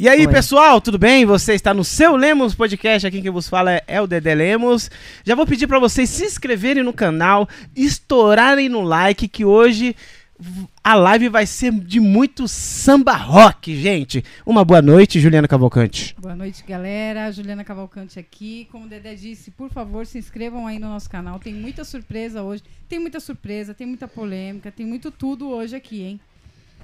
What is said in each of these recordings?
E aí, Oi. pessoal, tudo bem? Você está no seu Lemos Podcast, aqui quem vos fala é, é o Dedé Lemos. Já vou pedir para vocês se inscreverem no canal, estourarem no like, que hoje a live vai ser de muito samba rock, gente. Uma boa noite, Juliana Cavalcante. Boa noite, galera. Juliana Cavalcante aqui. Como o Dedé disse, por favor, se inscrevam aí no nosso canal. Tem muita surpresa hoje. Tem muita surpresa, tem muita polêmica, tem muito tudo hoje aqui, hein?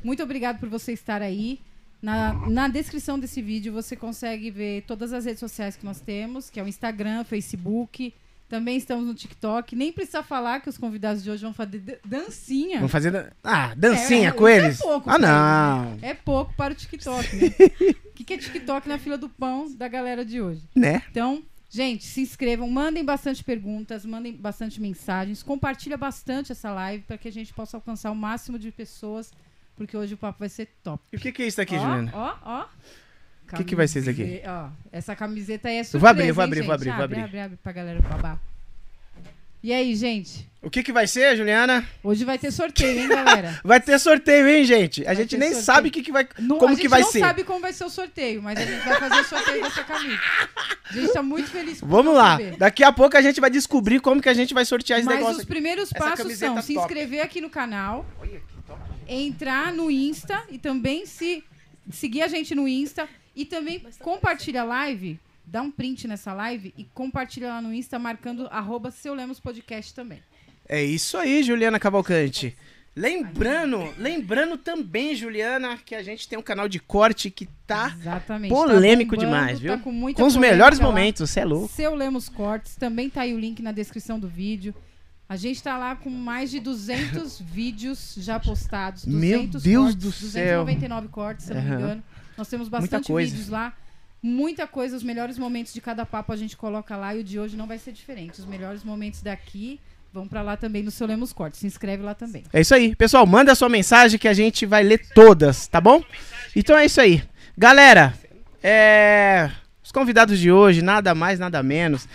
Muito obrigado por você estar aí. Na, na descrição desse vídeo você consegue ver todas as redes sociais que nós temos, que é o Instagram, Facebook. Também estamos no TikTok. Nem precisa falar que os convidados de hoje vão fazer dan- dancinha. Vamos fazer. dan- Ah, dancinha É, com isso é eles? pouco ah, não. né? É pouco para o TikTok, né? O que, que é TikTok na fila do pão da galera de hoje? Né? Então, gente, se inscrevam, mandem bastante perguntas, mandem bastante mensagens, compartilha bastante essa live para que a gente possa alcançar o máximo de pessoas, porque hoje o papo vai ser top. E o que, que é isso aqui, ó, Juliana? Ó, ó. O que que vai ser isso aqui? Ó, essa camiseta aí é surpresa, vou abrir, vou hein, abrir, eu vou gente? abrir, vou abrir. Abre, abre pra galera babar. E aí, gente? O que, que vai ser, Juliana? Hoje vai ter sorteio, hein, galera? Vai ter sorteio, hein, gente? A Vai gente nem sorteio. sabe o que, que vai. Não- como a que gente vai não ser. sabe como vai ser o sorteio, mas a gente vai fazer o sorteio dessa camisa. A gente tá muito feliz por Vamos não lá. saber. Daqui a pouco a gente vai descobrir como que a gente vai sortear esse Mas negócio os aqui. primeiros passos são se top. inscrever aqui no canal, entrar no Insta e também se seguir a gente no Insta e também compartilha a live, dá um print nessa live e compartilha lá no Insta marcando arroba seu Lemos Podcast também. É isso aí, Juliana Cavalcante. Lembrando, lembrando também, Juliana, que a gente tem um canal de corte que tá Exatamente. polêmico bombando, demais, viu? Tá com muita com os melhores lá. momentos, você é louco. Seu Lemos Cortes, também tá aí o link na descrição do vídeo. A gente tá lá com mais de 200 vídeos já postados. 200 Meu Deus cortes, do céu. 299 cortes, se eu não me engano. Nós temos bastante vídeos lá. Muita coisa, os melhores momentos de cada papo a gente coloca lá e o de hoje não vai ser diferente. Os melhores momentos daqui vão pra lá também no Seu Lemos Cortes. Se inscreve lá também. É isso aí. Pessoal, manda a sua mensagem que a gente vai ler todas, tá bom? Então é isso aí. Galera, é... os convidados de hoje, nada mais, nada menos,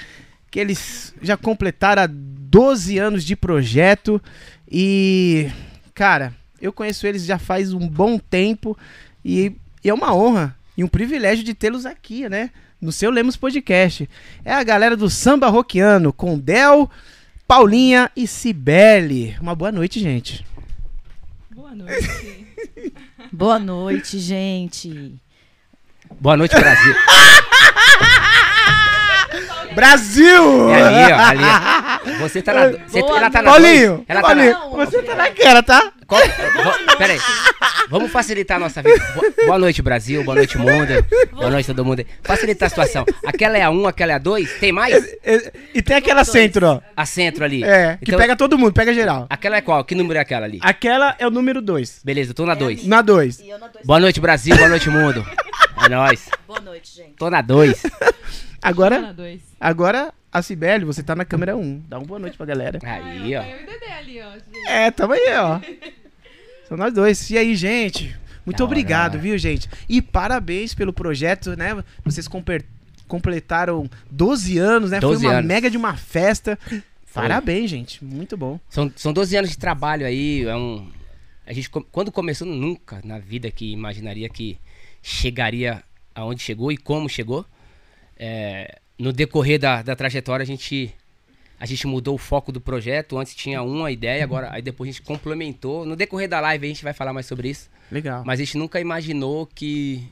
que eles já completaram 12 anos de projeto e, cara, eu conheço eles já faz um bom tempo e, e é uma honra e um privilégio de tê-los aqui, né? No seu Lemos Podcast. É a galera do Samba Roquiano, com Del, Paulinha e Cibele. Uma boa noite, gente. Boa noite. Boa noite, gente. Boa noite, Brasil. Brasil! É ali, ó, ali, ó. Você tá na. Você, Boa ela tá na. Paulinho, dois? Ela tá na. você tá naquela, tá? Qual, vo- pera aí. Vamos facilitar a nossa vida. Bo- Boa noite, Brasil. Boa noite, mundo. Boa noite, todo mundo. Facilitar a situação. Aquela é a 1, aquela é a 2. Tem mais? E, e tem aquela centro, ó. A centro ali. É, que Então, pega todo mundo, pega geral. Aquela é qual? Que número é aquela ali? Aquela é o número 2. Beleza, eu tô na 2. Na 2. E eu na dois. Boa noite, Brasil. Boa noite, mundo. É nóis. Boa noite, gente. Tô na 2. Agora, agora a Cibele, você tá na câmera 1. Um. Dá uma boa noite pra galera. Aí, ó. É, tamo aí, ó. São nós dois. E aí, gente? Muito Da hora. obrigado, viu, gente? E parabéns pelo projeto, né? Vocês completaram 12 anos, né? 12 Foi uma anos. mega de uma festa. Parabéns, gente. Muito bom. São, são 12 anos de trabalho aí. É um, a gente, quando começou, nunca na vida que imaginaria que chegaria aonde chegou e como chegou. É, no decorrer da, da trajetória, a gente, a gente mudou o foco do projeto. Antes tinha uma ideia, agora aí depois a gente complementou. No decorrer da live a gente vai falar mais sobre isso. Legal. Mas a gente nunca imaginou que,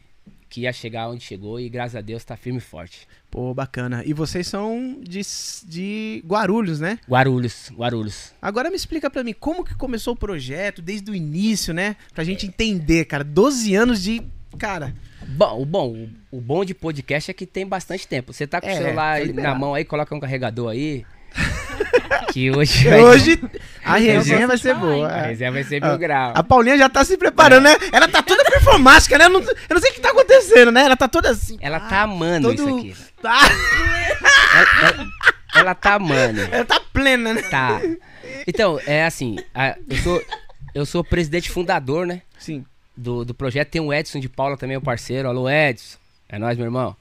que ia chegar onde chegou e graças a Deus tá firme e forte. Pô, bacana. E vocês são de, de Guarulhos, né? Guarulhos, Guarulhos. Agora me explica pra mim, como que começou o projeto, desde o início, né? Pra gente entender, cara. 12 anos de. Cara, Bom, o bom, o, bom de podcast é que tem bastante tempo. Você tá com É, o celular tá na mão aí, coloca um carregador aí. que hoje, hoje a resenha vai ser boa. a é. resenha vai ser Ah, mil grau. A Paulinha já tá se preparando, né? Ela tá toda performática, né? Eu não, eu não sei o que tá acontecendo, né? Ela tá toda assim. Ela tá amando todo- isso aqui. Tá, Ela, ela- ela tá amando. ela tá plena, né? Tá. Então, é assim, eu sou eu sou presidente fundador, né, Sim. Do, do projeto. Tem o Edson de Paula também, o parceiro. Alô, Edson. É nóis, meu irmão.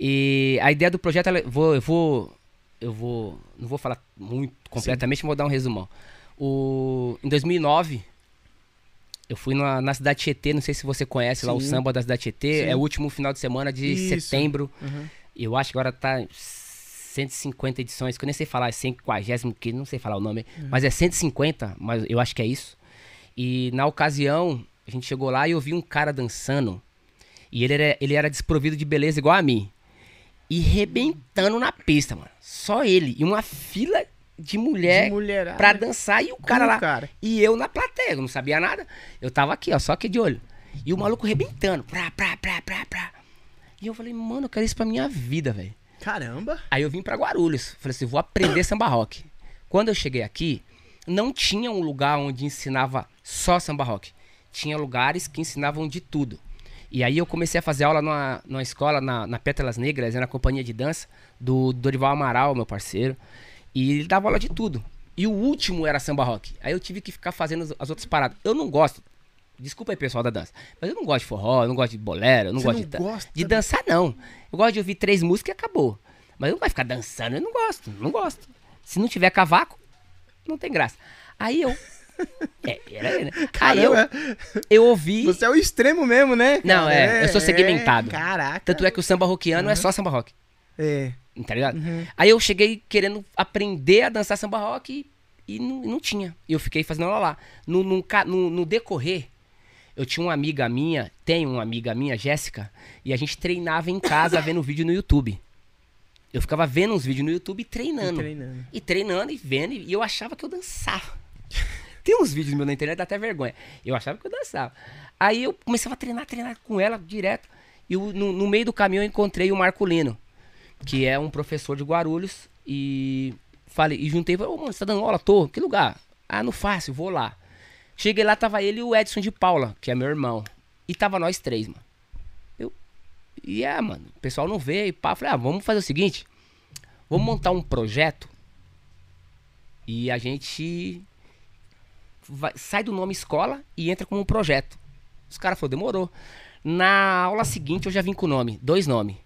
E a ideia do projeto, ela- vou, eu vou. Eu vou. Não vou falar muito completamente, mas vou dar um resumão. O, em 2009, Eu fui na, na cidade Tietê, não sei se você conhece lá o Sim. samba da cidade Tietê. Sim. É o último final de semana de Isso. setembro. Uhum. Eu acho que agora tá 150 edições, que eu nem sei falar, é 150, que não sei falar o nome, mas é 150, mas eu acho que é isso. E na ocasião, a gente chegou lá e eu vi um cara dançando. E ele era, ele era desprovido de beleza igual a mim. E rebentando na pista, mano. Só ele. E uma fila de mulher De pra dançar e o cara Como, lá. cara? E eu na plateia, eu não sabia nada. Eu tava aqui, ó, só aqui de olho. E o maluco rebentando. Pra, pra, pra, pra, pra. E eu falei, mano, eu quero isso pra minha vida, velho. Caramba. Aí eu vim pra Guarulhos. Falei assim, vou aprender samba rock. Quando eu cheguei aqui, não tinha um lugar onde ensinava só samba rock. Tinha lugares que ensinavam de tudo. E aí eu comecei a fazer aula numa, numa escola na, na Pétalas Negras, na companhia de dança, do Dorival Amaral, meu parceiro. E ele dava aula de tudo. E o último era samba rock. Aí eu tive que ficar fazendo as- as outras paradas. Eu não gosto. Desculpa aí, pessoal da dança. Mas eu não gosto de forró, eu não gosto de bolero, eu não Você gosto não de, gosta de dançar, não. Eu gosto de ouvir três músicas e acabou. Mas eu não ficar dançando, eu não gosto, não gosto. Se não tiver cavaco, não tem graça. Aí eu. É, era né? Aí eu, Caramba. eu ouvi. Você é o extremo mesmo, né? cara? Não, é, eu sou segmentado. caraca. Tanto é que o samba rockiano é só samba rock. É. Tá ligado? Aí eu cheguei querendo aprender a dançar samba rock e, e não, e não tinha. E eu fiquei fazendo aula lá. No, no, no- no decorrer, eu tinha uma amiga minha, tem uma amiga minha, Jéssica, e a gente treinava em casa vendo vídeo no YouTube. Eu ficava vendo uns vídeos no YouTube e treinando. Treinando. E treinando e vendo, e eu achava que eu dançava. Tem uns vídeos meus na internet, dá até vergonha. Eu achava que eu dançava. Aí eu começava a treinar, treinar com ela direto. E o- no, no meio do caminho eu encontrei o Marco Lino, que é um professor de Guarulhos. E falei, e juntei, falei, ô mano, você tá dando aula? Tô. Que lugar? Ah, no Fácil, vou lá. Cheguei lá, tava ele e o Edson de Paula, que é meu irmão. E tava nós três, mano. Eu. E é, mano, o pessoal não vê. E pá, eu falei, ah, vamos fazer o seguinte. Vamos montar um projeto. E a gente vai- sai do nome escola e entra como um projeto. Os caras falaram, demorou. Na aula seguinte eu já vim com o nome, dois nomes.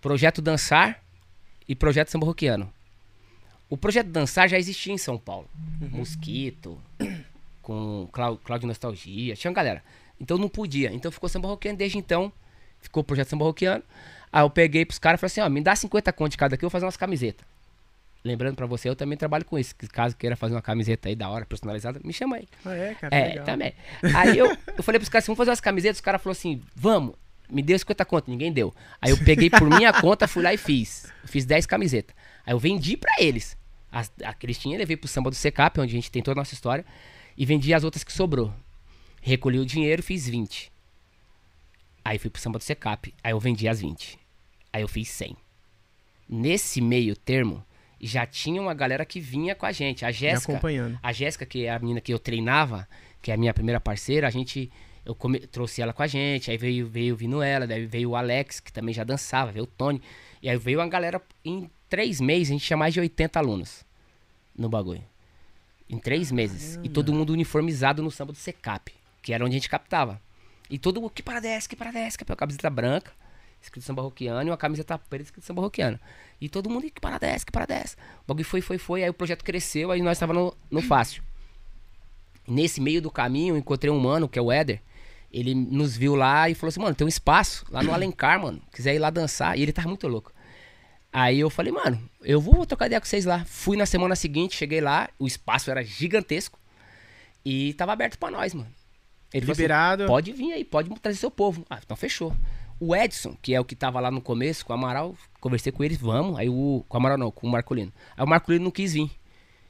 Projeto Dançar e Projeto Samba Roquiano. O Projeto Dançar já existia em São Paulo. Mosquito, com Cláudio Nostalgia, tinha uma galera. Então não podia. Então ficou Samba Roquiano desde então. Ficou o Projeto Samba Roquiano. Aí eu peguei pros caras e falei assim, ó, me dá 50 conto de cada aqui, eu vou fazer umas camisetas. Lembrando pra você, eu também trabalho com isso. que Caso queira fazer uma camiseta aí da hora, personalizada, me chama aí. Ah, é, cara. É, legal. também. Aí eu, eu falei pros caras, vamos fazer umas camisetas, os caras falaram assim, vamos, me deu 50 conto, ninguém deu. Aí eu peguei por minha conta, fui lá e fiz. Fiz 10 camisetas. Aí eu vendi pra eles. As, a Cristinha levei pro samba do Secap, onde a gente tem toda a nossa história, e vendi as outras que sobrou. Recolhi o dinheiro, fiz 20. Aí fui pro samba do Secap, aí eu vendi as 20. Aí eu fiz 100. Nesse meio termo, já tinha uma galera que vinha com a gente. A Jéssica, acompanhando. a Jéssica, que é a menina que eu treinava, que é a minha primeira parceira, a gente. Eu come- trouxe ela com a gente, aí veio, veio vindo ela, daí veio o Alex, que também já dançava, veio o Tony. E aí veio uma galera. Em três meses, a gente tinha mais de 80 alunos no bagulho. Em três meses. E todo mundo uniformizado no samba do Secap, que era onde a gente captava. E todo mundo, que parada é essa, que parada é essa? Que é a camiseta branca, escrito samba roquiano, e uma camiseta preta escrito samba roquiano. E todo mundo, que parada é essa, que parada é essa? O bagulho foi, foi, foi, aí o projeto cresceu, aí nós tava no, no fácil. Nesse meio do caminho, encontrei um mano, que é o Éder. Ele nos viu lá e falou assim, mano, tem um espaço lá no Alencar, mano. Quiser ir lá dançar. E ele tava muito louco. Aí eu falei, mano, eu vou trocar ideia com vocês lá. Fui na semana seguinte, cheguei lá, o espaço era gigantesco. E tava aberto pra nós, mano. Ele assim, Liberado. Pode vir aí, pode trazer seu povo. Ah, então fechou. O Edson, que é o que tava lá no começo, com o Amaral, conversei com eles, vamos. Aí o. Com o Amaral não, com o Marcolino. Aí o Marcolino não quis vir.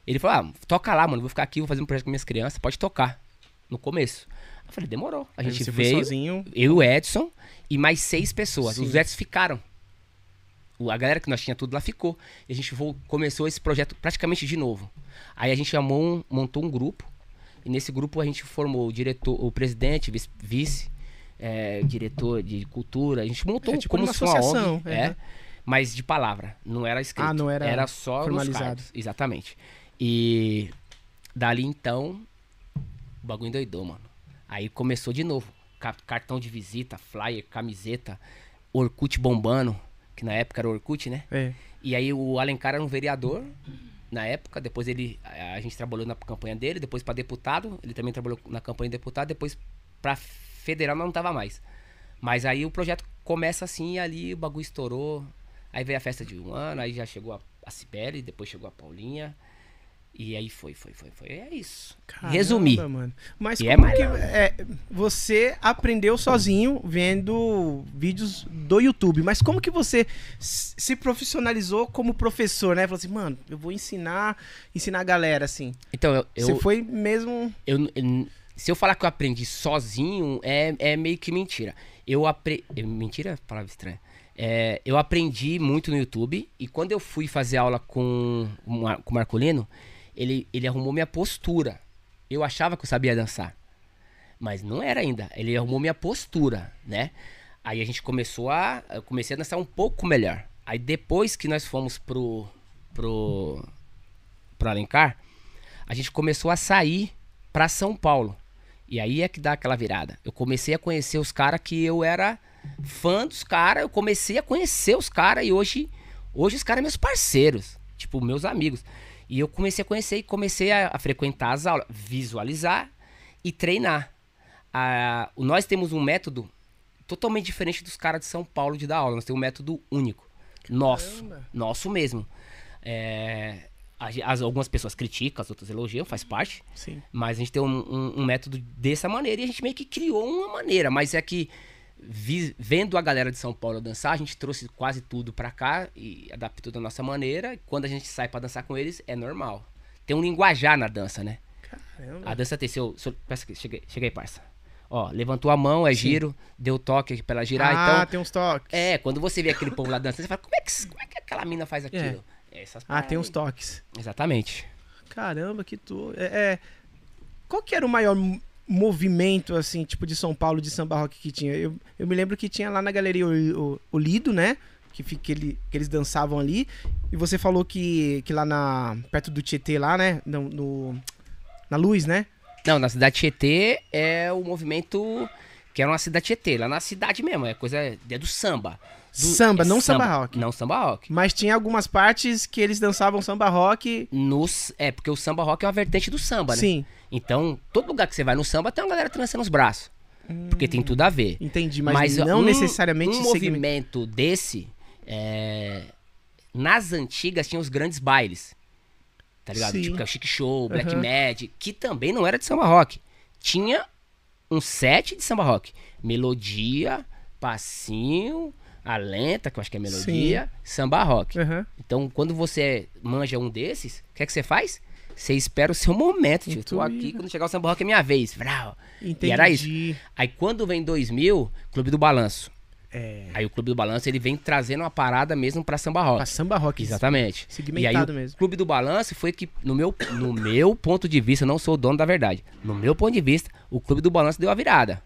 Ele falou, ah, toca lá, mano, vou ficar aqui, vou fazer um projeto com minhas crianças, pode tocar. No começo. Eu falei, demorou. A gente veio, sozinho. eu e o Edson, e mais seis pessoas. Sim. Os Edson ficaram. A galera que nós tinha tudo lá ficou. E a gente começou esse projeto praticamente de novo. Aí a gente chamou um- montou um grupo. E nesse grupo a gente formou o diretor, o presidente, vice, vice, é, diretor de cultura. A gente montou É tipo como uma se associação, ONG, é. é, mas de palavra, não era escrito. Ah, não era Era só formalizado. exatamente. E dali então, o bagulho endoidou, mano. Aí começou de novo. Ca- cartão de visita, flyer, camiseta, Orkut bombando, que na época era Orkut, né? É. E aí o Alencar era um vereador na época, depois ele a gente trabalhou na campanha dele, depois pra deputado, ele também trabalhou na campanha de deputado, depois pra federal não tava mais. Mas aí o projeto começa assim, ali o bagulho estourou. Aí veio a festa de um ano, aí já chegou a, a Cibele, depois chegou a Paulinha. E aí foi, foi, foi, foi. É isso. Caramba, Resumir. Mano. Mas E é como mais que é, você aprendeu sozinho vendo vídeos do YouTube? Mas como que você se profissionalizou como professor, né? Falou assim, mano, eu vou ensinar, ensinar a galera assim. Então, eu, eu, Você foi mesmo eu- eu- se eu falar que eu aprendi sozinho, é, é meio que mentira. Eu aprendi. Mentira? Palavra estranha. É, eu aprendi muito no YouTube e quando eu fui fazer aula com, com o Marcolino, ele, ele arrumou minha postura. Eu achava que eu sabia dançar. Mas não era ainda. Ele arrumou minha postura, né? Aí a gente começou a. Eu comecei a dançar um pouco melhor. Aí depois que nós fomos pro. pro. pro Alencar, a gente começou a sair pra São Paulo. E aí é que dá aquela virada. Eu comecei a conhecer os caras que eu era fã dos caras. Eu comecei a conhecer os caras e hoje. Hoje os caras são meus parceiros. Tipo, meus amigos. E eu comecei a conhecer e comecei a, a frequentar as aulas, visualizar e treinar. Ah, nós temos um método totalmente diferente dos caras de São Paulo de dar aula. Nós temos um método único. Nosso. Caramba. Nosso mesmo. É, as- algumas pessoas criticam, as outras elogiam, faz parte. Sim. Mas a gente tem um, um- um método dessa maneira e a gente meio que criou uma maneira. Mas é que vi- vendo a galera de São Paulo dançar, a gente trouxe quase tudo pra cá e adaptou da nossa maneira. Quando a gente sai pra dançar com eles, é normal. Tem um linguajar na dança, né? Caramba. A dança tem seu. seu peça aqui, chega, aí- chega aí, parça. Ó, levantou a mão, é giro, deu toque pra ela girar. ah, então, tem uns toques. é, quando você vê aquele povo lá dançando, você fala, como é que, como é que aquela mina faz aquilo? É. Essas Ah, tem uns toques. Exatamente. Caramba, que tu. É, é- Qual que era o maior movimento, assim, tipo, de São Paulo, de samba rock que tinha? Eu, eu me lembro que tinha lá na galeria o, o, o Lido, né? Que, que, ele- que eles dançavam ali. E você falou que, que lá na. perto do Tietê, lá, né? No, no- na luz, né? Não, na cidade Tietê é o movimento que era uma cidade Tietê, lá na cidade mesmo, é coisa é do samba. Samba, não samba rock. Não samba rock. Mas tinha algumas partes que eles dançavam samba rock. Nos, é, porque o samba rock é uma vertente do samba, né? Sim, Então, todo lugar que você vai no samba tem uma galera trançando os braços. Porque tem tudo a ver. entendi. Mas, não um- necessariamente um segmento- movimento desse é, nas antigas tinha os grandes bailes tá ligado Sim. tipo que é o Chic Show Black. Mad que também não era de samba rock tinha um set de samba rock melodia passinho a lenta que eu acho que é melodia samba rock Aham. então quando você manja um desses o que é que você faz você espera o seu momento tipo, tô aqui quando chegar o samba rock é minha vez Vrau. Entendi. e era isso aí quando vem 2000 Clube do Balanço É. Aí o Clube do Balanço ele vem trazendo uma parada mesmo pra samba rock. Pra samba rock. Exatamente. Segmentado e aí, o mesmo. Clube do Balanço foi que, no meu, no meu ponto de vista, não sou o dono da verdade. No meu ponto de vista, o Clube do Balanço deu a virada.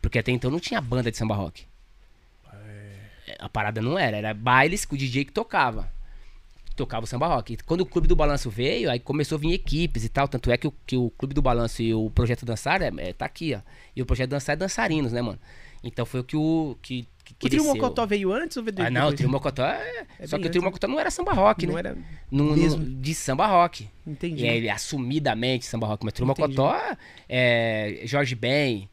Porque até então não tinha banda de samba rock. É, A parada não era, era bailes com o DJ que tocava. Tocava o samba rock. E quando o Clube do Balanço veio, aí começou a vir equipes e tal. Tanto é que o, que o Clube do Balanço e o Projeto Dançar é, é- tá aqui, ó. E o Projeto Dançar é dançarinos, né, mano? Então foi o que o. Que, que O Trio. Mocotó veio antes ou veio Ah, depois? não, o Trio Mocotó é. É só que o Trio antes, Mocotó não era samba rock, Não né? era... No- no- mesmo. de samba rock. Entendi. E aí ele assumidamente samba rock. Mas o Trio Entendi. Mocotó é Jorge Ben.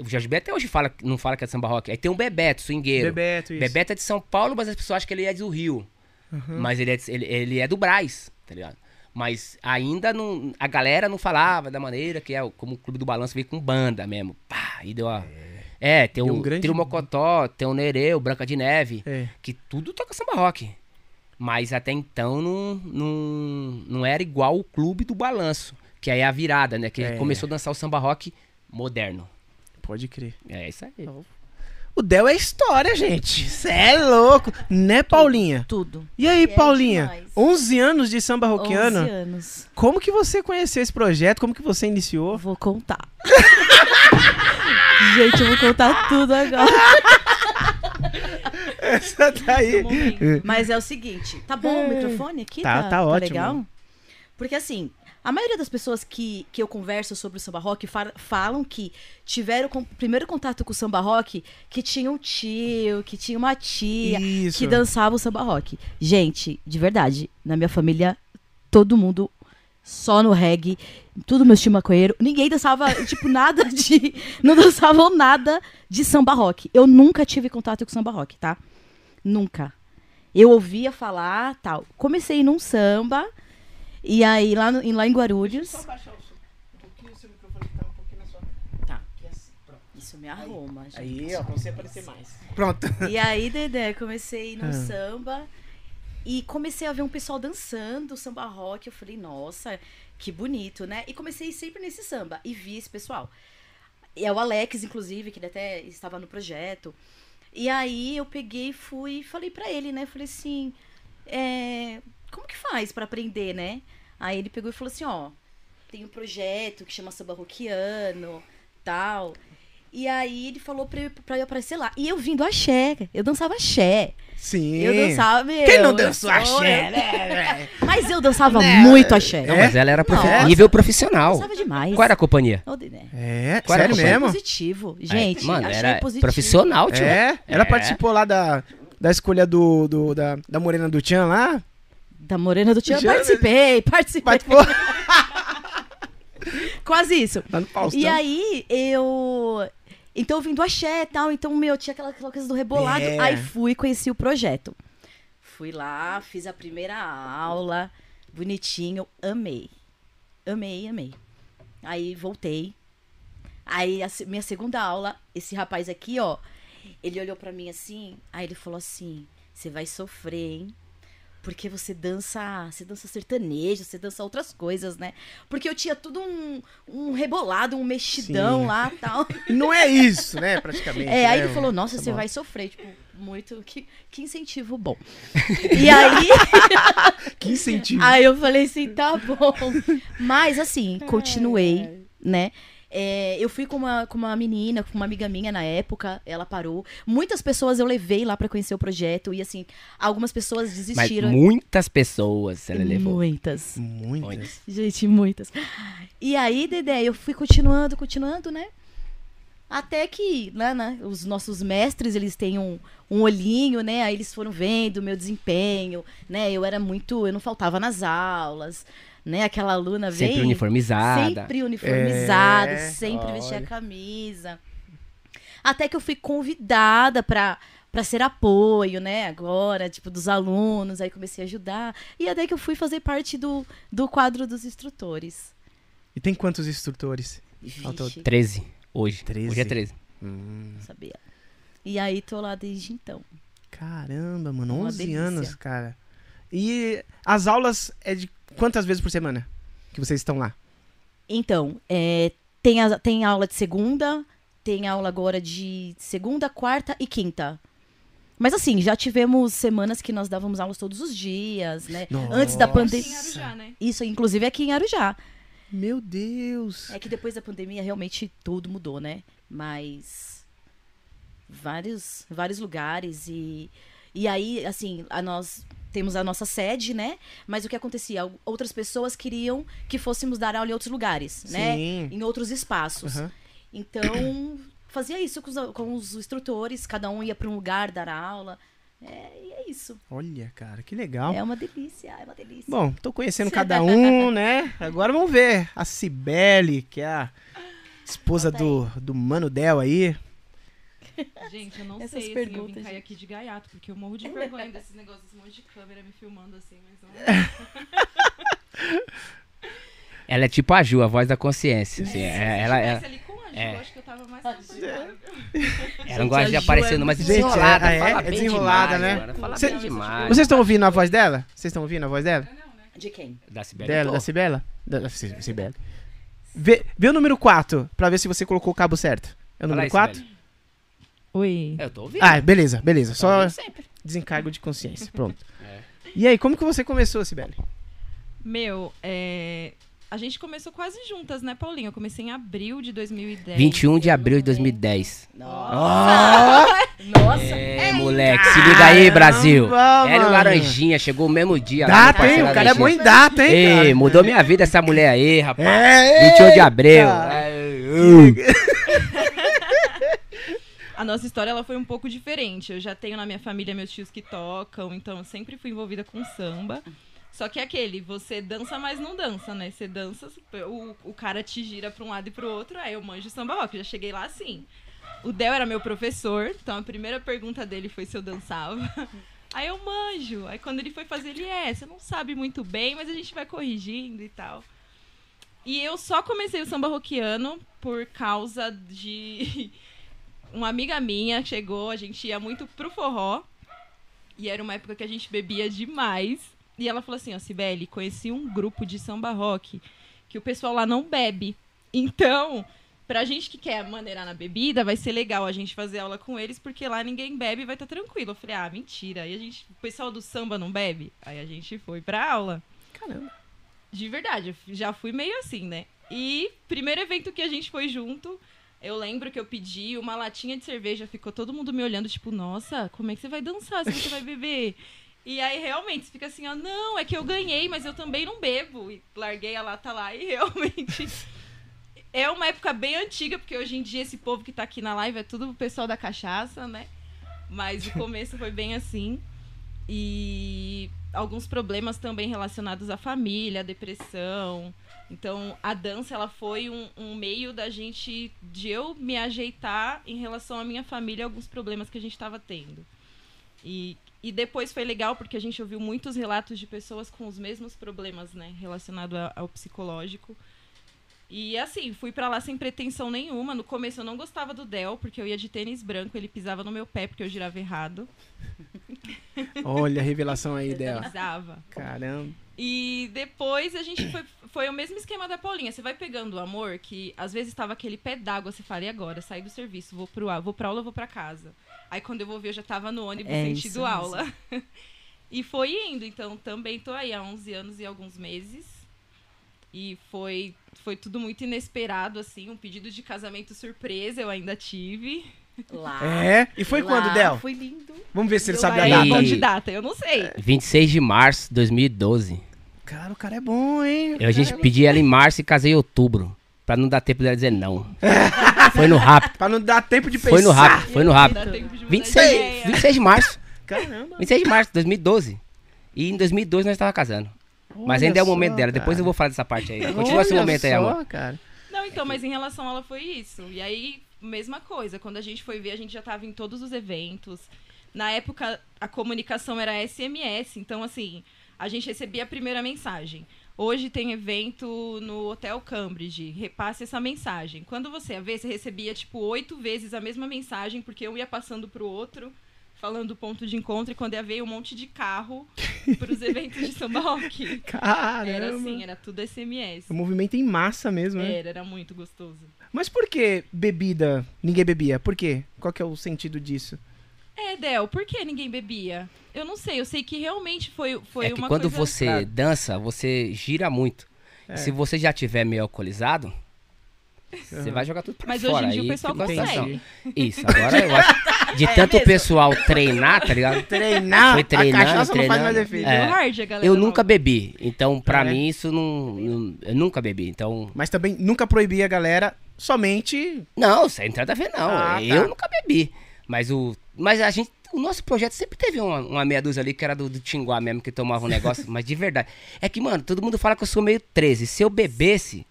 O Jorge Ben até hoje fala, não fala que é samba rock. Aí tem o Bebeto, swingueiro. Bebeto, isso. Bebeto é de São Paulo, mas as pessoas acham que ele é do Rio. Mas ele é, de- ele, ele é do Braz, tá ligado? Mas ainda não. A galera não falava da maneira que é o- como o Clube do Balanço veio com banda mesmo. Pá, aí deu a. É, tem Deu o um grande- Trio Mocotó, tem o Nereu, Branca de Neve É. que tudo toca samba rock. Mas até então não, não, não era igual o clube do balanço. Que aí é a virada, né? Que É. começou a dançar o samba rock moderno. Pode crer. É isso aí. O Del é história, gente. Cê é louco. Né, Paulinha? Tudo. E aí, É Paulinha? demais. 11 anos de samba 11 roquiano. anos. Como que você conheceu esse projeto? Como que você iniciou? Vou contar. Gente, eu vou contar tudo agora. Essa daí. Mas é o seguinte, tá bom o microfone aqui? Tá, tá ótimo. legal? Porque assim, a maioria das pessoas que, que eu converso sobre o samba rock fa- falam que tiveram o primeiro contato com o samba rock que tinha um tio, que tinha uma tia, Isso. que dançava o samba rock. Gente, de verdade, na minha família, todo mundo só no reggae, tudo meu estilo maconheiro. Ninguém dançava, tipo, nada de. Não dançavam nada de samba rock. Eu nunca tive contato com samba rock, tá? Nunca. Eu ouvia falar, tal. Comecei num samba, e aí lá, no- em- lá em Guarulhos. abaixar um pouquinho o seu microfone que tá um pouquinho na sua. Tá. Isso me arruma, gente. Aí, ó, pra você aparecer mais. Pronto. E aí, Dedé, comecei no Ah. samba e comecei a ver um pessoal dançando samba rock. Eu falei, nossa, que bonito, né? E comecei sempre nesse samba e vi esse pessoal. E é o Alex, inclusive, que ele até estava no projeto. E aí eu peguei e fui e falei pra ele, né? Falei assim, é, como que faz pra aprender, né? Aí ele pegou e falou assim, ó, tem um projeto que chama Samba Rockiano, tal. E aí ele falou pra eu, pra eu aparecer lá. E eu vim do axé, eu dançava axé. Sim. Eu dançava, meu. Quem não eu dançou sou- axé, né? Mas eu dançava muito axé. Não, É? mas ela era profi- Nossa. nível profissional. Dançava demais. Qual era a companhia? Dedé. É, Qual era sério mesmo? Positivo. Gente, Mano, achei era positivo. profissional, tio. É, ela É. participou lá da, da escolha do, do- da, da Morena do Tchan lá. Da Morena do eu Já- participei, participei. Participou Quase isso. E aí, eu... Então eu vim do axé e tal, então, meu, tinha aquela, aquela coisa do rebolado. É. Aí fui e conheci o projeto. Fui lá, fiz a primeira aula, bonitinho, amei. Amei, amei. Aí voltei. Aí a minha segunda aula, esse rapaz aqui, ó, ele olhou pra mim assim, aí ele falou assim: "Você vai sofrer, hein? Porque você dança, você dança sertanejo, você dança outras coisas, né? Porque eu tinha tudo um, um rebolado, um mexidão Sim. lá, tal. Não é isso, né, praticamente. É, aí né? ele falou, nossa, Tá você bom. vai sofrer, tipo, muito, que, que incentivo bom. e aí, Que incentivo. aí eu falei assim, tá bom. Mas assim, continuei, né? É, eu fui com uma, com uma menina, com uma amiga minha na época, ela parou. Muitas pessoas eu levei lá pra conhecer o projeto e assim, algumas pessoas Mas desistiram. muitas pessoas ela levou. Muitas. Muitas. Gente, muitas. E aí, Dedé, eu fui continuando, continuando, né? Até que, né, né, os nossos mestres, eles têm um, um olhinho, né? Aí eles foram vendo o meu desempenho, né? Eu era muito, eu não faltava nas aulas, né? Aquela aluna vem Sempre uniformizada. sempre uniformizada, É, sempre vestia a olha. camisa. Até que eu fui convidada pra para ser apoio, né? Agora, tipo, dos alunos, aí comecei a ajudar. E até que eu fui fazer parte do, do quadro dos instrutores. E tem quantos instrutores? Vixe, Ao todo. 13 hoje. 13. Hoje é 13. Hum, não sabia. E aí tô lá desde então. caramba, mano, Uma 11 delícia. anos, cara. E as aulas é de quantas vezes por semana que vocês estão lá? Então, é, tem, a- tem aula de segunda, tem aula agora de segunda, quarta e quinta. Mas assim, já tivemos semanas que nós dávamos aulas todos os dias, né? Antes da Nossa. Em pandemia. Arujá, né? Isso, inclusive aqui em Arujá. Meu Deus. É que depois da pandemia realmente tudo mudou, né? Mas vários vários lugares e e aí assim, a nós temos a nossa sede, né? Mas o que acontecia? Outras pessoas queriam que fôssemos dar aula em outros lugares, né? Sim. Em outros espaços. Aham. Então, fazia isso com os, com os instrutores, cada um ia para um lugar dar aula. É, e é isso. Olha, cara, que legal. É uma delícia, é uma delícia. Bom, tô conhecendo cada um, né? Agora vamos ver. A Cibele, que é a esposa do, do Mano Del aí. Gente, eu não Essas sei, assim, eu perguntas, vim cair aqui de gaiato, porque eu morro de vergonha desses negócios, esse monte de câmera me filmando assim, mas não... Ela é tipo a Ju, a voz da consciência. assim, é- ela, ela, tivesse ali com a Ju, é. eu acho que eu tava mais confortável. ela não gosta de aparecer, é não, mas desenrolada. Gente, é- é desenrolada, demais, né? mano, Fala Cê- bem demais. Vocês estão ouvindo a voz dela? Vocês estão ouvindo a voz dela? De quem? Da Cibele, Dela, da Cibela? Da, da Ci- Cibele. Vê, vê o número 4 pra ver se você colocou o cabo certo. É o número aí, 4? Oi. Eu tô ouvindo. Ah, beleza, beleza. Só sempre. desencargo de consciência. Pronto. É. E aí, como que você começou, Cibele? Meu, é... A gente começou quase juntas, né, Paulinho? Eu comecei em abril de 2010. 21 de abril de 2010. Nossa! Nossa! É, moleque, se liga aí, Brasil. Caramba, Ela e o. Laranjinha, chegou o mesmo dia. Data, hein? O cara é bom em data, hein? Ei, cara? mudou minha vida essa mulher aí, rapaz. É, 21 de abril. É. A nossa história ela foi um pouco diferente. Eu já tenho na minha família meus tios que tocam, então eu sempre fui envolvida com samba. Só que é aquele, você dança, mas não dança, né? Você dança, o, o cara te gira pra um lado e pro outro, aí eu manjo samba rock. Já cheguei lá assim. O Del era meu professor, então a primeira pergunta dele foi se eu dançava. Aí eu manjo. Aí quando ele foi fazer, ele é, você não sabe muito bem, mas a gente vai corrigindo e tal. E eu só comecei o samba rockiano por causa de uma amiga minha chegou, a gente ia muito pro forró. E era uma época que a gente bebia demais. E ela falou assim, ó, Sibeli, conheci um grupo de samba rock que o pessoal lá não bebe. Então, pra gente que quer maneirar na bebida, vai ser legal a gente fazer aula com eles, porque lá ninguém bebe e vai estar tá tranquilo. Eu falei, ah, mentira. E a gente, o pessoal do samba não bebe? Aí a gente foi pra aula. Caramba. De verdade, eu já fui meio assim, né? E primeiro evento que a gente foi junto, eu lembro que eu pedi uma latinha de cerveja, ficou todo mundo me olhando, tipo, nossa, como é que você vai dançar se você vai beber? E aí realmente você fica assim, ó, não, é que eu ganhei, mas eu também não bebo. E larguei a lata lá e realmente. é uma época bem antiga, porque hoje em dia esse povo que tá aqui na live é tudo o pessoal da cachaça, né? Mas o começo foi bem assim. E alguns problemas também relacionados à família, à depressão. Então, a dança ela foi um, um, meio da gente de eu me ajeitar em relação à minha família, alguns problemas que a gente estava tendo. E, e depois foi legal porque a gente ouviu muitos relatos de pessoas com os mesmos problemas, né, relacionado a, ao psicológico. E assim, fui para lá sem pretensão nenhuma. No começo eu não gostava do Del, porque eu ia de tênis branco, ele pisava no meu pé porque eu girava errado. Olha a revelação aí, Del. Pisava. Caramba. E depois a gente foi, foi o mesmo esquema da Paulinha. Você vai pegando o amor, que às vezes estava aquele pé d'água, você fala, e agora? Saí do serviço, vou pro vou pra aula, vou pra casa. Aí quando eu vou ver, eu já tava no ônibus É sentido isso aula. e foi indo, então também tô aí há 11 anos e alguns meses. E foi, foi tudo muito inesperado, assim, um pedido de casamento surpresa eu ainda tive. Lá. É? E foi lá, quando, Del? Foi lindo. Vamos ver se ele Meu sabe a Aí, data. Bom de data, eu não sei. 26 de março de 2012. Cara, o cara é bom, hein? Eu, a gente pediu ela em março e casei em outubro. Pra não dar tempo dela dizer não. Foi no rápido. Pra não dar tempo de pensar. Foi no rápido. Foi no rápido. tempo de mudar 26, ideia. 26 de março. Caramba. 26 de março de 2012. E em 2012 nós estávamos casando. Mas Olha ainda é o só, momento dela. Depois cara. eu vou falar dessa parte aí. Continua esse momento aí, só, amor. cara. Não, então, mas em relação a ela foi isso. E aí, mesma coisa. Quando a gente foi ver, a gente já tava em todos os eventos. Na época, a comunicação era SMS. Então, assim, a gente recebia a primeira mensagem. Hoje tem evento no Hotel Cambridge. Repasse essa mensagem. Quando você ia ver, você recebia, tipo, oito vezes a mesma mensagem, porque um ia passando pro outro, falando o ponto de encontro. E quando ia ver, um monte de carro pros eventos de samba rock. Caramba. Era assim, era tudo SMS. O movimento em massa mesmo, né? Era, era muito gostoso. Mas por que bebida ninguém bebia? Por quê? Qual que é o sentido disso? É, Del, por que ninguém bebia? Eu não sei, eu sei que realmente foi, foi é que uma quando coisa... você dança, você gira muito. É. Se você já tiver meio alcoolizado, você vai jogar tudo pra Mas fora. hoje em dia o pessoal consegue. Isso, agora eu acho. De tanto o pessoal treinar, tá ligado? Treinar, Foi treinando, a cachaça não faz mais treinando. efeito. É. Hard, a galera Eu nunca bebi. Então, pra É. mim, isso não, não- Eu nunca bebi. Então. Mas também nunca proibia a galera somente... Não, sem entrada a ver, não. Ah, tá. eu nunca bebi. Mas o. Mas a gente. O nosso projeto sempre teve uma, uma meia dúzia ali que era do, do Tinguá mesmo, que tomava um negócio, mas de verdade. É que, mano, todo mundo fala que eu sou meio 13. Se eu bebesse.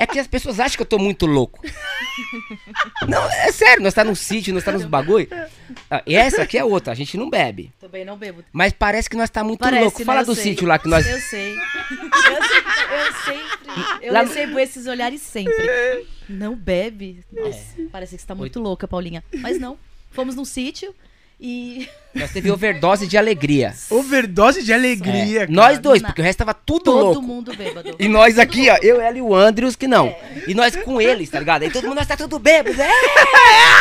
É que as pessoas acham que eu tô muito louco. Não, é sério, nós tá num sítio, nós tá nos bagulho. Ah, e essa aqui é outra, a gente não bebe. Também não bebo. Mas parece que nós tá muito Parece, louco. né? Fala do sei. sítio lá que nós. Eu sei. Eu, sempre- eu sempre. Eu Lá- recebo esses olhares sempre. Não bebe? Nossa, É. parece que você tá muito louca, Paulinha. Mas não. Fomos num sítio e Nós teve overdose de alegria. Overdose de alegria, É, cara. nós dois, porque o resto tava tudo todo louco. mundo bêbado. E nós aqui, ó, eu, ela e o Andrews que não. E nós com eles, tá ligado? Aí todo mundo, nós tá tudo bêbado, é!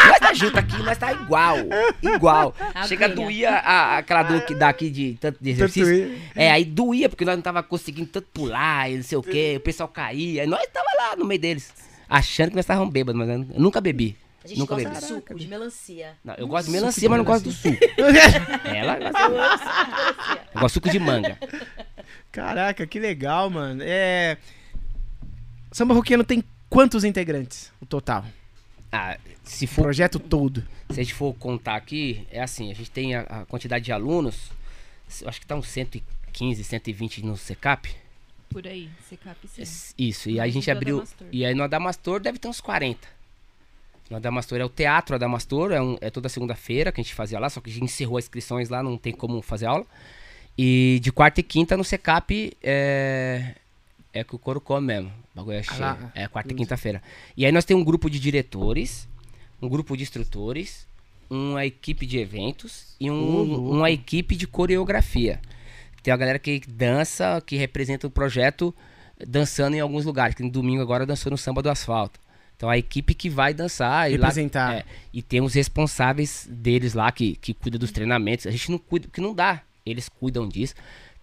Nós tá junto aqui, nós tá igual, igual. Chega a Aguinha. doía a, aquela dor que dá aqui de tanto de exercício. Tanto É, aí doía, porque nós não tava conseguindo tanto pular e não sei o quê, o pessoal caía. E nós tava lá no meio deles, achando que nós estávamos bêbados, mas eu nunca bebi. A gente nunca gosta bebi. de suco, de melancia. Não, eu gosto de Suco melancia, de mas não gosto do suco. Ela gosta. De melancia. Eu gosto de suco de manga. Caraca, que legal, mano. É... Samba Roqueano tem quantos integrantes? O total. Ah, se O for projeto todo. Se a gente for contar aqui, é assim, a gente tem a, a quantidade de alunos, eu acho que tá uns 115, 120 no secap. Por aí, secap sim. Isso, e aí a gente abriu. Adamastor. E aí no Adamastor deve ter uns 40. No Adamastor é o Teatro Adamastor, é, um- é toda segunda-feira que a gente fazia lá, só que a gente encerrou as inscrições lá, não tem como fazer aula. E de quarta e quinta no secap é. É que o couro come mesmo. O bagulho é cheio. lá. é quarta e quinta-feira. E aí nós temos um grupo de diretores, um grupo de instrutores, uma equipe de eventos e um- uma equipe de coreografia. Tem a galera que dança, que representa o projeto dançando em alguns lugares. Que no domingo agora dançou no samba do asfalto. Então a equipe que vai dançar e lá- Representar. é, e tem os responsáveis deles lá que, que cuida dos treinamentos. A gente não cuida, que não dá. Eles cuidam disso.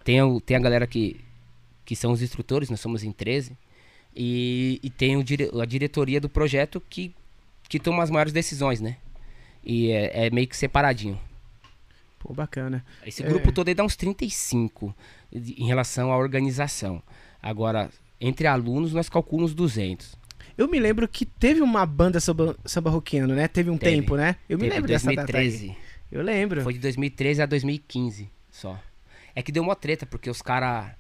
Tem, o- tem a galera que, que são os instrutores, nós somos em 13. E, e tem o dire- a diretoria do projeto que, que toma as maiores decisões, né? E é, é meio que separadinho. Pô, bacana. Esse É. grupo todo aí dá uns 35 de- em relação à organização. Agora, entre alunos, nós calculamos 200. Eu me lembro que teve uma banda samba, samba roqueano, né? Teve um Teve. tempo, né? Eu me Teve lembro dessa data aí. 2013. Eu lembro. Foi de 2013 a 2015 só. É que deu uma treta, porque os caras.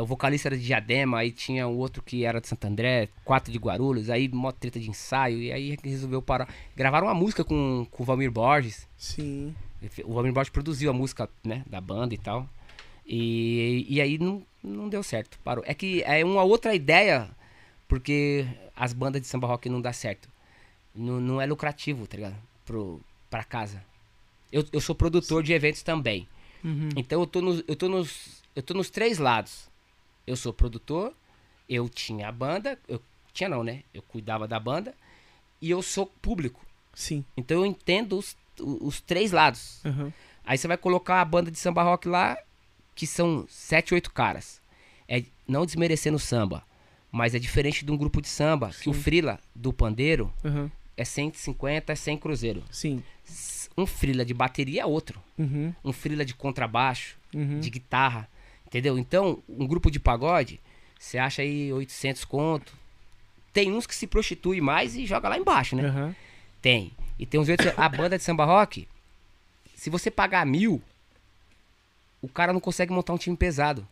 o vocalista era de Diadema, aí tinha o outro que era de Santo André, quatro de Guarulhos, aí mó treta de ensaio, e aí resolveu parar. Gravaram uma música com, com o Valmir Borges. Sim. O Valmir Borges produziu a música, né, da banda e tal. E, e aí não, não deu certo, parou. É que é uma outra ideia, porque as bandas de samba rock não dá certo. Não, não é lucrativo, tá ligado? Pro, pra casa. Eu, eu sou produtor de eventos também. Uhum. Então eu tô, nos, eu, tô nos, eu tô nos três lados. Eu sou produtor, eu tinha a banda, eu tinha não, né? Eu cuidava da banda e eu sou público. Sim. Então eu entendo os, os três lados. Uhum. Aí você vai colocar a banda de samba rock lá, que são sete, oito caras. É não desmerecendo o samba, mas é diferente de um grupo de samba, que o Sim. frila do pandeiro Uhum. é 150, é 100 cruzeiro. Sim. Um frila de bateria é outro. Uhum. Um frila de contrabaixo, Uhum. de guitarra, entendeu? Então, um grupo de pagode, você acha aí 800 conto. Tem uns que se prostituem mais e joga lá embaixo, né? Uhum. Tem. E tem uns outros. A banda de samba rock, se você pagar mil, o cara não consegue montar um time pesado.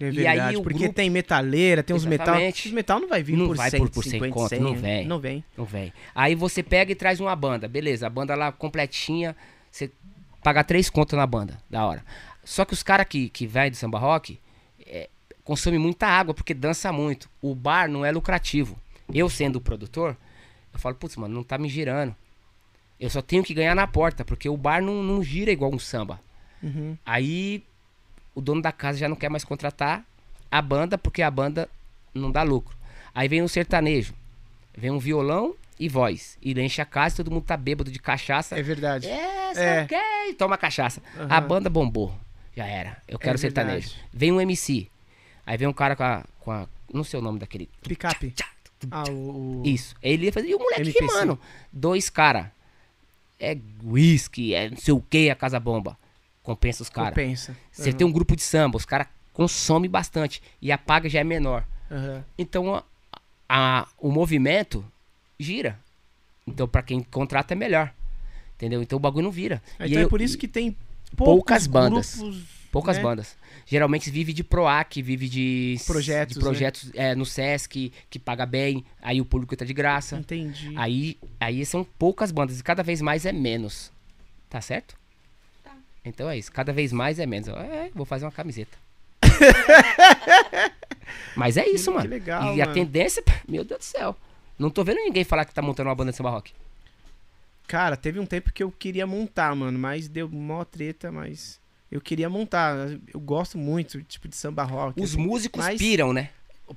É E verdade, aí o porque grupo- tem metaleira, tem uns metal. Os metal não vai vir Não por vai 100, por- por 100 50, conto, 100, não vem. Não vem. Não vem. Aí você pega e traz uma banda, beleza? A banda lá completinha, você paga três contas na banda, da hora. Só que os caras que, que vai do samba rock é, consomem muita água porque dança muito. O bar não é lucrativo. Eu sendo o produtor, eu falo, putz, mano, não tá me girando. Eu só tenho que ganhar na porta, porque o bar não, não gira igual um samba. Uhum. Aí o dono da casa já não quer mais contratar a banda porque a banda não dá lucro. Aí vem um sertanejo, vem um violão e voz. E enche a casa e todo mundo tá bêbado de cachaça. É verdade. É, sei É. o quê, e toma cachaça. Aham. A banda bombou. Já era. Eu quero É sertanejo. verdade. Vem um MC. Aí vem um cara com a, com a. Não sei o nome daquele. Picape. Ah, o- Isso. Ele ia fazer. E o moleque, MPC. mano. Dois cara. É whisky, é não sei o que, a casa bomba. Compensa os caras. Compensa. Você Uhum. tem um grupo de samba, os caras consomem bastante e a paga já é menor. Uhum. Então a, a- o movimento gira. Então pra quem contrata é melhor. Entendeu? Então o bagulho não vira. Então E é eu- por isso que tem poucas bandas. grupos, Poucas né? bandas. Geralmente vive de PROAC, vive de Projetos, de projetos é, no SESC, que paga bem, aí o público tá de graça. Entendi. Aí, aí são poucas bandas e cada vez mais é menos. Tá certo? Então é isso, cada vez mais é menos. É, vou fazer uma camiseta. Mas é isso, Que mano. legal, e a mano. tendência, meu Deus do céu. Não tô vendo ninguém falar que tá montando uma banda de samba rock. Cara, teve um tempo que eu queria montar, mano, mas deu mó treta, mas eu queria montar. Eu gosto muito, tipo, de samba rock. Os assim. músicos mas- piram, né?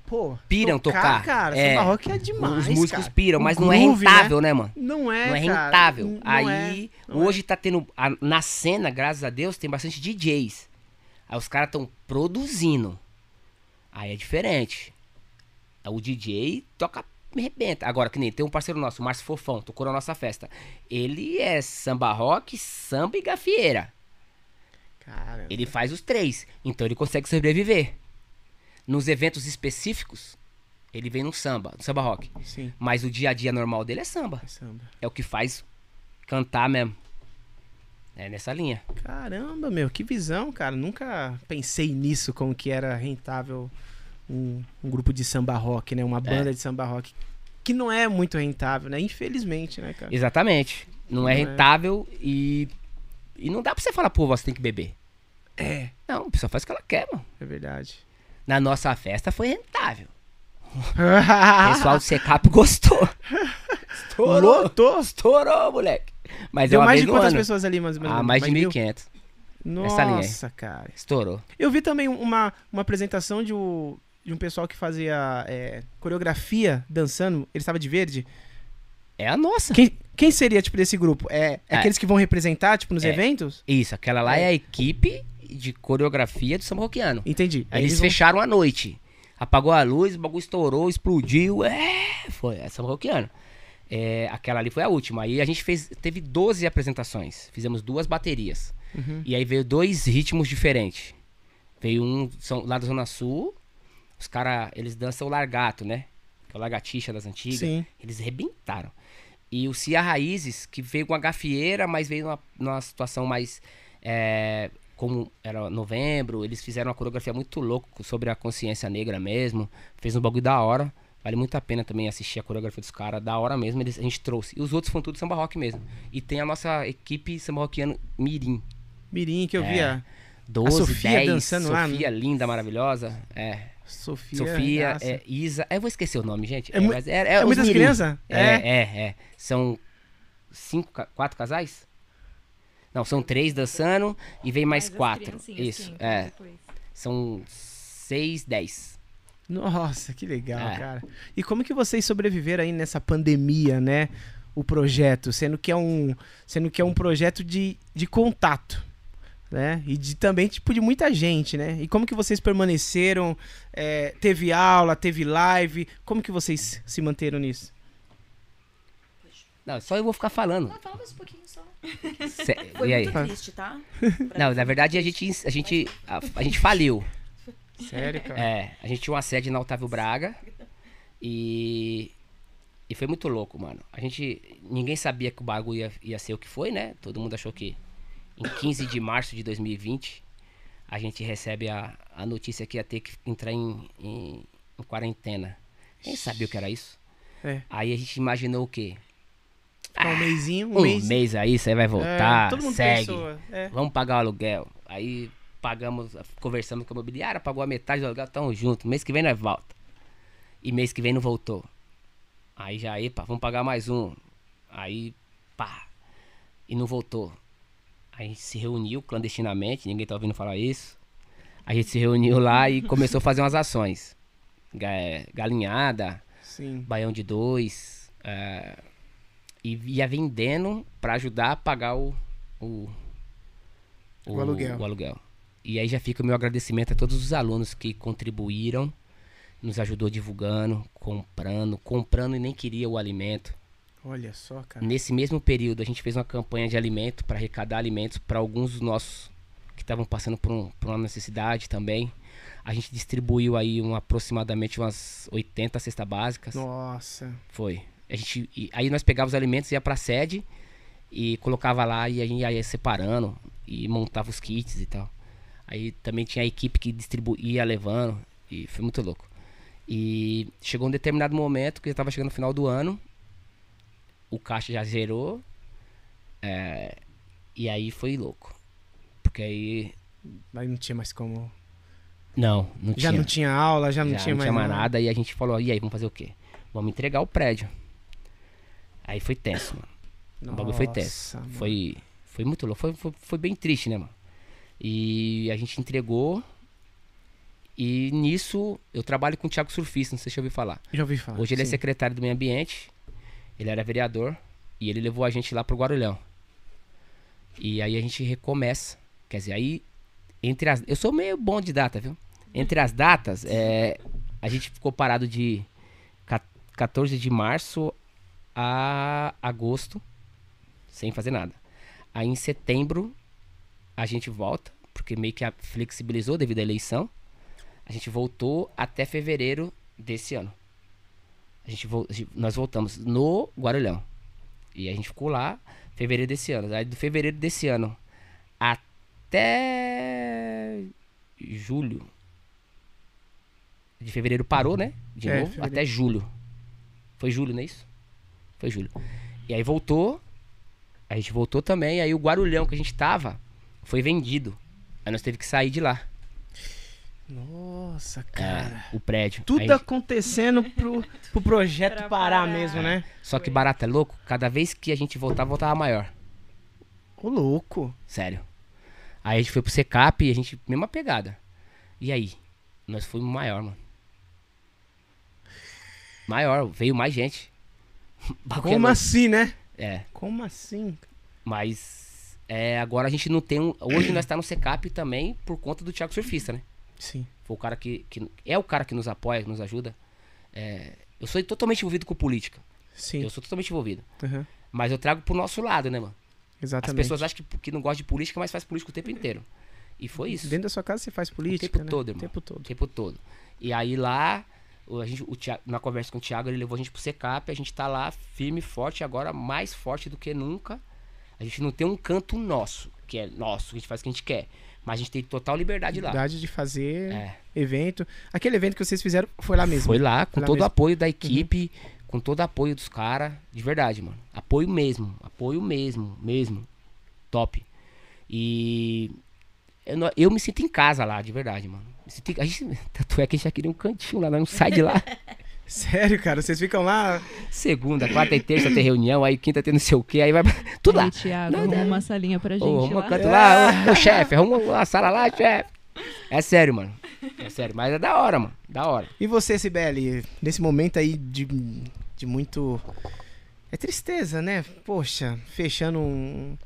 Pô, piram tocar. cara, É. samba rock é demais, Os músicos cara. piram, O mas não é groove, né? rentável, né, mano? Não é, não é rentável. não Aí, é, hoje tá tendo. a- na cena, graças a Deus, tem bastante DJs. Aí os caras tão produzindo. Aí é diferente. O DJ toca, me arrebenta. Agora, que nem tem um parceiro nosso, o Márcio Fofão, tocou na nossa festa. Ele é samba rock, samba e gafieira. Cara, Ele faz os três. Então ele consegue sobreviver. Nos eventos específicos, ele vem no samba, no samba rock. sim, Mas o dia a dia normal dele é samba. é samba. É o que faz cantar mesmo. É nessa linha. Caramba, meu, que visão, cara. Nunca pensei nisso, como que era rentável um, um grupo de samba rock, né? Uma banda de samba rock. Que não é muito rentável, né? Infelizmente, né, cara? Exatamente. Não é Não é. rentável e. E não dá pra você falar, pô, você tem que beber. É, Não, a pessoa faz o que ela quer, mano. é verdade. Na nossa festa foi rentável. O pessoal do Secap gostou. Estourou. Lotou? Estourou, moleque. Mas Deu é uma mais de quantas ano. pessoas ali, mais ou menos? Ah, mais de mil? 1.500. Essa linha aí. Nossa, cara. Estourou. Eu vi também uma, uma apresentação de um, de um pessoal que fazia é, coreografia dançando. Ele estava de verde. É a nossa. Quem, quem seria, tipo, desse grupo? É, é É. aqueles que vão representar, tipo, nos É. eventos? Isso, aquela lá é a equipe de coreografia do samba roquiano. Entendi. Aí Eles eles vão- fecharam a noite. Apagou a luz, o bagulho estourou, explodiu. É, foi essa roquiano. É, aquela ali foi a última. Aí a gente fez, teve 12 apresentações. Fizemos duas baterias. Uhum. E aí veio dois ritmos diferentes. Veio um são, lá da Zona Sul. Os caras, eles dançam o largato, né? Que é o largatixa das antigas. Sim. Eles arrebentaram. E o Cia Raízes, que veio com a gafieira, mas veio numa, numa situação mais. é, como era novembro, eles fizeram uma coreografia muito louca sobre a consciência negra mesmo. Fez um bagulho da hora. Vale muito a pena também assistir a coreografia dos caras, da hora mesmo, eles, a gente trouxe. E os outros foram tudo samba rock mesmo. E tem a nossa equipe samba rockiano Mirim. Mirim, que eu É. via. 12, Sofia 10, dançando lá, né? Sofia linda, maravilhosa. É. Sofia. Sofia, é, Isa. Eu vou esquecer o nome, gente. É mas é, é os muitas crianças? É, é, é. São cinco, quatro casais? Não, são três dançando e vem mais quatro. Isso, sim, é. depois. São seis, dez. Nossa, que legal, É. cara. E como que vocês sobreviveram aí nessa pandemia, né? O projeto, sendo que é um, sendo que é um projeto de, de contato, né? E de também tipo de muita gente, né? E como que vocês permaneceram? É, teve aula, teve live? Como que vocês se manteram nisso? Não, só eu vou ficar falando. Não, fala mais um pouquinho só. Cê- Foi e aí? muito triste, tá? Não, na verdade a gente, a gente, a, a gente faliu. Sério, cara? É, a gente tinha uma sede na Otávio Braga e e foi muito louco, mano. A gente ninguém sabia que o bagulho ia, ia ser o que foi, né? Todo mundo achou que em 15 de março de 2020 a gente recebe a, a notícia que ia ter que entrar em, em, em quarentena. Nem sabia o que era isso. É. Aí a gente imaginou o quê? Ficar um mêsinho, um, Um mês. mês aí, você vai É, voltar, todo mundo segue. É. Vamos pagar o aluguel. Aí pagamos, conversamos com a imobiliária, pagou a metade do aluguel, tamo junto. Mês que vem nós volta. E mês que vem não voltou. Aí já, epa, vamos pagar mais um. Aí, pá. E não voltou. Aí a gente se reuniu clandestinamente, ninguém tá ouvindo falar isso. A gente se reuniu lá e começou a fazer umas ações. Ga- Galinhada, Sim. baião de dois. é, e ia vendendo pra ajudar a pagar o, o, O aluguel. o aluguel. E aí já fica o meu agradecimento a todos os alunos que contribuíram, nos ajudou divulgando, comprando, comprando e nem queria o alimento. Olha só, cara. Nesse mesmo período, a gente fez uma campanha de alimento para arrecadar alimentos para alguns dos nossos que estavam passando por, um- por uma necessidade também. A gente distribuiu aí um, aproximadamente umas 80 cestas básicas. Nossa. Foi. A gente, aí nós pegava os alimentos, ia pra sede e colocava lá e a gente ia separando e montava os kits e tal. Aí também tinha a equipe que distribuía levando e foi muito louco. E chegou um determinado momento que já tava chegando no final do ano, o caixa já zerou é, e aí foi louco. Porque aí. Aí não tinha mais como. Não, não Já tinha. não tinha aula, já não Já tinha não mais tinha mais nada. nada. E a gente falou, e aí, vamos fazer o quê? Vamos entregar o prédio. Aí foi tenso, mano. O bagulho foi tenso. Nossa, mano. Foi, foi muito louco. Foi, foi, foi bem triste, né, mano? E a gente entregou. E nisso, eu trabalho com o Thiago Surfista, não sei se você ouviu falar. Já ouvi falar. Hoje ele é sim. secretário do meio ambiente. Ele era vereador. E ele levou a gente lá pro Guarulhão. E aí a gente recomeça. Quer dizer, aí. Entre as. Eu sou meio bom de data, viu? Entre as datas, é, a gente ficou parado de ca- 14 de março a agosto, sem fazer nada. Aí em setembro a gente volta, porque meio que a- flexibilizou devido à eleição. A gente voltou até fevereiro desse ano. A gente vol- a gente- nós voltamos no Guarulhão. E a gente ficou lá fevereiro desse ano. Aí do fevereiro desse ano até julho. De fevereiro parou, né? De É, novo, fevereiro. até julho. Foi julho, não é isso? Foi julho. E aí voltou. A gente voltou também. Aí o Guarulhão que a gente tava foi vendido. Aí nós teve que sair de lá. Nossa, é, cara. o prédio. Tudo Aí- acontecendo pro, pro projeto parar, parar. mesmo, né? Só que barato é louco. Cada vez que a gente voltava, voltava maior. Ô, louco. Sério. Aí a gente foi pro Secap e a gente, mesma pegada. E aí? Nós fomos maior, mano. Maior, veio mais gente. Como assim, né? É, Como assim? mas é, agora a gente não tem um. Hoje nós tá no Secap também por conta do Thiago Surfista, né? Sim. Foi o cara que, que. É o cara que nos apoia, que nos ajuda. É, eu sou totalmente envolvido com política. Sim. Eu sou totalmente envolvido. Aham. Mas eu trago pro nosso lado, né, mano? As Exatamente. pessoas acham que, que não gostam de política, mas faz política o tempo inteiro. E foi isso. Dentro da sua casa você faz política, tempo né? todo, O irmão. tempo todo. o tempo todo. E aí lá, o, a gente, o Thiago- na conversa com o Thiago, ele levou a gente pro Secap, a gente tá lá firme, forte, agora mais forte do que nunca. A gente não tem um canto nosso, que é nosso, a gente faz o que a gente quer. Mas a gente tem total liberdade lá. Liberdade de fazer É. evento. Aquele evento que vocês fizeram foi lá mesmo. Foi lá, com Foi lá todo o mesmo. Uhum. apoio da equipe, com todo o apoio dos caras, de verdade, mano. Apoio mesmo, apoio mesmo, mesmo. Top. E eu, eu me sinto em casa lá, de verdade, mano. Sinto em- a gente, tanto é que a gente já queria um cantinho lá, não sai de lá. Sério, cara? Vocês ficam lá. Segunda, quarta e terça tem reunião, aí quinta tem não sei o que, aí vai. Tudo lá. Aí, Não, arruma uma salinha pra gente Ô, arruma lá. canto lá, ô, ô, chefe, arruma uma sala lá, chefe. É sério, mano. É sério, mas é da hora, mano. Da hora. E você, Sibeli, nesse momento aí de, de muito. É tristeza, né? Poxa, fechando um,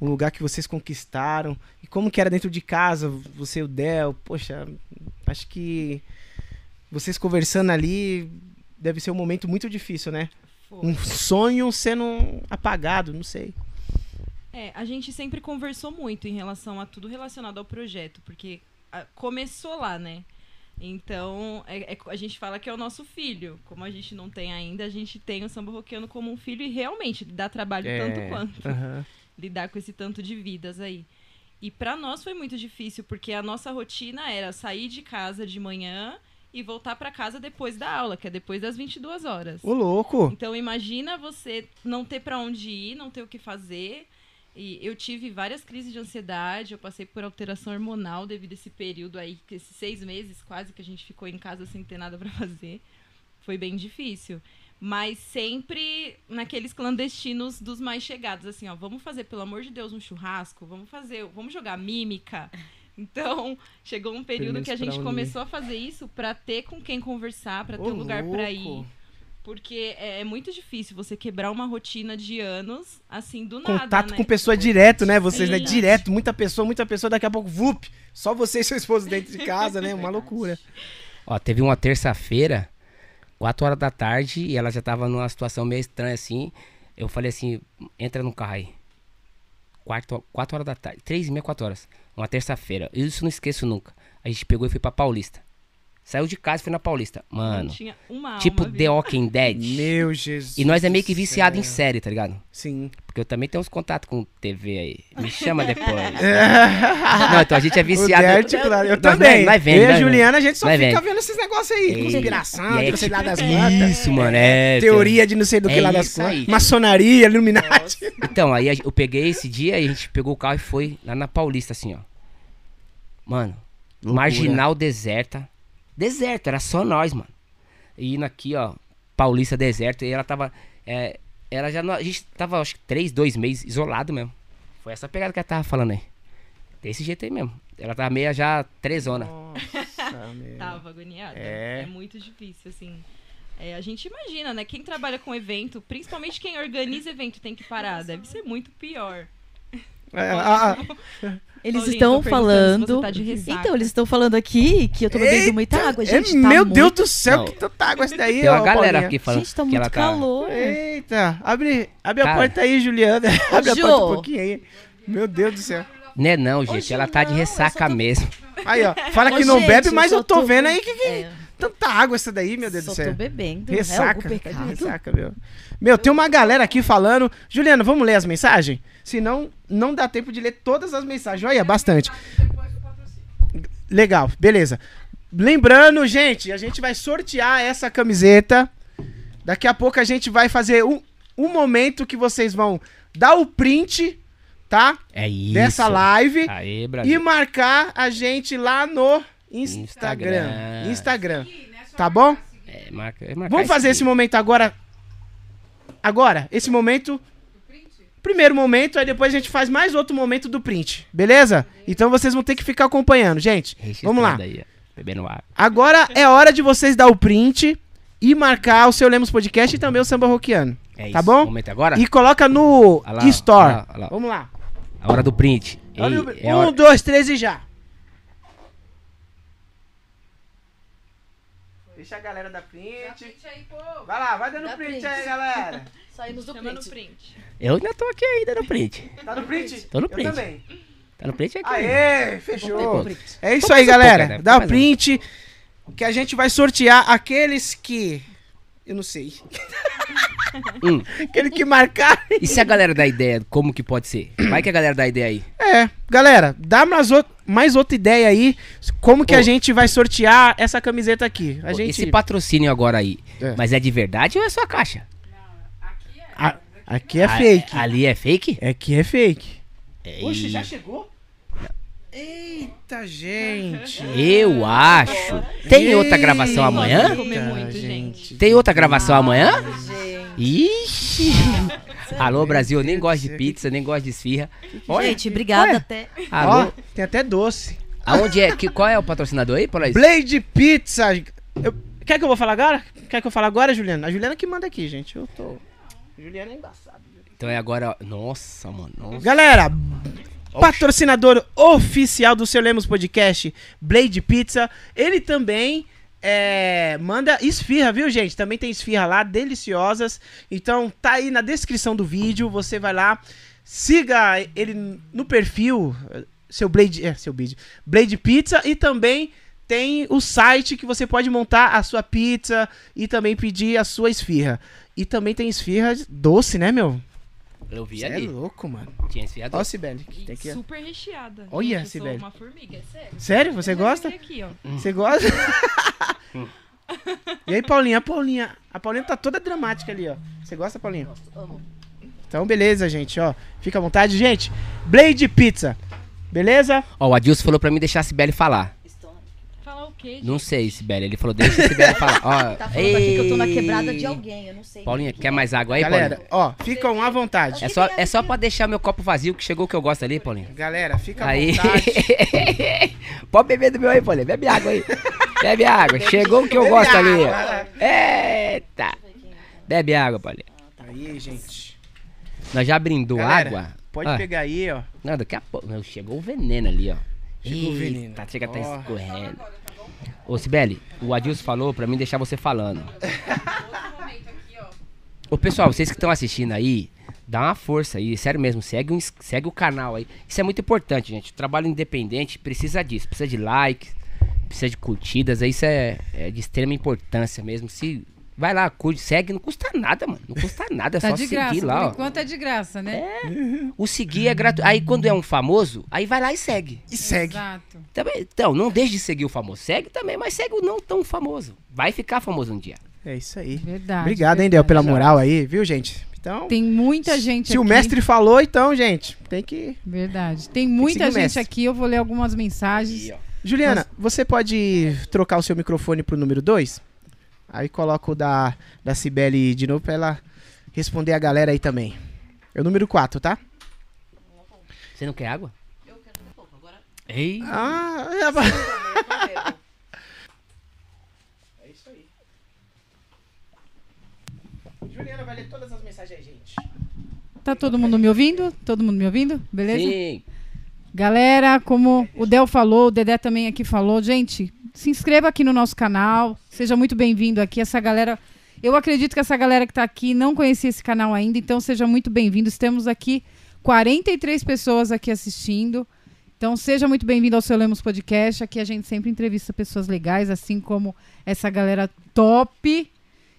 um lugar que vocês conquistaram. E como que era dentro de casa, você e o Del? Poxa, acho que vocês conversando ali deve ser um momento muito difícil, né? Foi. Um sonho sendo apagado, não sei. É, a gente sempre conversou muito em relação a tudo relacionado ao projeto, porque ah, começou lá, né? Então, é- é- a gente fala que é o nosso filho. Como a gente não tem ainda, a gente tem o samba roqueano como um filho e realmente dá trabalho tanto quanto Aham. Lidar com esse tanto de vidas aí. E pra nós foi muito difícil, porque a nossa rotina era sair de casa de manhã e voltar pra casa depois da aula, que é depois das 22 horas. Ô, louco! Então imagina você não ter pra onde ir, não ter o que fazer. E eu tive várias crises de ansiedade, eu passei por alteração hormonal devido a esse período aí, que esses seis meses quase que a gente ficou em casa sem ter nada pra fazer. Foi bem difícil. Mas sempre naqueles clandestinos dos mais chegados, assim, ó, vamos fazer, pelo amor de Deus, um churrasco, vamos fazer, vamos jogar mímica. Então, chegou um período que a gente começou a fazer isso pra ter com quem conversar, pra ter Ô, um lugar pra ir. Porque é, é muito difícil você quebrar uma rotina de anos, assim, do nada, Contato né? com pessoa direto, né? Vocês, né? Direto, muita pessoa, muita pessoa, daqui a pouco, vup! Só você e seu esposo dentro de casa, né? Uma loucura. Ó, teve uma terça-feira, 4 horas da tarde, e ela já tava numa situação meio estranha assim. Eu falei assim: entra no carro aí. 4, quatro horas da tarde, 3 e meia, 4 horas. Uma terça-feira. Isso não esqueço nunca. A gente pegou e foi pra Paulista. Saiu de casa e foi na Paulista. Mano, tinha uma tipo alma, The viu? Walking Dead. Meu Jesus. E nós é meio que do viciado em céu. série, tá ligado? Sim. Porque eu também tenho uns contatos com TV aí. Me chama depois. não, então a gente é O viciado. Tipo, eu Nós- também. nós vendo, eu e a Juliana, a gente só fica vendo. vendo esses negócios aí. E- Conspiração, e de é não sei lá tipo- das matas. Isso, mano, é. Teoria de não sei do que É lá das coisas. Maçonaria, Illuminati. Então, aí eu peguei esse dia e a gente pegou o carro e foi lá na Paulista, assim, ó. Mano, Loucura. marginal deserta. Deserto, era só nós, mano. E indo aqui, ó, Paulista deserto. E ela tava. é, ela já. não- A gente tava, acho que, três, dois meses isolado mesmo. Foi essa pegada que ela tava falando aí. Desse jeito aí mesmo. Ela tava meia já trezona. Nossa, meu. Tava agoniada. É. É. muito difícil, assim. É, a gente imagina, né? Quem trabalha com evento, principalmente quem organiza evento, tem que parar. Deve ser muito pior. É, ah, ah, Eles Paulinho, estão falando. tá então, eles estão falando aqui que eu tô bebendo muita eita, água, é, gente. tá meu muito... Deus do céu, Não. que tanta água essa daí, Tem uma ó, galera Paulinha. aqui falando Gente, tá que muito ela tá. calor. Eita, abre, abre a porta aí, Juliana. abre a porta um pouquinho aí. Meu Deus do céu. Né, não, gente. Hoje ela tá de não, ressaca tô- mesmo. Aí, ó. Fala Ô, que não gente, bebe, mas eu tô tô vendo aí que, que É. tanta água essa daí, meu Deus Só do céu. tô bebendo. é Ressaca, pecado. ressaca, meu. Meu, tem uma galera aqui falando. Juliana, vamos ler as mensagens? Senão, não dá tempo de ler todas as mensagens. Olha, bastante. Legal, beleza. Lembrando, gente, a gente vai sortear essa camiseta. Daqui a pouco a gente vai fazer um, um momento que vocês vão dar o print, tá? É isso. Dessa live. Aê, E Brasil. marcar a gente lá no Instagram. Instagram. Instagram. Tá bom? É, marca, é Vamos fazer esse momento agora. Agora, esse momento. Primeiro momento, aí depois a gente faz mais outro momento do print, beleza? Então vocês vão ter que ficar acompanhando, gente. Vamos lá. Bebendo água. Agora é hora de vocês dar o print e marcar o seu Lemos Podcast e também o Samba Roquiano. É Tá isso. bom? Momento agora? E coloca no lá, Store. olha lá, olha lá. Vamos lá. A hora do print. Ei, é um, hora- dois, três e já. Deixa a galera dar print. Vai lá, vai dando print, print. aí, galera. Saímos do print. print. Eu ainda tô aqui ainda no print. Tá no print? Tô no Eu print. também. Tá no print aqui. Aê, fechou. Pô, É isso aí, galera. né? Dá o print que a gente vai sortear aqueles que. Eu não sei. Hum. Aquele que marcar. E se a galera dá ideia, como que pode ser? Vai que a galera dá ideia aí. É, galera, dá mais, out- mais outra ideia aí. Como que Ô. a gente vai sortear essa camiseta aqui? A gente. Esse patrocínio agora aí, É. mas é de verdade ou é só caixa? A- Aqui é A- fake. Ali é fake? Aqui é fake. É, Oxe, já chegou? Eita, gente. Eu acho. Tem outra gravação Eita, amanhã? muito, gente. Tem outra gravação amanhã? Gente. Ixi! Alô, Brasil, eu nem gosto de pizza, nem gosto de esfirra. Olha, Gente, obrigada até. alô, Ó, tem até doce. aonde é? Que, qual é o patrocinador aí, Paulista? Blade Pizza. Eu- Quer que eu vou falar agora? Quer que eu fale agora, Juliana? A Juliana que manda aqui, gente. Eu tô. Juliana é embaçada. Então é agora. Nossa, mano. Nossa. Galera, patrocinador oficial do Seu Lemos Podcast, Blade Pizza. Ele também é, manda esfirra, viu, gente? Também tem esfirra lá, deliciosas. Então tá aí na descrição do vídeo. Você vai lá, siga ele no perfil, seu Blade, é, seu vídeo, Blade Pizza e também tem o site que você pode montar a sua pizza e também pedir a sua esfirra. E também tem esfirra doce, né, meu? Eu vi Você é ali. louco, mano. Tinha esfiado. Ó, Sibeli. E Tem aqui, ó. super recheada. Olha, Gente, eu sou Sibeli. uma formiga, é sério. Sério? Você Eu gosta? Aqui, ó. Você gosta? e aí, Paulinha? A Paulinha. A Paulinha tá toda dramática ali, ó. Você gosta, Paulinha? Amo. Então, beleza, gente, ó. Fica à vontade, gente. Blade Pizza. Beleza? Ó, o Adilson falou pra mim deixar a Sibeli falar. O quê, gente? Não sei, Sibeli. Ele falou, deixa a Sibeli falar. Ó, Tá falando aqui que eu tô na ei. quebrada de alguém, eu não sei. Paulinha, quer é. mais água aí, Galera, Paulinha? ó, ficam à vontade. É só, é só pra deixar meu copo vazio, que chegou o que eu gosto ali, Paulinha. Galera, fica à Aí. vontade. Pode beber do meu aí, Paulinha. Bebe água aí. Bebe água. Chegou o que eu Bebe gosto ali. água. ó. Eita. Bebe água, Paulinha. Aí, gente. Nós já brindou Galera, água? Pode Ah, pegar aí, ó. Não, daqui a pouco. Chegou o veneno ali, ó. Chegou o Eita, veneno. Chega, tá Ó. escorrendo. Ô, Sibeli, o Adilson falou pra mim deixar você falando. Ô, pessoal, vocês que estão assistindo aí, dá uma força aí, sério mesmo, segue, o ins- segue o canal aí. Isso é muito importante, gente. O trabalho independente precisa disso, precisa de likes, precisa de curtidas, isso é, é de extrema importância mesmo. Se vai lá, curte, segue, não custa nada, mano. Não custa nada, é Tá só de seguir graça, lá, por ó. enquanto é de graça, né? O seguir é gratuito. Aí quando é um famoso, aí vai lá e segue. E segue. Exato. Também, então, não deixe de seguir o famoso. Segue também, mas segue o não tão famoso. Vai ficar famoso um dia. É isso aí. Verdade. Obrigado, hein. Del, pela moral aí, viu, gente? Então, Tem muita gente se o aqui. mestre falou, então, gente, tem que... Verdade. Tem seguir muita o gente aqui, eu vou ler algumas mensagens. Juliana, você pode trocar o seu microfone pro número 2? Aí coloca o da, da Cibele de novo pra ela responder a galera aí também. É o número 4, tá? Você não quer água? Eu quero um pouco, agora Ei. Ah, é, é isso aí. Juliana vai ler todas as mensagens aí, gente. Tá todo mundo me ouvindo? Todo mundo me ouvindo? Beleza? Sim. Galera, como o Del falou, o Dedé também aqui falou, gente, se inscreva aqui no nosso canal, seja muito bem-vindo aqui. Essa galera, eu acredito que essa galera que tá aqui não conhecia esse canal ainda, então seja muito bem-vindo. Temos aqui 43 pessoas aqui assistindo. Então seja muito bem-vindo ao Seu Lemos Podcast. Aqui a gente sempre entrevista pessoas legais, assim como essa galera top.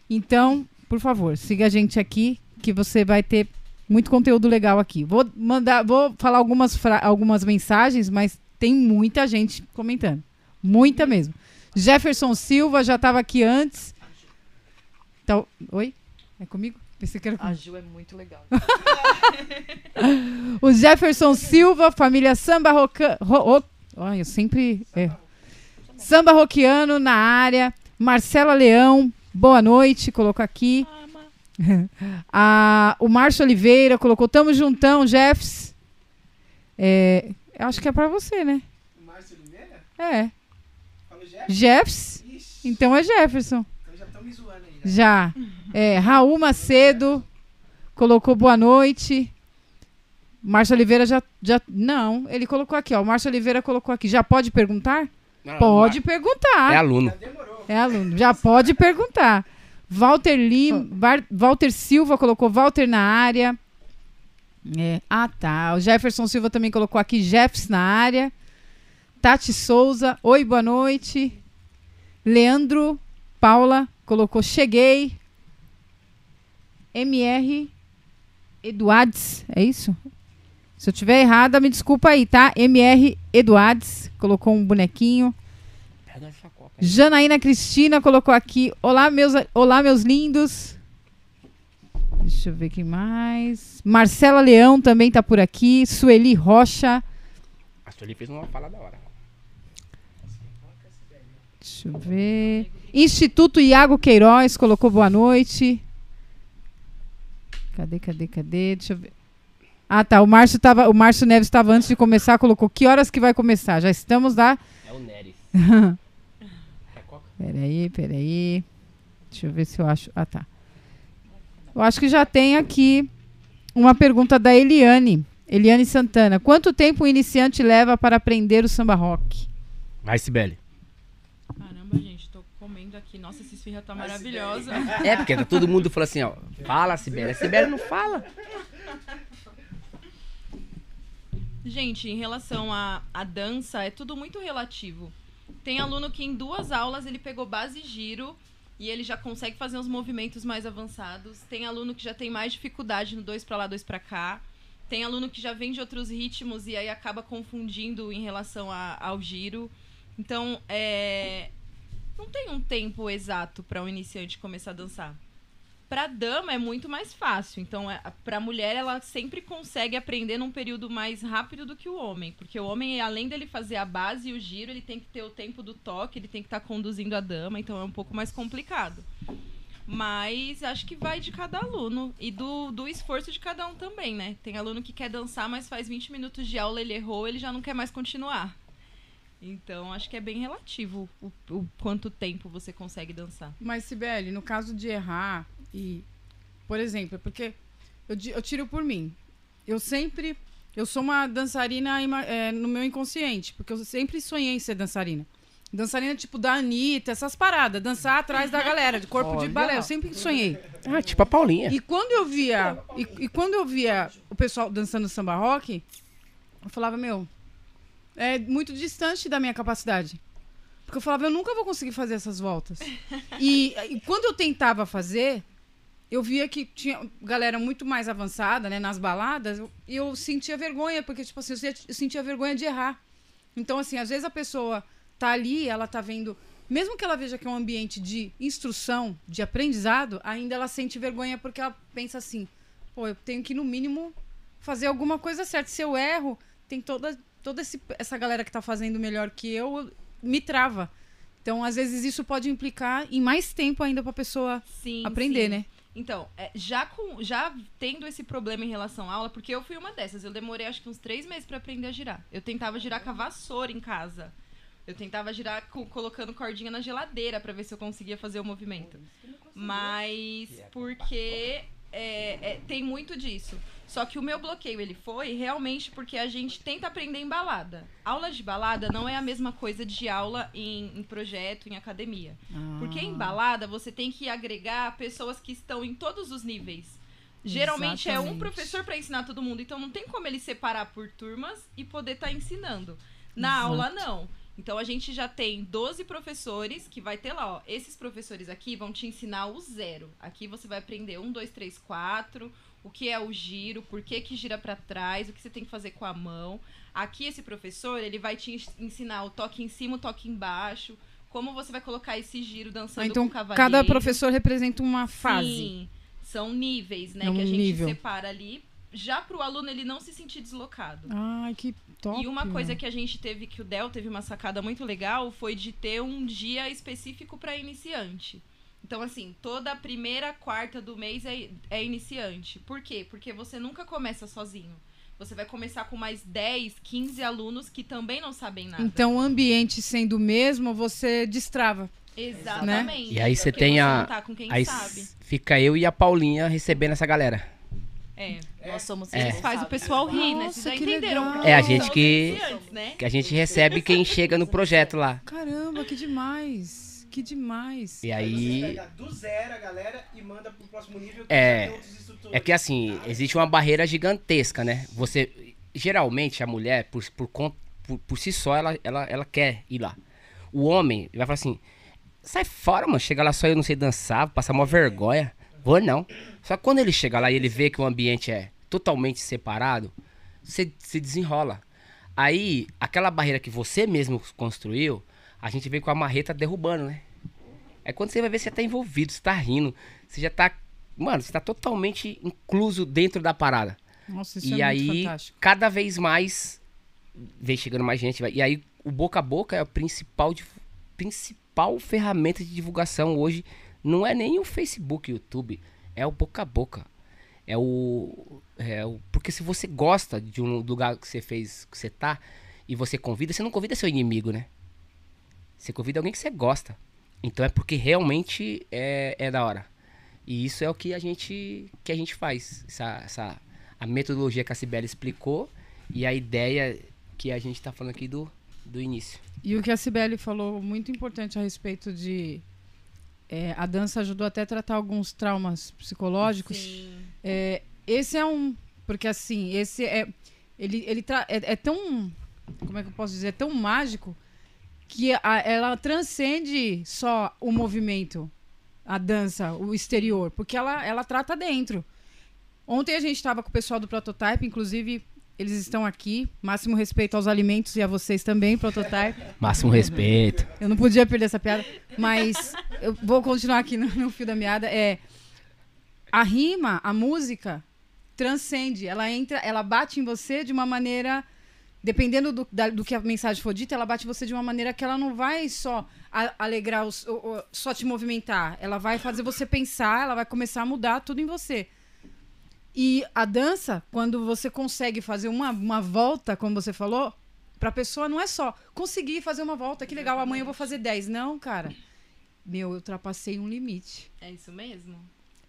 Então, por favor, siga a gente aqui, que você vai ter muito conteúdo legal aqui. Vou mandar, vou falar algumas, algumas mensagens, mas tem muita gente comentando. Muita mesmo. Jefferson Silva já estava aqui antes. Então, oi? É comigo? Pensei que era comigo. A Ju é muito legal. O Jefferson Silva, família Samba Roca... Ro... Olha, eu sempre... É. Samba Roquiano na área. Marcela Leão, boa noite, colocou aqui. Ah, o Márcio Oliveira colocou, tamo juntão, Jeffs. É, eu acho que é pra você, né? Márcio Oliveira? É. Falou Jeff? Jeffs? Ixi, Então é Jefferson. então já estão me zoando aí. né? Já. É, Raul Macedo colocou boa noite. Márcio Oliveira já, já. Não, ele colocou aqui, ó. O Márcio Oliveira colocou aqui. Já pode perguntar? Não, Pode É perguntar. aluno. Já demorou. É aluno. Já pode perguntar. Walter Lim, Var- Walter Silva colocou Walter na área. É. Ah, tá. O Jefferson Silva também colocou aqui Jeffs na área. Tati Souza, oi, boa noite. Leandro Paula colocou cheguei. MR Eduardes, é isso? Se eu tiver errada, me desculpa aí, tá? MR Eduardes colocou um bonequinho. Pega essa copa aí. Janaína Cristina colocou aqui. Olá, meus, olá, meus lindos. Deixa eu ver quem mais. Marcela Leão também tá por aqui. Sueli Rocha. A Sueli fez uma fala da hora. Deixa eu ver. Instituto Iago Queiroz colocou boa noite. Cadê, cadê, cadê? Deixa eu ver. Ah, tá. O Márcio, tava, o Márcio Neves estava antes de começar, colocou que horas que vai começar? Já estamos lá. É o Neres. Peraí, peraí. Deixa eu ver se eu acho. Ah, tá. Eu acho que já tem aqui uma pergunta da Eliane. Eliane Santana. Quanto tempo o iniciante leva para aprender o samba rock? Vai, Sibeli. Caramba, gente, tô comendo aqui. Nossa, essa esfirra tá maravilhosa. É, porque tá todo mundo falando assim, ó. Fala, Sibeli. A Sibeli não fala. Gente, em relação à à dança, é tudo muito relativo. Tem aluno que em duas aulas ele pegou base giro e ele já consegue fazer uns movimentos mais avançados. Tem aluno que já tem mais dificuldade no dois pra lá, dois pra cá. Tem aluno que já vem de outros ritmos e aí acaba confundindo em relação a- ao giro. Então, é, não tem um tempo exato para um iniciante começar a dançar. Pra dama é muito mais fácil. Então, é, pra mulher, ela sempre consegue aprender num período mais rápido do que o homem. Porque o homem, além dele fazer a base e o giro, ele tem que ter o tempo do toque, ele tem que estar conduzindo a dama. Então, é um pouco mais complicado. Mas acho que vai de cada aluno. E do, do esforço de cada um também, né? Tem aluno que quer dançar, mas faz 20 minutos de aula, ele errou, ele já não quer mais continuar. Então, acho que é bem relativo o, o quanto tempo você consegue dançar. Mas, Sibeli, no caso de errar, e, por exemplo, porque eu, eu tiro por mim. Eu sempre. Eu sou uma dançarina é, no meu inconsciente, porque eu sempre sonhei em ser dançarina. Dançarina tipo da Anitta, essas paradas, dançar atrás da galera, de corpo de Olha. balé. Eu sempre sonhei. Ah, tipo a Paulinha. E quando eu via. E, e quando eu via o pessoal dançando samba rock, eu falava, meu, é muito distante da minha capacidade. Porque eu falava, eu nunca vou conseguir fazer essas voltas. E, e quando eu tentava fazer, eu via que tinha galera muito mais avançada, né, nas baladas, eu- e eu sentia vergonha, porque, tipo assim, eu sentia- vergonha de errar. Então, assim, às vezes a pessoa tá ali, ela tá vendo. Mesmo que ela veja que é um ambiente de instrução, de aprendizado, ainda ela sente vergonha porque ela pensa assim: pô, eu tenho que, no mínimo, fazer alguma coisa certa. Se eu erro, tem toda, toda esse- essa galera que tá fazendo melhor que eu, me trava. Então, às vezes, isso pode implicar em mais tempo ainda pra pessoa Sim, aprender, sim. né? Então, é, já, com, já tendo esse problema em relação à aula, porque eu fui uma dessas, eu demorei acho que uns três meses pra aprender a girar. Eu tentava girar com a vassoura em casa. Eu tentava girar co- colocando cordinha na geladeira pra ver se eu conseguia fazer o movimento. Mas porque é, é, tem muito disso. Só que o meu bloqueio ele foi realmente porque a gente tenta aprender em balada. Aula de balada não é a mesma coisa de aula em, em projeto, em academia. Porque em balada você tem que agregar pessoas que estão em todos os níveis. Geralmente é um Exatamente. professor para ensinar todo mundo, então não tem como ele separar por turmas e poder estar ensinando. Na aula não. Então a gente já tem 12 professores que vai ter lá, ó. Esses professores aqui vão te ensinar o zero. Aqui você vai aprender um, dois, três, quatro, o que é o giro, por que que gira para trás, o que você tem que fazer com a mão. Aqui esse professor, ele vai te ens- ensinar o toque em cima, o toque embaixo, como você vai colocar esse giro dançando Ah, então, com o cavaleiro. cada professor representa uma fase. Sim, são níveis, né, É um que a gente nível. separa ali, já pro aluno ele não se sentir deslocado. Ai, que top. E uma coisa que a gente teve, que o Del teve uma sacada muito legal, foi de ter um dia específico para iniciante. Então, assim, toda a primeira quarta do mês é, é iniciante. Por quê? Porque você nunca começa sozinho. Você vai começar com mais 10, 15 alunos que também não sabem nada. Então, o ambiente sendo o mesmo, você destrava. Exatamente. E aí você tem você a- tá com quem Aí sabe. fica eu e a Paulinha recebendo essa galera. É. Nós somos É. Eles fazem o pessoal rir, né? Vocês já que entenderam? legal. É, a gente que- iniciantes, né? Que a gente recebe quem chega no projeto lá. Caramba, que demais. Que demais. E Você aí. pega do zero a galera e manda pro próximo nível. que É. É que assim, existe uma barreira gigantesca, né? Você. Geralmente a mulher, por, por, por, por si só, ela, ela, ela quer ir lá. O homem vai falar assim: sai fora, mano. Chega lá só eu não sei dançar, passar uma vergonha. Vou não. Só que quando ele chega lá e ele vê que o ambiente é totalmente separado, você se desenrola. Aí, aquela barreira que você mesmo construiu, a gente vem com a marreta derrubando, né? Aí quando você vai ver, você tá envolvido, você tá rindo, você já tá. Mano, você tá totalmente incluso dentro da parada. Nossa, isso e é aí, muito fantástico. cada vez mais vem chegando mais gente. vai- E aí, o boca a boca é a principal, principal ferramenta de divulgação hoje. Não é nem o Facebook, o YouTube, é o boca a boca. É o, é o. Porque se você gosta de um lugar que você fez, que você tá, e você convida, você não convida seu inimigo, né? Você convida alguém que você gosta. Então é porque realmente é, é da hora. E isso é o que a gente, que a gente faz. Essa, essa, a metodologia que a Cibele explicou e a ideia que a gente tá falando aqui do, do início. E o que a Cibele falou muito importante a respeito de. é, a dança ajudou até a tratar alguns traumas psicológicos. Sim. É, esse é um. Porque assim, esse é. Ele, ele tra- é, é tão. Como é que eu posso dizer? É tão mágico que a- ela transcende só o movimento, a dança, o exterior, porque ela, ela trata dentro. Ontem a gente estava com o pessoal do Prototype, inclusive eles estão aqui. Máximo respeito aos alimentos e a vocês também, Prototype. Máximo respeito. Eu não podia perder essa piada, mas eu vou continuar aqui no, no fio da meada. É a rima, a música transcende, ela entra, ela bate em você de uma maneira dependendo do, da- do que a mensagem for dita, ela bate você de uma maneira que ela não vai só a- alegrar, os, só te movimentar. Ela vai fazer você pensar, ela vai começar a mudar tudo em você. E a dança, quando você consegue fazer uma, uma volta, como você falou, pra pessoa não é só conseguir fazer uma volta, que legal, amanhã eu vou fazer 10. Não, cara. Meu, eu ultrapassei um limite. É isso mesmo?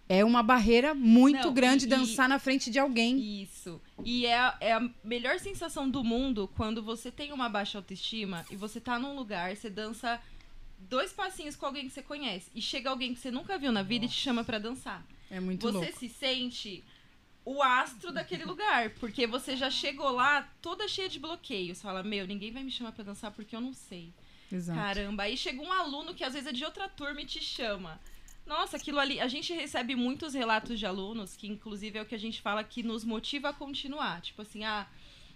É uma barreira muito Não, grande e- dançar na frente de alguém. Isso. E é, a- é a melhor sensação do mundo quando você tem uma baixa autoestima e você tá num lugar, você dança dois passinhos com alguém que você conhece e chega alguém que você nunca viu na vida e te chama pra dançar. É muito você louco. se sente o astro daquele lugar, porque você já chegou lá toda cheia de bloqueios. Fala, meu, ninguém vai me chamar pra dançar porque eu não sei. Exato. Caramba, aí chega um aluno que às vezes é de outra turma e te chama. Nossa, aquilo ali. A gente recebe muitos relatos de alunos, que inclusive é o que a gente fala que nos motiva a continuar. Tipo assim, ah,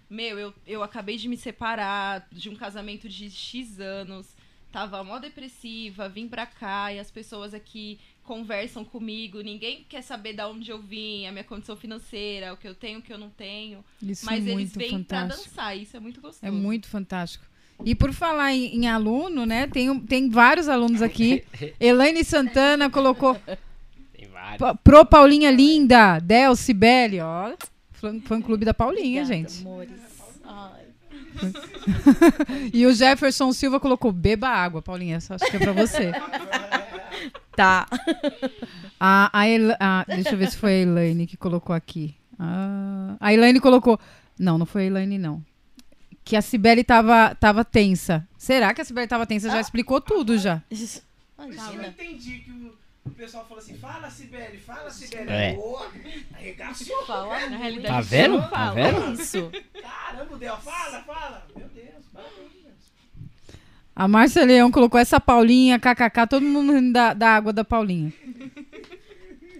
meu, eu, eu acabei de me separar de um casamento de X anos, tava mó depressiva, vim pra cá e as pessoas aqui conversam comigo, ninguém quer saber da onde eu vim, a minha condição financeira, o que eu tenho, o que eu não tenho. Isso mas é eles muito vêm pra fantástico. dançar, isso é muito gostoso. É muito fantástico. E por falar em, em aluno, né? Tem, tem vários alunos aqui. Elaine Santana colocou Tem vários. Pro Paulinha Linda, Del Cibele, ó. Fã, clube da Paulinha, Obrigada, gente. Amores. Ai. E o Jefferson Silva colocou beba água, Paulinha. Essa acho que é pra você. Tá. A, a Ela- a- deixa eu ver se foi a Elaine que colocou aqui. Ah, a Elaine colocou. Não, não foi a Elaine, não. Que a Cibele tava, tava tensa. Será que a Cibele tava tensa? Já explicou tudo já. Por isso que eu não Imagina. entendi que o, o pessoal falou assim: fala, Sibeli, fala, Sibeli. É. Boa, arregaçou. Fala Na realidade, Tá vendo? Tá fala. vendo? Isso. Caramba, Del, fala, fala. Meu Deus, parabéns. A Márcia Leão colocou essa Paulinha, kkk, todo mundo rindo da, da água da Paulinha.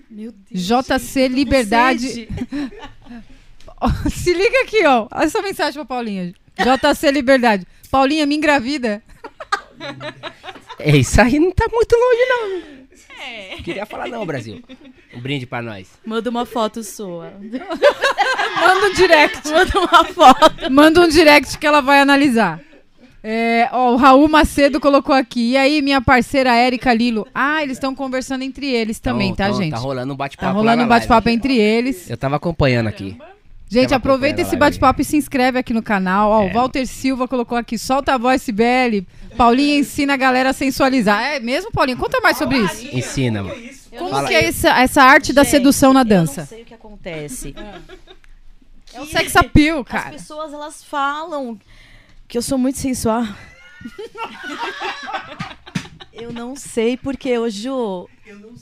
Meu Deus. JC Liberdade. Se liga aqui, ó. Olha essa mensagem pra Paulinha. JC Liberdade. Paulinha, me engravida. É, isso aí não tá muito longe, não. É. Queria falar não, Brasil. Um brinde pra nós. Manda uma foto sua. Manda um direct. Manda uma foto. Manda um direct que ela vai analisar. É, ó, o Raul Macedo colocou aqui. E aí, minha parceira Érica Lilo. Ah, eles estão conversando entre eles também, Então, tá, então, gente? Tá rolando um bate-papo. Tá rolando um bate-papo entre eles. Eu tava acompanhando aqui. Gente, aproveita esse bate-papo e se inscreve aqui no canal. Ó, o É. Walter Silva colocou aqui. Solta a voz, Sibeli. Paulinha ensina a galera a sensualizar. É mesmo, Paulinha? Conta mais sobre isso. Ensina, mano. Como Fala. que é essa, essa arte da Gente, sedução na Eu dança? não sei o que acontece. É o sex appeal, As cara. pessoas, elas falam que eu sou muito sensual. eu não sei porquê, ô Ju.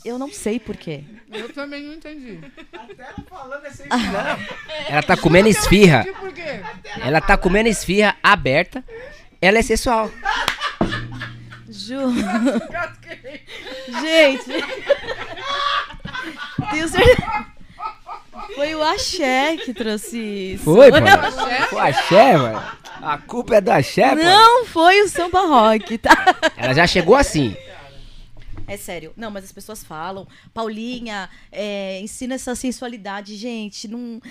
Eu não sei porquê. Eu também não entendi. Até ela falando é sem Ela tá comendo esfirra. Por quê? Ela tá comendo esfirra aberta. Ela é sensual. Ju. Gente. Tenho certeza. Foi o Axé que trouxe isso. Foi, mano. Foi axé, mano. A culpa é do axé, mano. Não foi o samba rock, tá? Ela já chegou assim. É sério. Não, mas as pessoas falam. Paulinha, é, ensina essa sensualidade, gente. Não.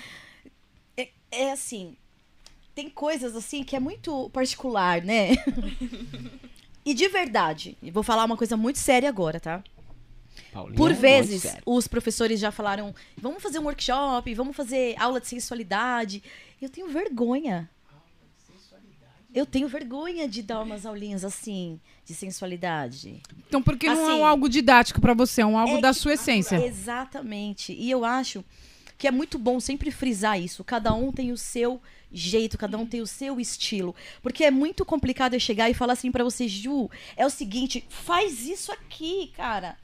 É, é assim. Tem coisas assim que é muito particular, né? e de verdade, vou falar uma coisa muito séria agora, tá? Paulinha Por vezes, os professores já falaram: vamos fazer um workshop, vamos fazer aula de sensualidade. Eu tenho vergonha. Eu tenho vergonha de dar umas aulinhas assim, de sensualidade. Então, porque não é Assim, um algo didático pra você, é um algo É da que- sua essência. Exatamente. E eu acho que é muito bom sempre frisar isso. Cada um tem o seu jeito, cada um tem o seu estilo. Porque é muito complicado eu chegar e falar assim pra você, Ju, é o seguinte, faz isso aqui, cara.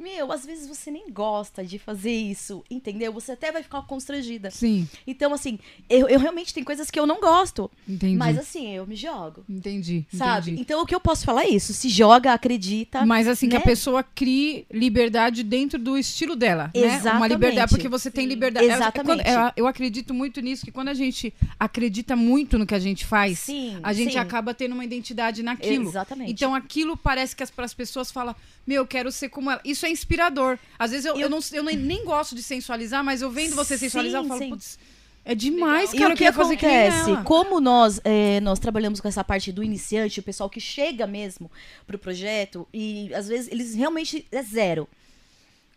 Meu, às vezes você nem gosta de fazer isso, entendeu? Você até vai ficar constrangida. Sim, Então, assim, eu, eu realmente tem coisas que eu não gosto. entendi. Mas assim, eu me jogo. Entendi, Sabe? entendi. Então o que eu posso falar é isso. Se joga, acredita. Mas assim, que a né? pessoa crie liberdade dentro do estilo dela, né? Uma Exatamente. liberdade, porque você tem liberdade. É- é Exatamente. quando- é- eu acredito muito nisso, que quando a gente acredita muito no que a gente faz, Sim, a gente sim. acaba tendo uma identidade naquilo. Exatamente. Então aquilo parece que para as pessoas fala, meu, eu quero ser como ela. Isso é inspirador. Às vezes eu, eu, Eu- não, eu nem, gosto de sensualizar, mas eu vendo você Sim, sensualizar, eu falo, sim. putz, é demais, E cara. o eu que acontece? Como nós, é, nós trabalhamos com essa parte do iniciante, o pessoal que chega mesmo pro projeto, e às vezes eles realmente é zero.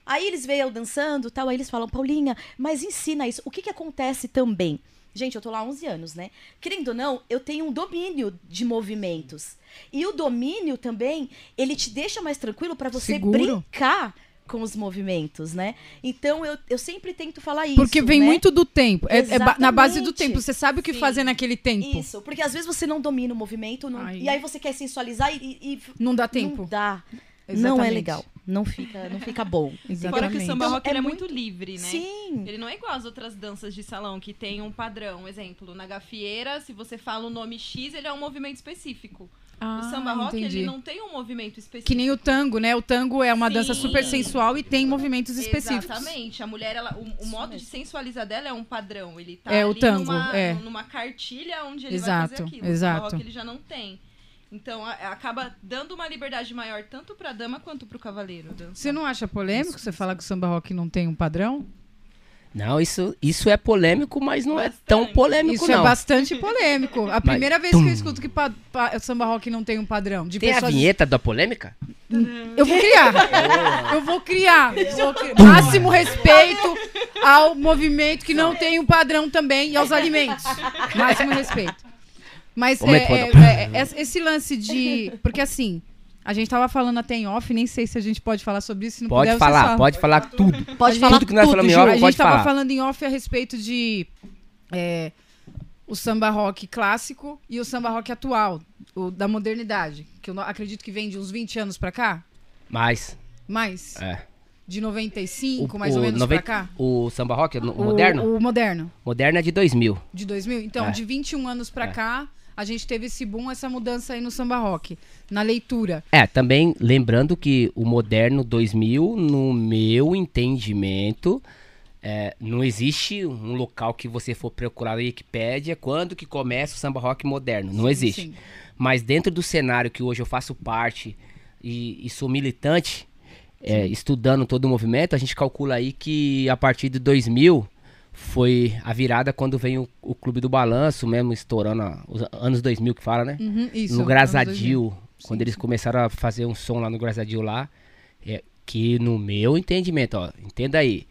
Aí eles veem eu dançando tal, aí eles falam, Paulinha, mas ensina isso. O que, que acontece também? Gente, eu tô lá há 11 anos, né? Querendo ou não, eu tenho um domínio de movimentos. E o domínio também, ele te deixa mais tranquilo para você Seguro. brincar com os movimentos, né? Então eu, eu sempre tento falar isso. Porque vem né? muito do tempo. É, é ba- na base do Exatamente. tempo. Você sabe o que Sim. fazer naquele tempo. Isso, porque às vezes você não domina o movimento não- e aí você quer sensualizar e, e- Não dá não tempo. dá. Não é Exatamente. legal. Não fica, não fica bom. Fora que o Exatamente. samba rock É ele é muito- muito livre, né? Sim. Ele não é igual às outras danças de salão que tem um padrão. Exemplo, na gafieira, se você fala o nome X, ele é um movimento específico. Ah, o samba rock, entendi. ele não tem um movimento específico. Que nem o tango, né? O tango é uma Sim. dança super sensual e tem movimentos específicos. Exatamente. A mulher, ela, o, o modo de sensualizar dela é um padrão. Ele tá É, o tango, numa, é. numa cartilha onde ele vai Exato, fazer aquilo. O exato. samba rock ele já não tem. Então a- acaba dando uma liberdade maior tanto pra dama quanto pro cavaleiro. dançar. Você não acha polêmico você falar que o samba rock não tem um padrão? Não, isso, isso é polêmico, mas não é Bastante. tão polêmico, Isso não. é bastante polêmico. A primeira vez que eu escuto que pa- pa- o samba rock não tem um padrão. De Tem a pessoas... vinheta da polêmica? Eu vou criar. Eu vou criar. Vou cri- Máximo respeito ao movimento que não tem um padrão também e aos alimentos. Máximo respeito. Mas é, é, foda. é, é, esse lance de. Porque assim, a gente tava falando até em off, nem sei se a gente pode falar sobre isso. Se não Pode puder, falar, pode falar tudo. Pode falar Tudo que nós falamos em off, a gente tava falar. falando em off a respeito de é, o samba rock clássico e o samba rock atual, o da modernidade, que eu não- acredito que vem de uns 20 anos pra cá, Mas, mais. é. De 95, O- mais ou o menos, 90 pra cá? O samba rock, o, o moderno? O, o moderno, Moderno é de 2000. de 2000. Então, É. de 21 anos pra É. cá, a gente teve esse boom, essa mudança aí no samba rock. Na leitura. É, também lembrando que o moderno 2000, no meu entendimento, é, não existe um local que você for procurar na Wikipédia quando que começa o samba rock moderno. Não Sim, existe. sim. Mas dentro do cenário que hoje eu faço parte e, e sou militante, é, estudando todo o movimento, a gente calcula aí que a partir de 2000 foi a virada quando veio o, o Clube do Balanço, mesmo estourando a- os anos 2000 que fala, né? Uhum, isso. no anos 2000. Grasadil, quando Sim, eles sim. começaram a fazer um som lá no Grasadil lá, é, que no meu entendimento, ó, entenda aí,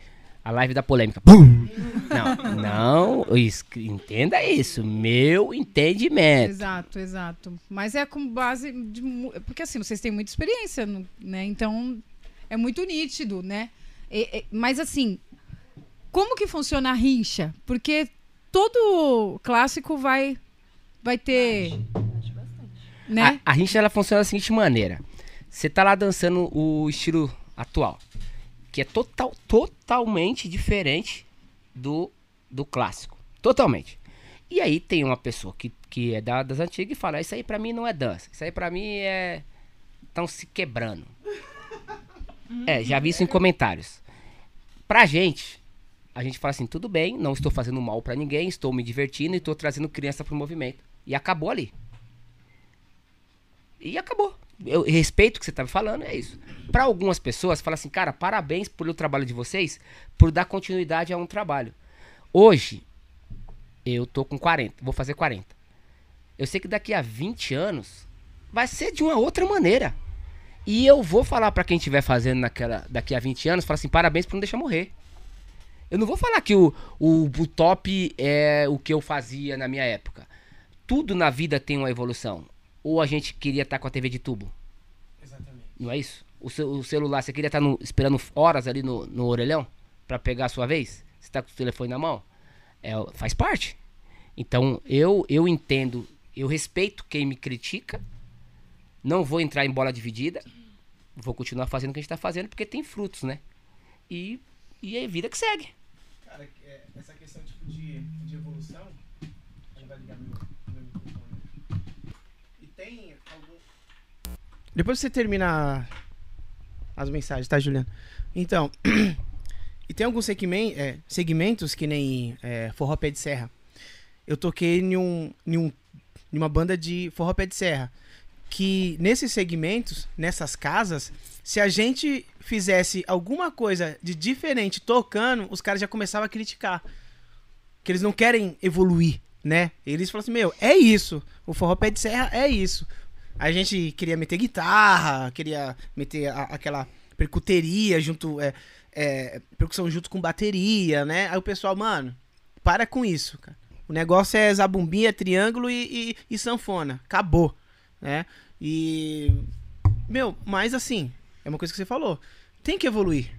a live da polêmica, pum! Não, não, isso, entenda isso, meu entendimento. Exato, exato. Mas é com base de. Porque assim, vocês têm muita experiência, né? Então é muito nítido, né? E- e- mas assim, como que funciona a rincha? Porque todo clássico vai, vai ter. Né? A, a rincha ela funciona da seguinte maneira: você tá lá dançando o estilo atual, que é total, totalmente diferente do, do clássico. Totalmente. E aí tem uma pessoa que, que é da- das antigas e fala: Isso aí pra mim não é dança, isso aí pra mim é. Estão se quebrando. É, já vi isso em comentários. Pra gente, a gente fala assim: tudo bem, não estou fazendo mal pra ninguém, estou me divertindo e estou trazendo criança pro movimento. E acabou ali. E acabou. Eu respeito o que você tá me falando, é isso. Pra algumas pessoas, fala assim, cara, parabéns pelo trabalho de vocês, por dar continuidade a um trabalho. Hoje, eu tô com 40, vou fazer 40. Eu sei que daqui a 20 anos vai ser de uma outra maneira. E eu vou falar pra quem estiver fazendo naquela, daqui a 20 anos, falar assim, parabéns por não deixar morrer. Eu não vou falar que o, o, o top é o que eu fazia na minha época. Tudo na vida tem uma evolução. Ou a gente queria estar com a TV de tubo. Exatamente. Não é isso? O, ce- o celular, você queria estar no- esperando horas ali no, no orelhão pra pegar a sua vez? Você tá com o telefone na mão? É, faz parte. Então, eu, eu entendo, eu respeito quem me critica. Não vou entrar em bola dividida. Vou continuar fazendo o que a gente tá fazendo porque tem frutos, né? E, e é vida que segue. Cara, é, essa questão tipo, de, de evolução. Aí vai ligar meu, meu microfone. E tem algum. Depois você termina as mensagens, tá, Juliano? Então. e tem alguns segmen- é, segmentos que nem é, Forró Pé de Serra. Eu toquei em, um, em, um, em uma banda de Forró Pé de Serra. Que nesses segmentos, nessas casas, se a gente fizesse alguma coisa de diferente tocando, os caras já começavam a criticar. Que eles não querem evoluir, né? Eles falam assim, meu, é isso. O forró pé de serra é isso. A gente queria meter guitarra, queria meter a- aquela percuteria junto, é, é, percussão junto com bateria, né? Aí o pessoal, mano, para com isso, cara. O negócio é zabumbinha, triângulo e, e- e sanfona. Acabou, né? E... Meu, mas assim, é uma coisa que você falou. Tem que evoluir,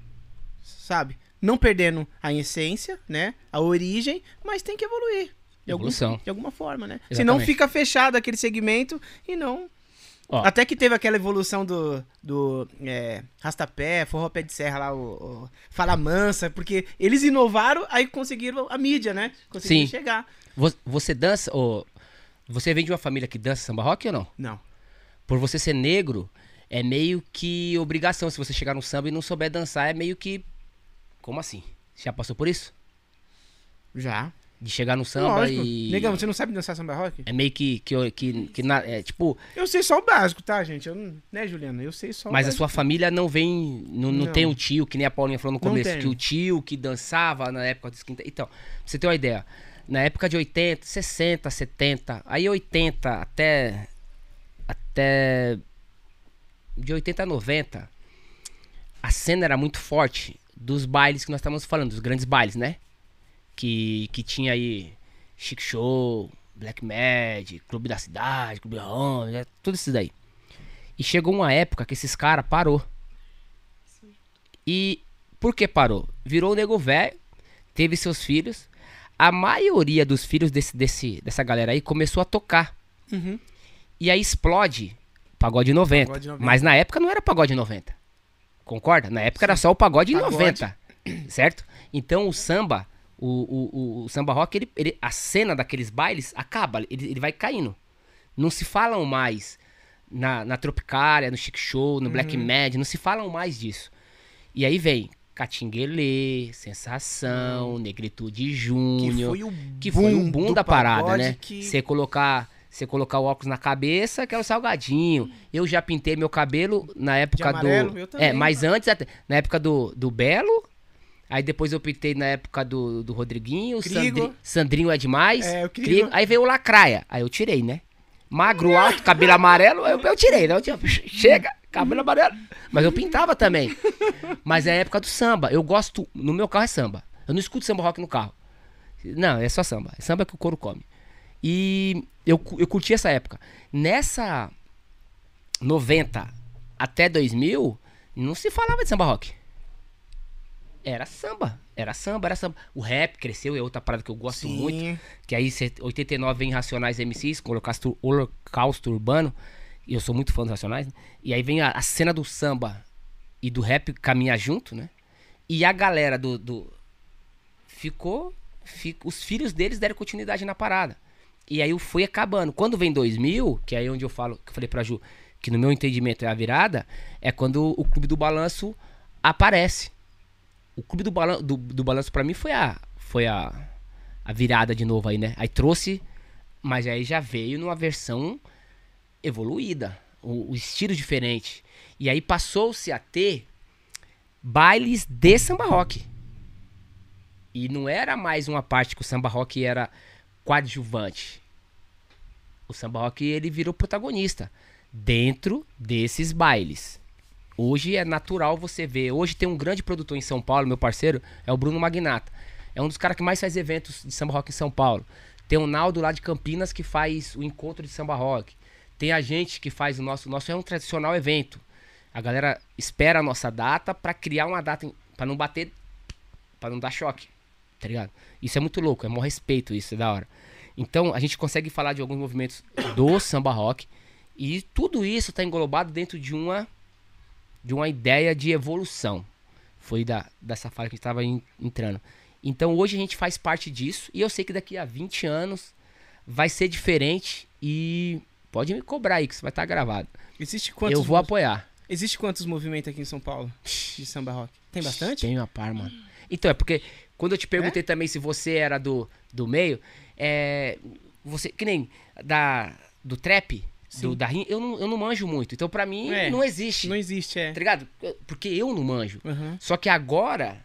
sabe? Não perdendo a essência, né? A origem, mas tem que evoluir. De, algum- Evolução. de alguma forma, né? Exatamente. Senão fica fechado aquele segmento e não. Ó. Até que teve aquela evolução do, do é, Rastapé, Forró Pé de Serra lá, o, o Fala Mansa, porque eles inovaram, aí conseguiram a mídia, né? Conseguiram Sim. chegar. Vo- Você dança, ou você vem de uma família que dança samba rock ou não? Não. Por você ser negro, é meio que obrigação. Se você chegar no samba e não souber dançar, é meio que. Como assim? Já passou por isso? Já. De chegar no samba Lógico. e. Negão, você não sabe dançar samba rock? É meio que. que, que, que na- é, tipo, Eu sei só o básico, tá, gente? Eu não, né, Juliana? Eu sei só o mas a sua família não vem. Não, não, Não. tem o tio, que nem a Paulinha falou no começo, que o tio que dançava na época dos quinta. Então, pra você ter uma ideia. Na época de 80, 60, 70, aí 80 até. Até. De 80 a 90, a cena era muito forte dos bailes que nós estávamos falando, dos grandes bailes, né? Que, que tinha aí Chic Show, Black Mad, Clube da Cidade, Clube Ron, né? tudo isso daí. E chegou uma época que esses caras parou. E por que parou? Virou o nego velho, teve seus filhos. A maioria dos filhos desse, desse, dessa galera aí começou a tocar. Uhum. E aí explode pagode 90. Pagode 90. Mas na época não era pagode 90. Concorda? Na época era só o pagode Pagode. 90, certo? Então o samba, o, o, o- samba rock, ele, ele- a cena daqueles bailes acaba, ele, ele vai caindo. Não se falam mais na, na Tropicália, no Chic Show, no Black Uhum. Mad, não se falam mais disso. E aí vem Catinguelê, Sensação, Negritude Uhum. Que Júnior, foi o que foi o boom boom da parada, né? que- Você colocar, você colocar o óculos na cabeça, que era o salgadinho. Eu já pintei meu cabelo na época amarelo? do Eu também, É, mas antes até, na época do, do Belo. Aí depois eu pintei na época do, do Rodriguinho. Sandri- Sandrinho é demais. É, o Crigo. Aí veio o Lacraia. Aí eu tirei, né? Magro, alto, cabelo amarelo, eu, eu tirei, né? Eu tinha, chega, cabelo amarelo. Mas eu pintava também. Mas é a época do samba. Eu gosto. No meu carro é samba. Eu não escuto samba rock no carro. Não, é só samba. É samba que o couro come. E eu, eu curti essa época. Nessa 90 até 2000, não se falava de samba rock. Era samba. Era samba, era samba. O rap cresceu, é outra parada que eu gosto Sim. muito. Que aí, cê- 89 vem Racionais MCs, com o Holocausto, Holocausto Urbano. E eu sou muito fã dos Racionais. né? E aí vem a, a cena do samba e do rap caminhar junto, né? E a galera do. do- ficou. fi- os filhos deles deram continuidade na parada. E aí foi acabando. Quando vem 2000, que é aí onde eu falo, que eu falei pra Ju, que no meu entendimento é a virada, é quando o Clube do Balanço aparece. O Clube do Balanço, do, do Balanço pra mim foi a foi a, a virada de novo aí, né? Aí trouxe, mas aí já veio numa versão evoluída, o, o estilo diferente. E aí passou-se a ter bailes de samba rock. E não era mais uma parte que o samba rock era coadjuvante. O samba rock ele virou protagonista dentro desses bailes. Hoje é natural você ver. Hoje tem um grande produtor em São Paulo, meu parceiro, é o Bruno Magnata. É um dos caras que mais faz eventos de samba rock em São Paulo. Tem o Naldo lá de Campinas que faz o encontro de samba rock. Tem a gente que faz o nosso. O nosso é um tradicional evento. A galera espera a nossa data pra criar uma data pra não bater, pra não dar choque, tá ligado? Isso é muito louco, é maior respeito isso, é da hora. Então a gente consegue falar de alguns movimentos do samba rock e tudo isso tá englobado dentro de uma de uma ideia de evolução. Foi da, dessa fase que a gente tava en- entrando. Então hoje a gente faz parte disso e eu sei que daqui a 20 anos vai ser diferente e pode me cobrar aí que isso vai estar gravado. Existe quantos, eu vou apoiar. Existe quantos movimentos aqui em São Paulo de samba rock? Tem bastante? Tem uma par, mano. Então, é porque quando eu te perguntei também se você era do, do meio, é. Você. Que nem da, do trap, do, da eu não, eu não manjo muito. Então, pra mim, É, não existe. Não existe, é. Tá ligado? Porque eu não manjo. Aham. Só que agora,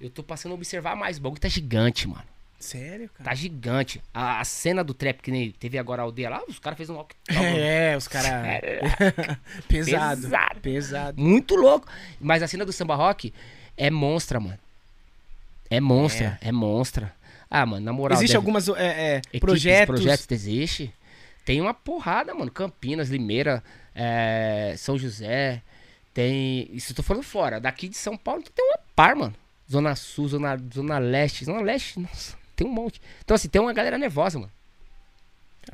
eu tô passando a observar mais. O bagulho tá gigante, mano. Sério, cara? Tá gigante. A, a cena do trap que nem teve agora a aldeia lá, os caras fez um rock. É, os caras. Pesado. Pesado. Pesado. Muito louco. Mas a cena do samba rock é monstra, mano. É monstra, é, monstra. Ah, mano, na moral. Existe deve- algumas é, é, equipes, projetos. projetos existe. Tem uma porrada, mano. Campinas, Limeira, é, São José. Tem. Isso eu tô falando fora. Daqui de São Paulo tem uma par, mano. Zona Sul, Zona, Zona Leste. Zona Leste, nossa, tem um monte. Então, assim, tem uma galera nervosa, mano.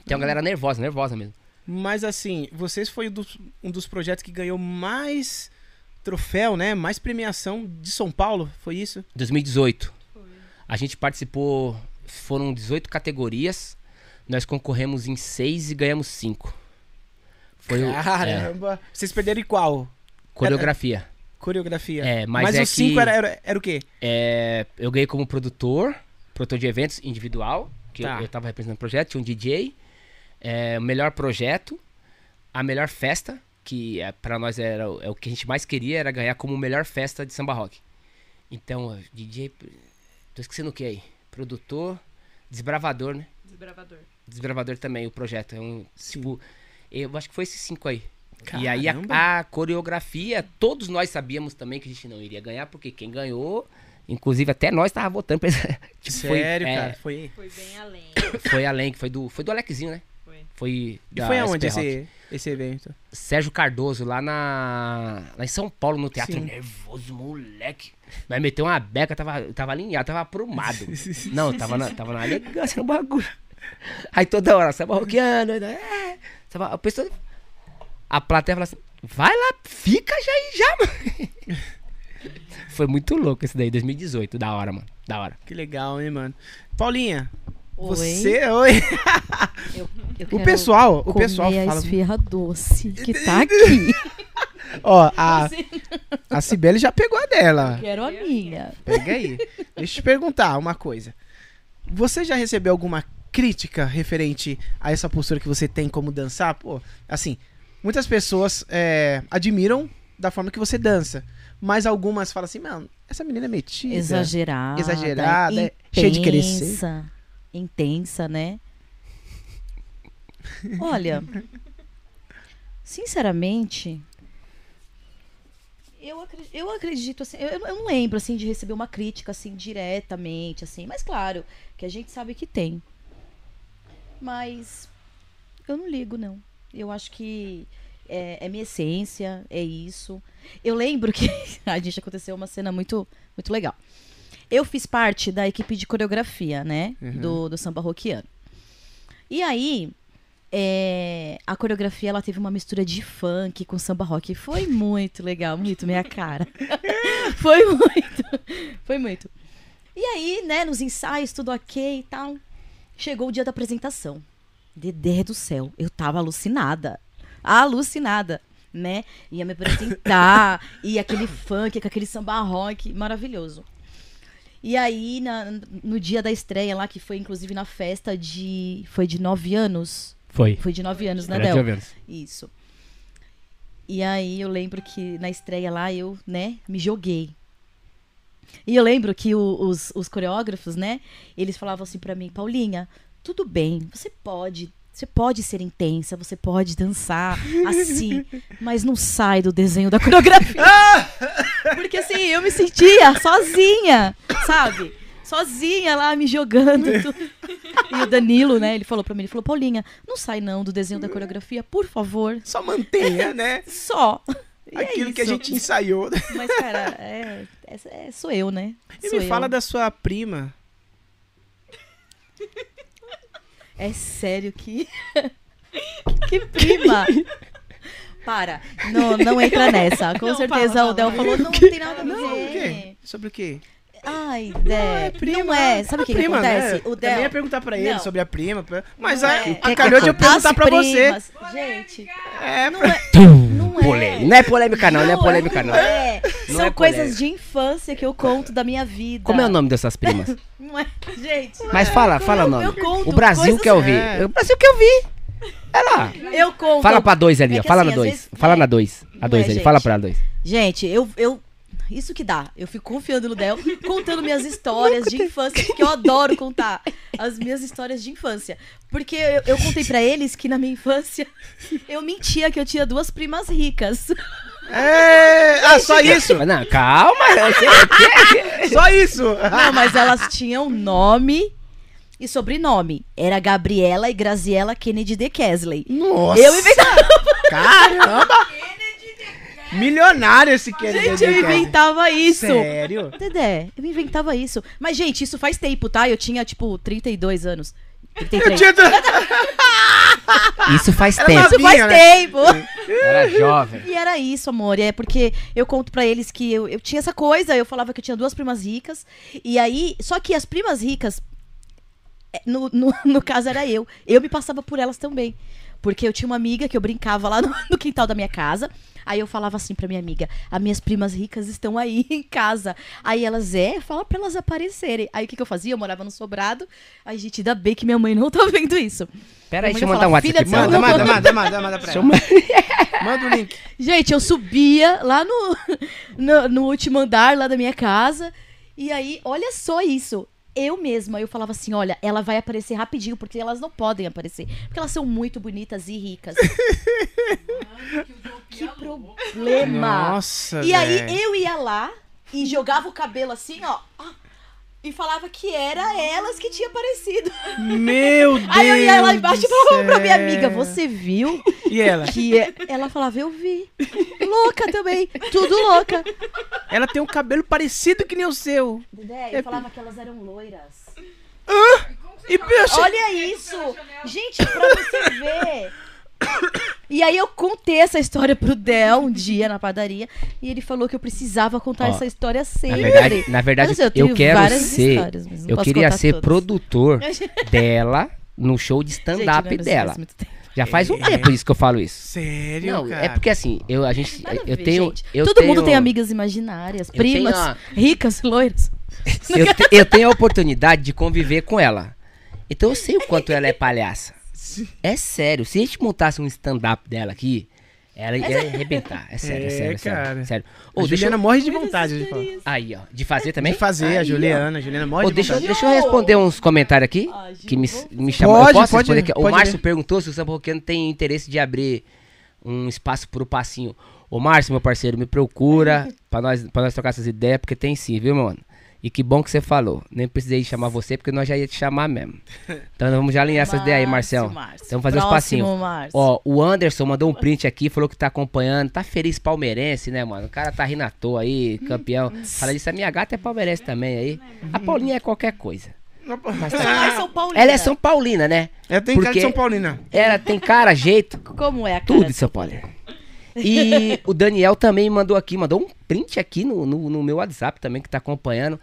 Tem uma galera nervosa, nervosa mesmo. Mas assim, vocês foi um dos, um dos projetos que ganhou mais troféu, né? Mais premiação de São Paulo, foi isso? 2018. A gente participou, foram 18 categorias. Nós concorremos em 6 e ganhamos 5. Foi o- é, Caramba! Vocês perderam em qual? coreografia. Coreografia. É, mas é os cinco que- era, era, era o quê? É, eu ganhei como produtor, produtor de eventos individual, que Tá. eu, eu tava representando o projeto, tinha um DJ, é, o melhor projeto, a melhor festa, que é, para nós era o- é o que a gente mais queria, era ganhar como melhor festa de samba rock. Então, DJ, tô esquecendo o que aí? Produtor, desbravador, né? Desbravador. Desbravador também, o projeto. É um, Sim. tipo, eu acho que foi esses cinco aí. E aí a, Caramba. a coreografia, todos nós sabíamos também que a gente não iria ganhar, porque quem ganhou, inclusive até nós tava votando pra tipo, foi- Sério, é, cara? Foi. Foi bem além. Foi além, que foi do, foi do Alexinho, né? Foi. E foi aonde Rock. esse, esse evento? Sérgio Cardoso, lá na. Lá em São Paulo, no teatro. Sim. Nervoso, moleque. Mas meteu uma beca, tava, tava alinhado, tava aprumado. Não, tava na, tava na elegância no bagulho. Aí toda hora, samba roqueando, é, samba, a pessoa. A plateia fala assim: vai lá, fica já aí já, mano. Foi muito louco esse daí, 2018. Da hora, mano. Da hora. Que legal, hein, mano. Paulinha, Oi. você. Oi. Eu O quero pessoal, o pessoal a fala. esfirra doce que tá aqui. Ó, a, a Cibele já pegou a dela. quero a minha. Pega aí. Deixa eu te perguntar uma coisa. Você já recebeu alguma crítica referente a essa postura que você tem como dançar? Pô, assim, muitas pessoas é, admiram da forma que você dança. Mas algumas falam assim, mano, essa menina é metida. Exagerada. Exagerada, é cheia de crescer. Intensa, né? Olha, sinceramente, eu, acre- eu acredito assim, eu, eu não lembro assim de receber uma crítica assim diretamente assim, mas claro que a gente sabe que tem. Mas eu não ligo não. Eu acho que é, é minha essência, é isso. Eu lembro que a gente aconteceu uma cena muito muito legal. Eu fiz parte da equipe de coreografia, né? Do, do samba rockiano. E aí, é, a coreografia ela teve uma mistura de funk com samba rock. Foi muito legal, muito minha cara. foi muito, foi muito. E aí, né, nos ensaios, tudo ok e tal. Chegou o dia da apresentação. Dedé do céu, eu tava alucinada. Alucinada, né? Ia me apresentar, e aquele funk com aquele samba rock, maravilhoso. E aí, na- no dia da estreia lá, que foi inclusive na festa de. Foi de nove anos? Foi. Foi de nove anos, né, Era de Del? Avenos. Isso. E aí eu lembro que na estreia lá eu, né, me joguei. E eu lembro que o- os, os coreógrafos, né, eles falavam assim pra mim, Paulinha, tudo bem, você pode, você pode ser intensa, você pode dançar assim, mas não sai do desenho da coreografia. Porque assim, eu me sentia sozinha, sabe? Sozinha lá, me jogando. E o Danilo, né, ele falou pra mim, ele falou, Paulinha, não sai não do desenho da coreografia, por favor. Só mantenha, né? Só. E é Aquilo que a gente ensaiou. Mas, cara, é, é- sou eu, né? E Sou me eu. fala da sua prima. É sério que. que prima! Para, não, não entra nessa. Com Não, certeza fala, o Del falou, não tem nada a Não, o ver. quê? Sobre o quê? Ai, Dé, prima, não é. Sabe o que, que prima, acontece? Né? O Eu também ia Del. perguntar pra ele Não. sobre a prima, mas Não a, é. a calhou de eu perguntar As pra você. primas, Gente, É, não é. Não é. Polêmica. Não é polêmica, não. Não é polêmica, não. é. Não São é coisas de infância que eu conto da minha vida. Como é o nome dessas primas? Não é, gente. Mas fala, fala o Eu- nome. eu conto O Brasil quer ouvir. É. O Brasil quer ouvir. É lá. Eu conto. Fala pra dois ali, É ó. que Fala assim, na dois. vezes- Fala é. na dois. A Não dois é, ali. gente. Fala pra dois. Gente, eu, eu. Isso que dá. Eu fico confiando no Del, contando minhas histórias de infância, porque eu adoro contar as minhas histórias de infância. Porque eu, eu contei pra eles que na minha infância eu mentia que eu tinha duas primas ricas. É, ah, só isso? Não, calma. Só isso? Não, mas elas tinham nome e sobrenome. Era Gabriela e Graziella Kennedy de Kesley. Nossa, Eu inventava. caramba! Milionário esse Kennedy. Gente, eu inventava isso. Sério? Dedé, eu inventava isso. Mas, gente, isso faz tempo, tá? Eu tinha, tipo, 32 anos. 33. Tinha- Isso faz Era tempo. uma- Isso faz novinha, né? tempo. Era jovem. E era isso, amor. É porque eu conto pra eles que eu, eu tinha essa coisa, eu falava que eu tinha duas primas ricas. E aí, só que as primas ricas, é, no, no, no caso era eu. Eu me passava por elas também. Porque eu tinha uma amiga que eu brincava lá no, no quintal da minha casa. Aí eu falava assim pra minha amiga: as minhas primas ricas estão aí em casa. Aí elas, é, fala pra elas aparecerem. Aí o que, que eu fazia? Eu morava no sobrado. Aí, gente, ainda bem que minha mãe não tá vendo isso. Pera aí, deixa eu mandar um WhatsApp "Filha aqui de pra Manda, ela. manda, manda, manda, manda pra ela. Manda o link. Gente, eu subia lá no, no, no último andar lá da minha casa. E aí, olha só isso. Eu mesma, eu falava assim, olha, ela vai aparecer rapidinho, porque elas não podem aparecer. Porque elas são muito bonitas e ricas. Que problema. Nossa, e aí, velho. eu ia lá e jogava o cabelo assim, ó. E falava que era elas que tinha aparecido. Meu Deus Aí eu ia lá embaixo e falava pra minha amiga, você viu? E ela? Que é... ela falava, eu vi. Louca também, tudo louca. Ela tem um cabelo parecido que nem o seu. Dedé, eu falava que elas eram loiras. E, poxa, Olha isso! Gente, pra você ver. E aí eu contei essa história pro Del um dia na padaria. E ele falou que eu precisava contar Ó, essa história Na sempre. verdade, na verdade assim, eu eu, quero várias ser. histórias, mas não eu posso queria ser todas. produtor dela no show de stand-up dela. faz muito tempo. Já faz um tempo isso que eu falo isso. Sério, Não, cara? é porque assim, eu, a gente, eu ver, tenho, gente. eu Todo tenho, mundo tem amigas imaginárias, primas, a- ricas, loiras. eu, te- eu tenho a oportunidade de conviver com ela. Então eu sei o quanto ela é palhaça. É sério, se a gente montasse um stand-up dela aqui, ela ia arrebentar. É sério, é, É, sério, é sério. cara. sério. A Ô, deixa Juliana eu- morre de vontade de falar. Aí, ó. De fazer também? De fazer, a Aí, Juliana. A Juliana morre Ô, de deixa, eu- vontade. deixa eu responder uns comentários aqui. Ah, que me, me chamam. Pode, eu posso pode, responder aqui? O pode Márcio ler. perguntou se o Samba Roqueano tem interesse de abrir um espaço pro passinho. Ô, Márcio, meu parceiro, me procura pra nós, pra nós trocar essas ideias, porque tem sim, viu, mano? E que bom que você falou. Nem precisei chamar você, porque nós já ia te chamar mesmo. Então vamos já alinhar essas ideias aí, Marcelo. Márcio. Então vamos fazer Próximo, passinhos. Márcio. Ó, o Anderson mandou um print aqui, falou que tá acompanhando, tá feliz palmeirense, né, mano? O cara tá rindo à toa aí, campeão. Fala disso, a minha gata é palmeirense também aí. A Paulinha é qualquer coisa. Mas São Paulina. Ela é São Paulina, né? É, tem cara de Porque- São Paulina. Ela tem cara, jeito, Como é a cara? tudo de São Paulo. E o Daniel também mandou aqui, mandou um print aqui no, no, no meu WhatsApp também, que tá acompanhando.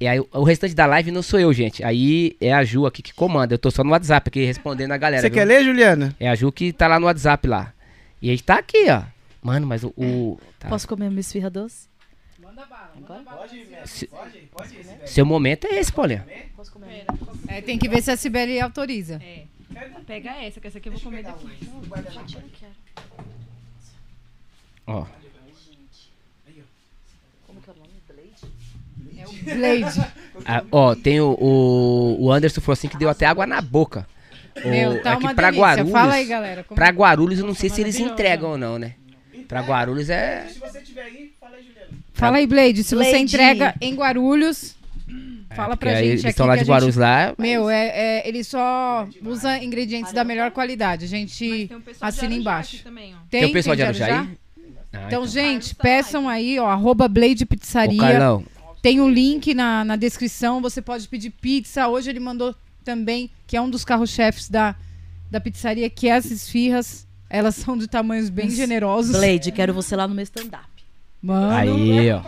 E aí, o- restante da live não sou eu, gente. Aí é a Ju aqui que comanda. Eu tô só no WhatsApp aqui respondendo a galera. Você viu? quer ler, Juliana? É a Ju que tá lá no WhatsApp lá. E a gente tá aqui, ó. Mano, mas o. o- tá. Posso comer uma esfirra doce? Se- Seu momento é esse, Paulinha. Posso comer? É, tem que ver se a Sibeli autoriza. É. Pega essa, que essa aqui eu vou comer depois. Eu não quero. Ó. Como que é o nome? Blade? Blade. Ah, ó, tem o, o, o Anderson falou assim que deu até água na boca. O- Meu, tá aqui uma pra delícia. Guarulhos, Fala aí, galera. como- Pra Guarulhos, eu não sei se eles entregam ou não, né? Pra Guarulhos é. Se você tiver aí, fala aí, Juliana. Fala aí, Blade. Se você Blade. entrega em Guarulhos, fala É, porque pra aí gente Eles estão lá de a gente- Guarulhos lá. Meu, é, é, ele só usa ingredientes da melhor qualidade. A gente tem um pessoal de assina Arujá embaixo. também. Tem, Tem o pessoal de tem Arujaí? Ah, Então, gente, peçam aí, ó, arroba Blade Ô, Pizzaria. Carlão, Tem o link na, na descrição. Você pode pedir pizza. Hoje ele mandou também, que é um dos carro-chefes da, da pizzaria, que é as esfirras. Elas são de tamanhos bem generosos. Blade, quero você lá no meu stand-up. Mano. aí, ó.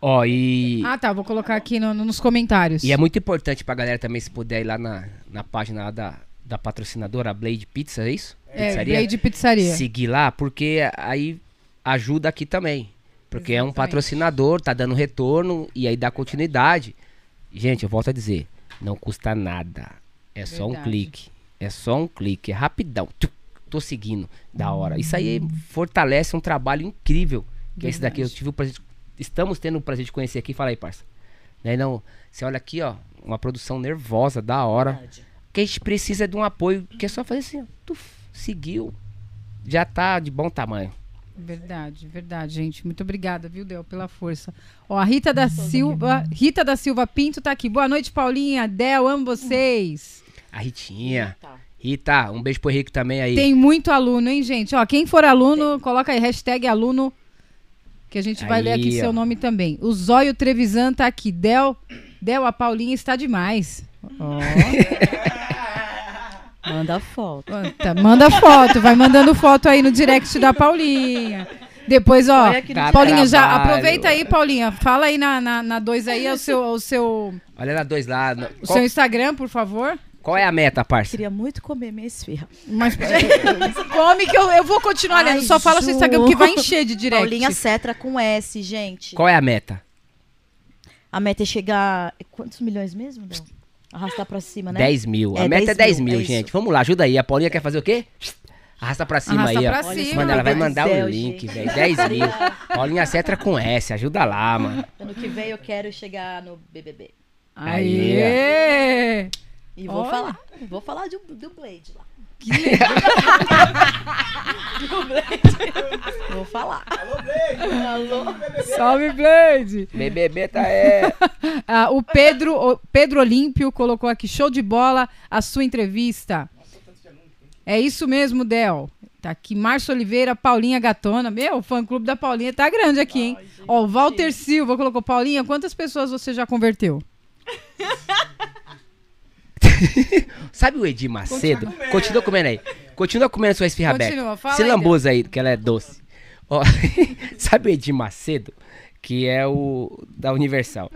Ó, e. Ah, tá. Vou colocar aqui no- no- nos comentários. E é muito importante pra galera também, se puder ir lá na, na página lá da, da patrocinadora, a Blade Pizza, é isso? É, Blade Pizzaria. Seguir lá, porque aí ajuda aqui também. Porque é um Exatamente. patrocinador, tá dando retorno e aí dá continuidade. Gente, eu volto a dizer, não custa nada. É só um Verdade. clique. É só um clique, é rapidão. Tô seguindo, da hora. Isso aí fortalece um trabalho incrível. Que é esse daqui, eu Verdade. tive o prazer, estamos tendo o prazer de conhecer aqui. Fala aí, parça. Né, não, você olha aqui, ó, uma produção nervosa, da hora. Que a gente precisa de um apoio, que é só fazer assim, ó, tuf, seguiu, já tá de bom tamanho. Verdade, verdade, gente. Muito obrigada, viu, Del, pela força. Ó, a Rita da Silva, Rita da Silva Pinto tá aqui. Boa noite, Paulinha, Del, amo vocês. A Ritinha. Rita, um beijo pro Henrique também aí. Tem muito aluno, hein, gente? Ó, quem for aluno, coloca aí hashtag aluno, que a gente vai Aí, ler aqui ó. seu nome também. O Zóio Trevisan tá aqui. Del, Del, a Paulinha está demais. Ó, Manda foto. tá, manda foto, vai mandando foto aí no direct da Paulinha. Depois, ó, Paulinha, já aproveita aí, Paulinha. Fala aí na 2 na, na dois aí o seu, o seu, Olha lá dois lá. no- o Qual, seu Instagram, por favor. qual é a meta, parça? Queria muito comer minha esfirra. Mas come que eu, eu vou continuar lendo. Ai, Só fala seu Ju. Instagram porque vai encher de direct. Paulinha Cetra com S, gente. Qual é a meta? A meta é chegar. Quantos milhões mesmo, Del? Arrastar pra cima, né? 10 mil. A É, meta é 10 10 mil, mil, é gente. Vamos lá, ajuda aí. A Paulinha quer fazer o quê? Arrasta pra cima Arrasta aí, ó. pra Olha cima. Mano, ela vai mandar do o céu, link, velho. 10 mil. Paulinha Cetra com S, ajuda lá, mano. Ano que vem eu quero chegar no BBB. Aê! E vou Olha. falar. Vou falar do, do Blade lá. Do Blade. Vou falar. Salve, Blade! BBB tá é. Ah, o Pedro, o Pedro Olímpio colocou aqui, show de bola, a sua entrevista. É isso mesmo, Del. Tá aqui, Márcio Oliveira, Paulinha Gatona. Meu, o fã-clube da Paulinha tá grande aqui, hein? Ó, o Walter Silva colocou, Paulinha, quantas pessoas você já converteu? Sabe o Edir Macedo? Continua comendo aí. Continua comendo sua esfirra Continua, fala Se aí, lambuza aí, que ela é doce. Ó, sabe o Edir Macedo? Que é o da Universal.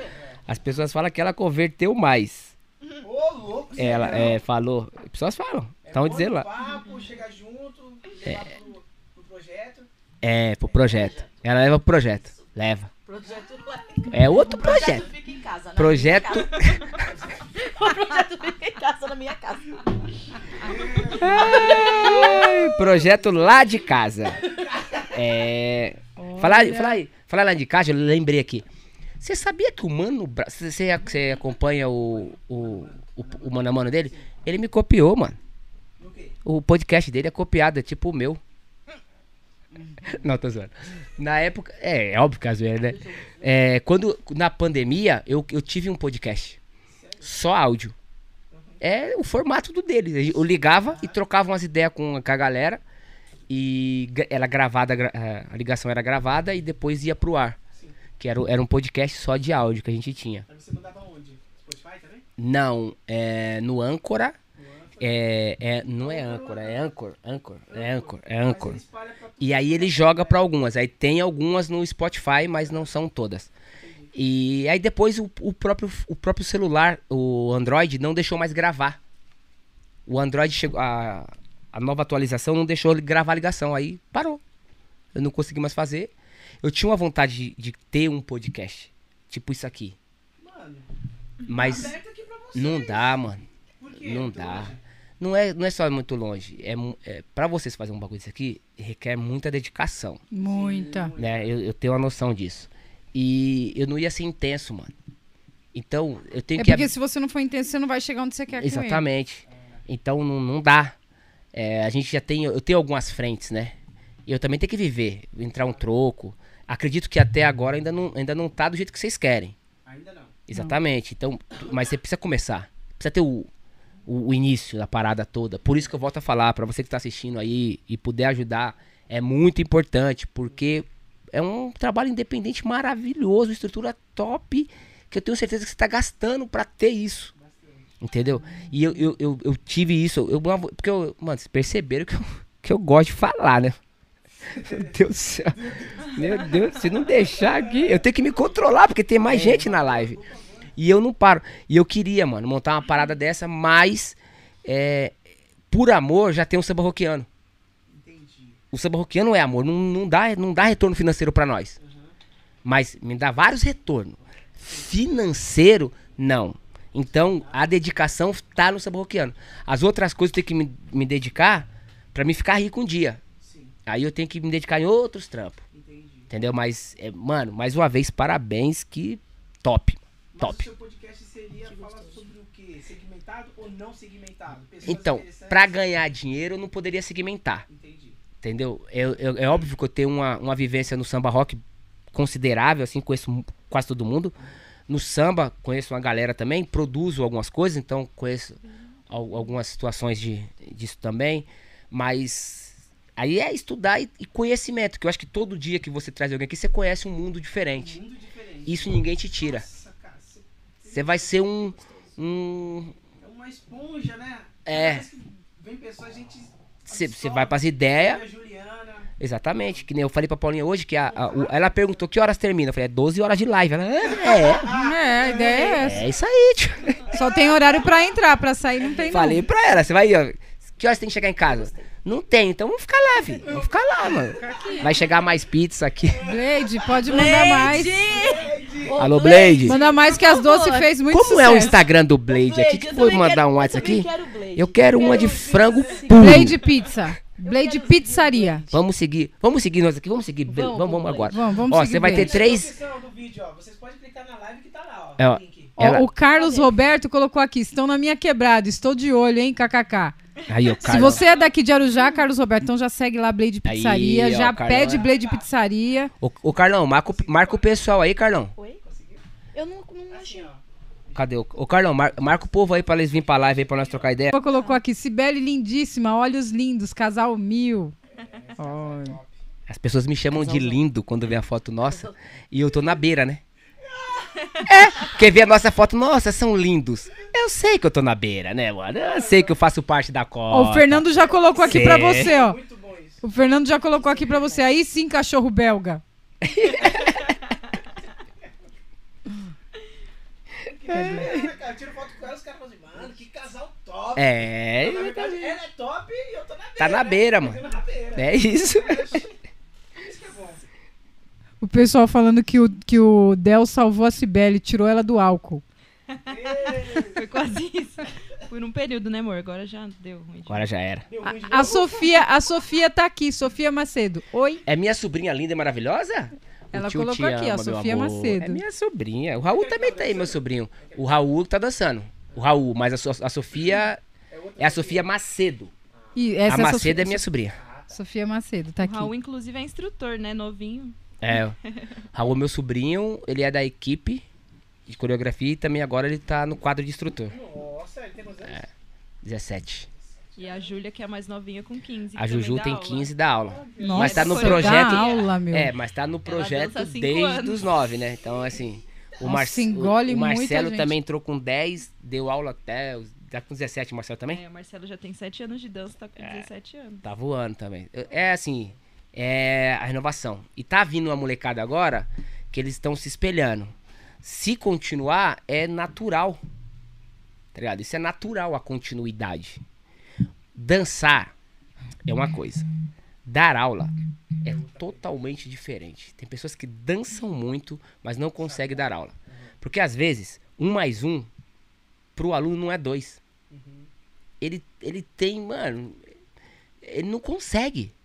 As pessoas falam que ela converteu mais. Ô, louco, Ela é, falou. As pessoas falam. Estão dizendo lá. papo, chegar junto, levar pro, pro projeto. É, pro projeto. Ela leva pro projeto. Leva. Projeto É outro projeto. fica em casa, né? Projeto. O projeto fica em casa, na minha casa. Ai, projeto lá de casa. É. Falar, falar, falar lá de casa, eu lembrei aqui. Você sabia que o Mano Brown. Você, você- acompanha o, o, o, o Mano a Mano dele? Ele me copiou, mano. O podcast dele é copiado, é tipo o meu. Não, tô zoando. Na época. É, é óbvio que é zoeira, né? É, quando, na pandemia, eu, eu tive um podcast. Só áudio. É o formato do dele. Eu ligava e trocava umas ideias com, com a galera. E era gravada, gra- a ligação era gravada e depois ia pro ar. Que era, era um podcast só de áudio que a gente tinha. Você mandava onde? Spotify também? Não, é no Âncora. É, é, não é âncora, é Anchor, Anchor, é Anchor, é pra E aí ele joga pra algumas. Aí tem algumas no Spotify, mas não são todas. E aí depois o, o próprio, o próprio celular, o Android, não deixou mais gravar. O Android chegou. A, a nova atualização não deixou ele gravar a ligação. Aí parou. Eu não consegui mais fazer. Eu tinha uma vontade de, de ter um podcast. Tipo isso aqui. Mano, Mas aberto aqui pra você. não dá, mano. Por quê? Não dá. longe? Não é, não é só muito longe. É, é, pra vocês fazer um bagulho desse aqui, requer muita dedicação. Muita. né? Eu, eu tenho uma noção disso. E eu não ia ser intenso, mano. Então, eu tenho É que. porque se você não for intenso, você não vai chegar onde você quer com ele. Exatamente. Então não, não dá. É, a gente já tem. Eu tenho algumas frentes, né? E eu também tenho que viver, entrar um troco. Acredito que até agora ainda não, ainda não tá do jeito que vocês querem. Ainda não. Exatamente. Então, mas você precisa começar. Precisa ter o, o, o início da parada toda. Por isso que eu volto a falar, pra você que tá assistindo aí e puder ajudar, é muito importante, porque é um trabalho independente maravilhoso, estrutura top, que eu tenho certeza que você tá gastando pra ter isso. Entendeu? E eu, eu, eu, eu tive isso, eu, porque eu, mano, vocês perceberam que eu, que eu gosto de falar, né? Meu Deus do céu. Meu Deus, se não deixar aqui, eu tenho que me controlar, porque tem mais gente na live. E eu não paro. E eu queria, mano, montar uma parada dessa, mas é, por amor já tem um samba roqueano. O samba roqueano é amor, não, não, dá, não dá retorno financeiro pra nós. Mas me dá vários retornos. Financeiro, não. Então, a dedicação tá no samba roqueano. As outras coisas eu tenho que me, me dedicar pra me ficar rico um dia. Sim, Aí eu tenho que me dedicar em outros trampos. entendi. Entendeu? Mas, é, mano, mais uma vez, parabéns, que top. Mas Top. o seu podcast seria falar sobre o quê? Segmentado ou não segmentado? Pessoas Então, pra ganhar dinheiro, eu não poderia segmentar. Entendeu? É, é- é óbvio que eu tenho uma, uma vivência no samba rock considerável, assim, conheço quase todo mundo. No samba, conheço uma galera também, produzo algumas coisas, então conheço al- algumas situações de, disso também. Mas aí é estudar e, e conhecimento, que eu acho que todo dia que você traz alguém aqui, você conhece um mundo diferente. Mundo diferente. Isso ninguém te tira. Nossa, cara, você Você vai ser um. um é uma esponja, né? É. Vem pessoas, a gente. Você vai pras ideias. Exatamente, que nem eu falei pra Paulinha hoje que a, a- o- ela perguntou que horas termina. Eu falei, é 12 horas de live. Ela, é, É, a ideia é essa. é isso aí, tio. Só tem horário pra entrar, pra sair não tem Falei não. pra ela, você vai, ó, que horas tem que chegar em casa? Não tem, então vamos ficar lá, filho. Vamos ficar lá, mano. Vai chegar mais pizza aqui. Blade, pode mandar mais. Ô, Alô, Blade. Manda mais que as doces fez muito Como sucesso. é o Instagram do Blade aqui? Que foi mandar quero- um WhatsApp aqui? quero Blade. Eu quero uma de frango puro. Blade Pizza. Blade Pizzaria. Vamos seguir, vamos seguir nós aqui, vamos seguir, vamos, Vamos, vamos, agora. Vamos, vamos Ó, seguir você vai ter Blade. três. vídeo. Vocês podem clicar na live que tá lá, ó. É, ó. Ela- o Carlos Roberto colocou aqui, estão na minha quebrada, estou de olho, hein, kkk. Aí, ó, Se você é daqui de Arujá, Carlos Roberto, então já segue lá Blade Aí, Pizzaria, ó, já Carlão pede é- Blade Pizzaria. Ô, ô, Carlão, marca, o- marca o pessoal aí, Carlão. Oi? Eu não, não achei. Assim, ó. Cadê? o Ô, Carlão, mar- marca o povo aí pra eles virem pra live aí pra nós trocar ideia. Colocou aqui, Cibele lindíssima, olhos lindos, casal mil. Olha. As pessoas me chamam de lindo quando vê a foto nossa. E eu tô na beira, né? É, porque vê a nossa foto, nossa, são lindos. Eu sei que eu tô na beira, né, mano? Eu sei que eu faço parte da Ó, cota. o Fernando já colocou aqui Cê- pra você, ó. Muito bom isso. O Fernando já colocou aqui pra você. Aí sim, cachorro belga. Cara, eu tiro foto com ela, os caras falam assim, mano, que casal top. É, Na verdade, ela é top e eu tô na beira. tá na né? beira, mano. Fazendo na beira. É isso. Isso que é bom. O pessoal falando que o, que o Del salvou a Cibele, tirou ela do álcool. Foi quase isso. Foi num período, né, amor? Agora já deu ruim. Agora já era. A, a. Sofia, a Sofia tá aqui, Sofia Macedo. Oi. É minha sobrinha linda e maravilhosa? Ela O tio colocou aqui, ó, ama, Sofia amor. Macedo. É minha sobrinha. O Raul também tá aí, meu sobrinho. O Raul tá dançando. O Raul, mas a, So- a Sofia é a Sofia Macedo. E essa a é a Macedo Sofia, é minha sobrinha. Sofia Macedo, tá O aqui. Raul, inclusive, é instrutor, né? Novinho. É. Raul, meu sobrinho, ele é da equipe de coreografia e também agora ele tá no quadro de instrutor. Nossa, ele tem quantos anos? 17. E a Júlia, que é a mais novinha, com 15. A Juju tem aula. 15 da aula. Nossa, Mas tá no dá projeto- aula, meu. É, mas tá no projeto desde anos. os 9, né? Então, assim. O, Nossa, Marce- engole o muita Marcelo também entrou com 10, deu aula até. Tá com 17, o Marcelo também? É, o Marcelo já tem 7 anos de dança, tá com É. 17 anos. Tá voando também. É assim, é a renovação. E tá vindo uma molecada agora que eles estão se espelhando. Se continuar, é natural. Tá ligado? Isso é natural a continuidade. Dançar é uma coisa. Dar aula é totalmente diferente. Tem pessoas que dançam muito, mas não conseguem dar aula. Porque às vezes, um mais um, pro aluno não é dois. Ele, ele tem, mano, ele não consegue.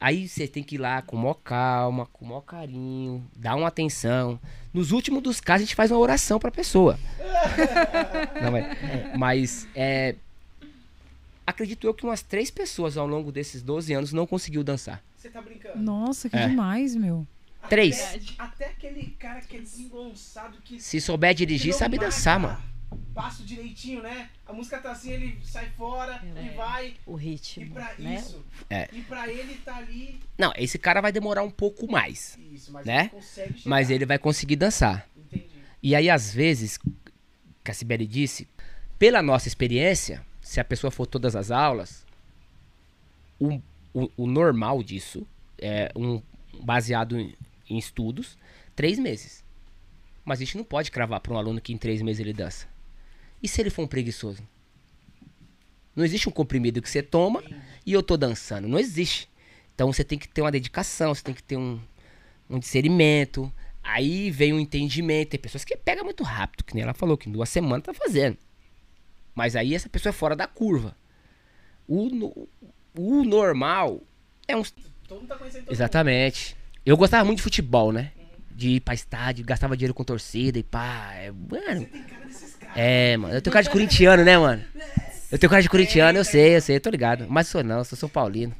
Aí você tem que ir lá com maior calma, com maior carinho, dar uma atenção. Nos últimos dos casos, a gente faz uma oração pra pessoa. Não, mas, mas, é, acredito eu que umas três pessoas ao longo desses 12 anos não conseguiu dançar. Você tá brincando? Nossa, que É. demais, meu. Três. Verdade. Até aquele cara que é desengonçado que. Se souber dirigir, sabe marca dançar, mano. Passo direitinho, né? A música tá assim, ele sai fora e vai. O E ritmo, pra né? isso. É. E pra ele tá ali. Não, esse cara vai demorar um pouco mais, Isso, mas Né? ele consegue chegar. mas ele vai conseguir dançar. Entendi. E aí, às vezes, que a Sibeli disse, pela nossa experiência, se a pessoa for todas as aulas, o, o, o normal disso é um baseado em, em estudos, três meses. Mas a gente não pode cravar para um aluno que em três meses ele dança. E se ele for um preguiçoso? Não existe um comprimido que você toma e eu tô dançando. Não existe. Então você tem que ter uma dedicação, você tem que ter um, um discernimento. Aí vem o entendimento. Tem pessoas que pegam muito rápido, que nem ela falou, que em duas semanas tá fazendo. Mas aí essa pessoa é fora da curva. O, no- o normal é uns. Todo mundo tá conhecendo todo Exatamente. Eu gostava muito de futebol, né? De ir pra estádio, gastava dinheiro com torcida e pá. É, mano. É, mano. Eu tenho cara de corintiano, né, mano? Eu tenho cara de corintiano, eu sei, eu sei, eu tô ligado. Mas sou não, sou São Paulino.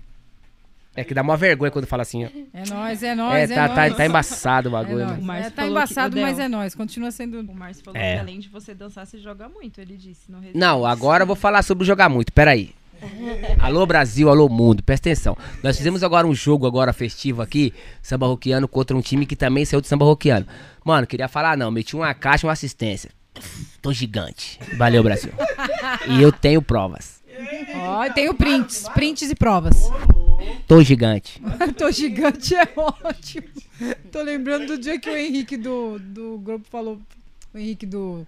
É que dá uma vergonha quando fala assim, ó. É nóis, é É, nóis, é, tá, tá, nóis. tá embaçado o É bagulho, nóis. mano. O Márcio É, tá embaçado, que- o mas é nóis. Continua sendo. O Márcio falou É. que além de você dançar, você joga muito, ele disse. No resumo. Não, agora eu vou falar sobre jogar muito, peraí. Alô Brasil, alô mundo, presta atenção. Nós fizemos agora um jogo agora festivo aqui, samba roqueano contra um time que também saiu do samba roqueano. Mano, queria falar não, meti uma caixa e uma assistência. Tô gigante. Valeu, Brasil. E eu tenho provas. Ó, tem o prints, prints e provas. Tô gigante. Tô gigante é ótimo. Tô lembrando do dia que o Henrique do, do grupo falou. O Henrique do.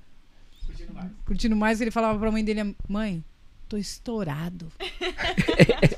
Curtindo mais, ele falava pra mãe dele: Mãe, tô estourado.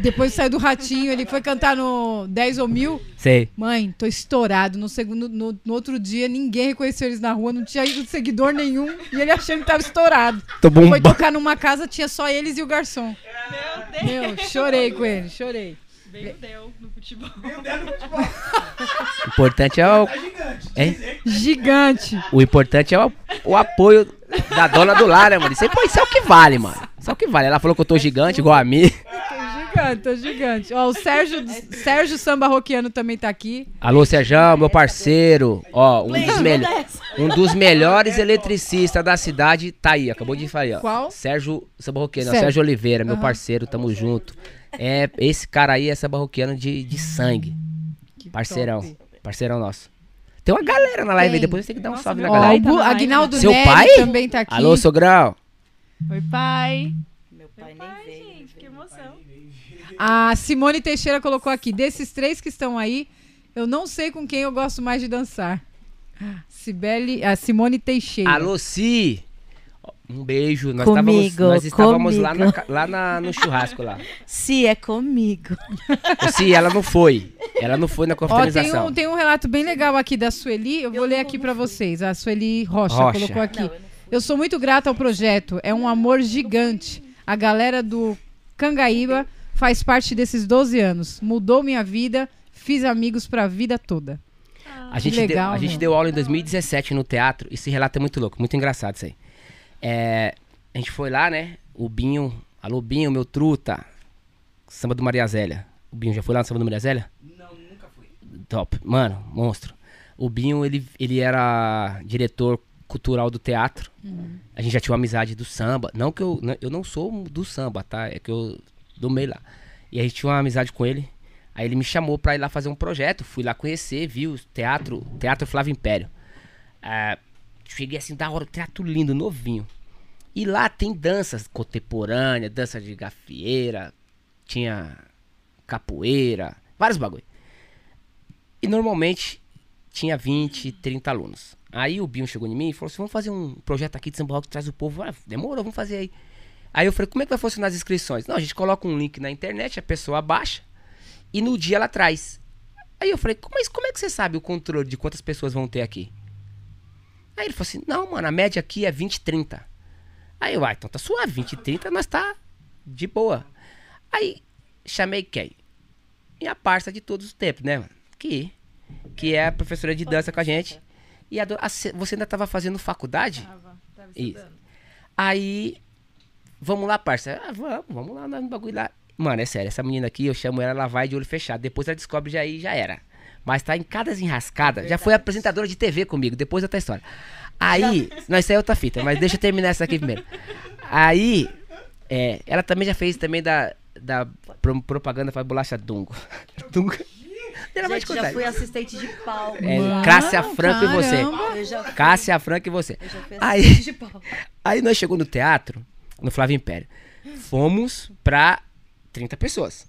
Depois saiu do ratinho, ele foi cantar no 10 ou mil. Sei. Mãe, tô estourado. No, segundo, no, no outro dia, ninguém reconheceu eles na rua, não tinha ido seguidor nenhum. E ele achando que tava estourado. Tô Foi bombando. tocar numa casa, tinha só eles e o garçom. Meu Deus, Meu, chorei com ele, chorei. veio o Del no futebol. Meu Deus, no futebol. O importante é o, Tá gigante. Hein? Dizer Gigante. o importante é o, o apoio da dona do lar, né, mano? Isso, aí, pô, isso é o que vale, mano. O que vale. Ela falou que eu tô gigante, igual a mim. Tô gigante, tô gigante. Ó, o Sérgio, Sérgio Samba Roquiano também tá aqui. Alô, Sérgio, meu parceiro. Ó, um dos, mel- um dos melhores eletricistas da cidade tá aí, acabou de falar aí, ó. Qual? Sérgio Sabarroquiano, Sérgio. Sérgio Oliveira, meu Aham. parceiro, tamo junto. É, esse cara aí é sabarroquiano de, de sangue. Que Parceirão. top. Parceirão nosso. Tem uma galera na live aí, Tem. depois você tem que dar um Nossa, salve na Ó, galera. o tá Bu- live. Aguinaldo Seu Neri pai? também tá aqui. Alô, sogrão. Oi, pai. Meu pai nem Pai, veio. gente, que emoção. A Simone Teixeira colocou aqui. Desses três que estão aí, eu não sei com quem eu gosto mais de dançar. Cibele, a Simone Teixeira. Alô, Si. Um beijo. Nós Comigo, estávamos, nós estávamos lá, na lá na- no churrasco lá. Se é comigo. Si, ela não foi. Ela não foi na Ó, tem confraternização. um, tem um relato bem legal aqui da Sueli. Eu vou ler aqui pra vocês. A Sueli Rocha, Rocha. colocou aqui. Não, eu sou muito grata ao projeto. É um amor gigante. A galera do Cangaíba faz parte desses 12 anos. Mudou minha vida. Fiz amigos pra vida toda. A gente, legal, deu, a gente deu aula em 2017 no teatro. Esse relato é muito louco, muito engraçado isso aí. É, a gente foi lá, né? O Binho. Alô, Binho, meu truta. Samba do Maria Zélia. O Binho já foi lá no Samba do Maria Zélia? Não, nunca fui. Top. Mano, monstro. O Binho, ele, ele era diretor cultural do teatro. A gente já tinha uma amizade do samba. Não que eu. não- Eu não sou do samba, tá? É que eu do meio lá. E a gente tinha uma amizade com ele. Aí ele me chamou pra ir lá fazer um projeto. Fui lá conhecer, viu? o Teatro, Teatro Flávio Império. Ah, cheguei assim, da hora, teatro lindo, novinho. E lá tem danças contemporâneas, dança de gafieira, tinha capoeira, vários bagulho. E normalmente tinha 20, 30 alunos. Aí o Binho chegou em mim e falou assim: vamos fazer um projeto aqui de samba rock que traz o povo. Ah, demorou, vamos fazer aí. Aí eu falei, como é que vai funcionar as inscrições? Não, a gente coloca um link na internet, a pessoa baixa e no dia ela traz. Aí eu falei, mas como é que você sabe o controle de quantas pessoas vão ter aqui? Aí ele falou assim, não, mano, a média aqui é 20, 30. Aí eu, ah, então tá suave, 20 e 30 nós tá de boa. Aí chamei quem? E a parça de todos os tempos, né, mano? Que, que é a professora de dança com a gente. E a a você ainda tava fazendo faculdade? Tava, tava Isso. estudando. Aí, vamos lá, parça. Ah, vamos, vamos lá no bagulho lá. Mano, é sério, essa menina aqui, eu chamo ela, ela vai de olho fechado. Depois ela descobre já aí, já era. Mas tá em cada enrascada. Já foi apresentadora de TV comigo, depois outra história. Aí, não, isso aí é outra fita, mas deixa eu terminar essa aqui primeiro. Aí, é, ela também já fez também da, da pro- propaganda para bolacha Dungo. Dungo. Gente, já fui assistente de palco. É, Mano, Cássia Franco e você. caramba. Eu já fui, Cássia Franco e você. eu já fui Aí- assistente de palco. Aí nós chegou no teatro, no Flávio Império. Fomos pra 30 pessoas.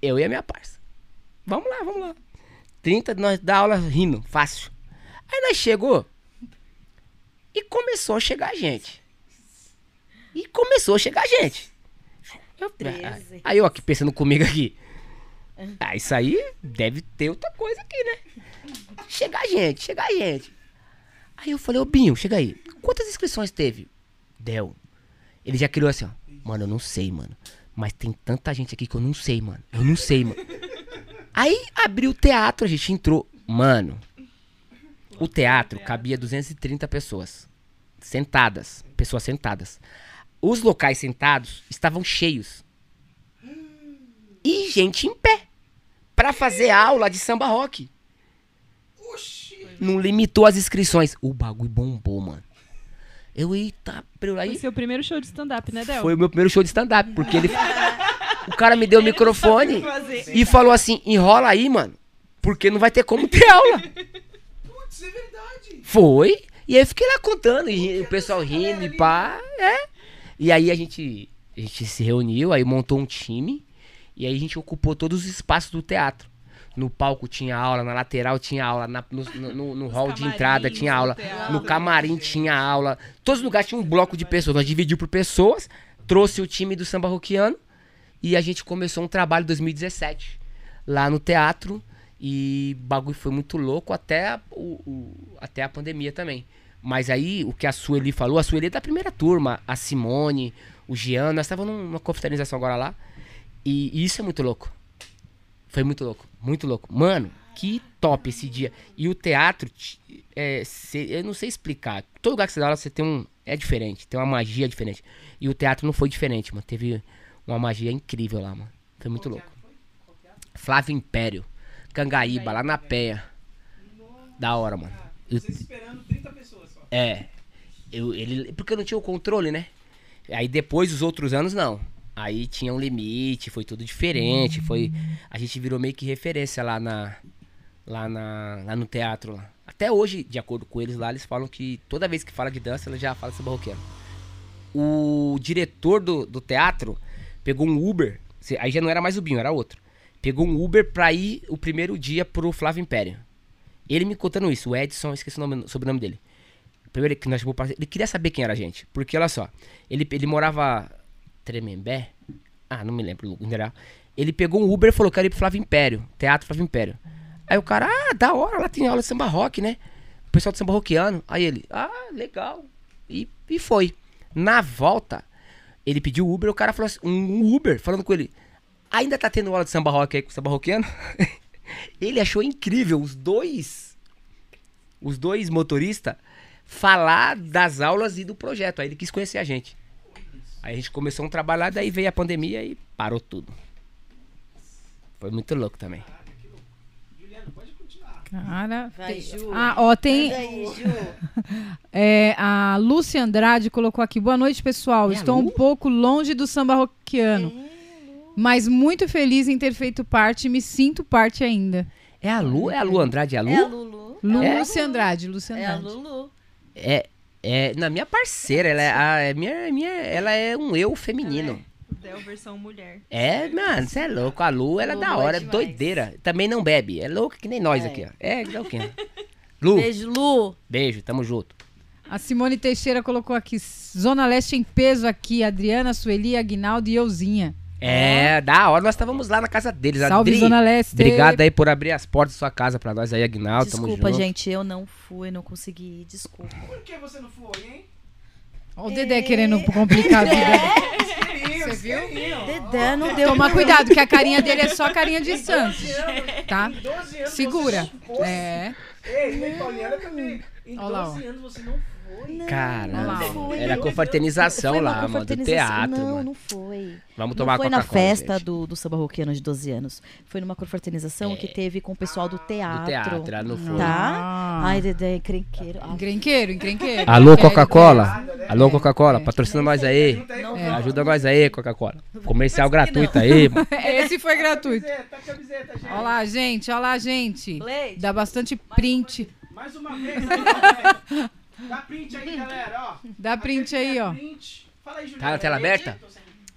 Eu e a minha parça. Vamos lá, vamos lá. 30, nós dá aula rindo, fácil. Aí nós chegou e começou a chegar gente. E começou a chegar gente. Eu- Treze. aí eu aqui pensando comigo aqui. Ah, isso aí deve ter outra coisa aqui, né? Chegar gente, chegar gente. Aí eu falei, ô Binho, chega aí. Quantas inscrições teve? Del. Ele já criou assim, ó. Mano, eu não sei, mano. Mas tem tanta gente aqui que eu não sei, mano. Eu não sei, mano. Aí abriu o teatro, a gente entrou. Mano, o teatro cabia 230 pessoas. Sentadas. Pessoas sentadas. Os locais sentados estavam cheios. E gente em pé. Pra fazer aula de samba rock. Não limitou as inscrições. O bagulho bombou, mano. Eu, eita, eu Foi aí. seu primeiro show de stand-up, né, Del? Foi o meu primeiro show de stand-up, porque ele. o cara me deu o microfone e falou assim: enrola aí, mano. Porque não vai ter como ter aula. Putz, é verdade. Foi. E aí eu fiquei lá contando, e o pessoal rindo e pá. É. E aí a gente, a gente se reuniu, aí montou um time. E aí a gente ocupou todos os espaços do teatro. No palco tinha aula, na lateral tinha aula, na- no, no- no- hall de entrada tinha aula, teatro. no camarim tinha aula. Todos os lugares tinha um bloco de pessoas. Nós dividimos por pessoas, trouxe o time do samba roquiano e a gente começou um trabalho em 2017 lá no teatro. E o bagulho foi muito louco até a, o- o- até a pandemia também. Mas aí, o que a Sueli falou, a Sueli é da primeira turma, a Simone, o Jean, nós estávamos numa confraternização agora lá. E, e isso é muito louco. Foi muito louco, muito louco. Mano, que top esse dia. E o teatro, é, cê- eu não sei explicar. Todo lugar que você dá aula, você tem um. É diferente, tem uma magia diferente. E o teatro não foi diferente, mano. Teve uma magia incrível lá, mano. Foi muito louco. Flávio Império, Cangaíba, lá na Penha. Da hora, mano. Eu- esperando 30 pessoas só. é. Eu, ele, porque eu não tinha o controle, né? Aí depois, os outros anos, não. Aí tinha um limite, foi tudo diferente. Foi. A gente virou meio que referência lá na. Lá, na, lá no teatro lá. Até hoje, de acordo com eles lá, eles falam que toda vez que fala de dança, ela já fala samba roqueiro. O diretor do, do teatro pegou um Uber, aí já não era mais o Binho, era outro. Pegou um Uber pra ir o primeiro dia pro Flávio Império. Ele me contando isso, o Edson, esqueci o nome, sobrenome dele. Primeiro que nós ele queria saber quem era a gente. Porque, olha só, ele, ele morava Tremembé? Ah, não me lembro, em geral. Ele pegou um Uber e falou que era ir pro Flávio Império, Teatro Flávio Império. Aí o cara, ah, da hora, lá tem aula de samba rock, né? O pessoal de samba rockiano. Aí ele, ah, legal. E, e foi. Na volta, ele pediu Uber, o cara falou assim, um Uber, falando com ele, ainda tá tendo aula de samba rock aí com o samba rockiano? ele achou incrível os dois, os dois motoristas falar das aulas e do projeto. Aí ele quis conhecer a gente. Aí a gente começou um trabalho lá, daí veio a pandemia e parou tudo. Foi muito louco também. Cara. Vai, Ju. Ah, ó, tem. Aí, Ju. É, a Lúcia Andrade colocou aqui. Boa noite, pessoal. É a Estou um pouco longe do samba rockiano, mas muito feliz em ter feito parte e me sinto parte ainda. É a Lu? É a Lu Andrade? É a Lu? É a Lulu. Lúcia Andrade, Lúcia É a Andrade. Lulu. É, é, na minha parceira, ela é, a, é minha, é minha, ela é um eu feminino. Del versão mulher. É, mano, você é louco. A Lu, ela é da é hora, é demais. doideira. Também não bebe, é louca que nem nós É. aqui, ó. É, é o quê? Lu, beijo. Beijo, Lu. tamo junto. A Simone Teixeira colocou aqui. Zona Leste em peso aqui. Adriana, Sueli, Aguinaldo e Euzinha. É, da hora, nós estávamos lá na casa deles. Salve, Adri, Zona Leste. Obrigado aí por abrir as portas da sua casa pra nós aí, Aguinaldo. tamo Desculpa, junto. gente, eu não fui, não consegui ir, desculpa. Por que você não foi, hein? Ó o Dedé querendo complicar a vida. Você viu? Dedé não deu Toma cuidado, que a carinha dele é só carinha de santo. Tá? Em 12 anos Segura. É. Ei, nem Pauliana também. Em Olha lá, 12 anos você não foi. Lá, ó. era confraternização lá, mano, do teatro, Não, mano. não foi. Vamos Não tomar foi na Coca-Cola, festa gente. do, do samba roqueano de 12 anos. Foi numa confraternização que teve com o pessoal do teatro. Do teatro, ela não foi. Tá? Ah. Ai, Dedé, é encrenqueiro. Ah, Encrenqueiro, encrenqueiro. Alô, Coca-Cola? Alô, É, Coca-Cola, é. patrocina nós aí. Não É. Ajuda nós aí, Coca-Cola. Comercial gratuito aí, mano. Esse foi gratuito. Gente. Olha lá, gente, olha lá, gente. Dá bastante print. Mais uma vez. Dá print aí, galera, ó. Dá print aí, ó. Print. Fala aí, Juliana. Tá na tela aberta?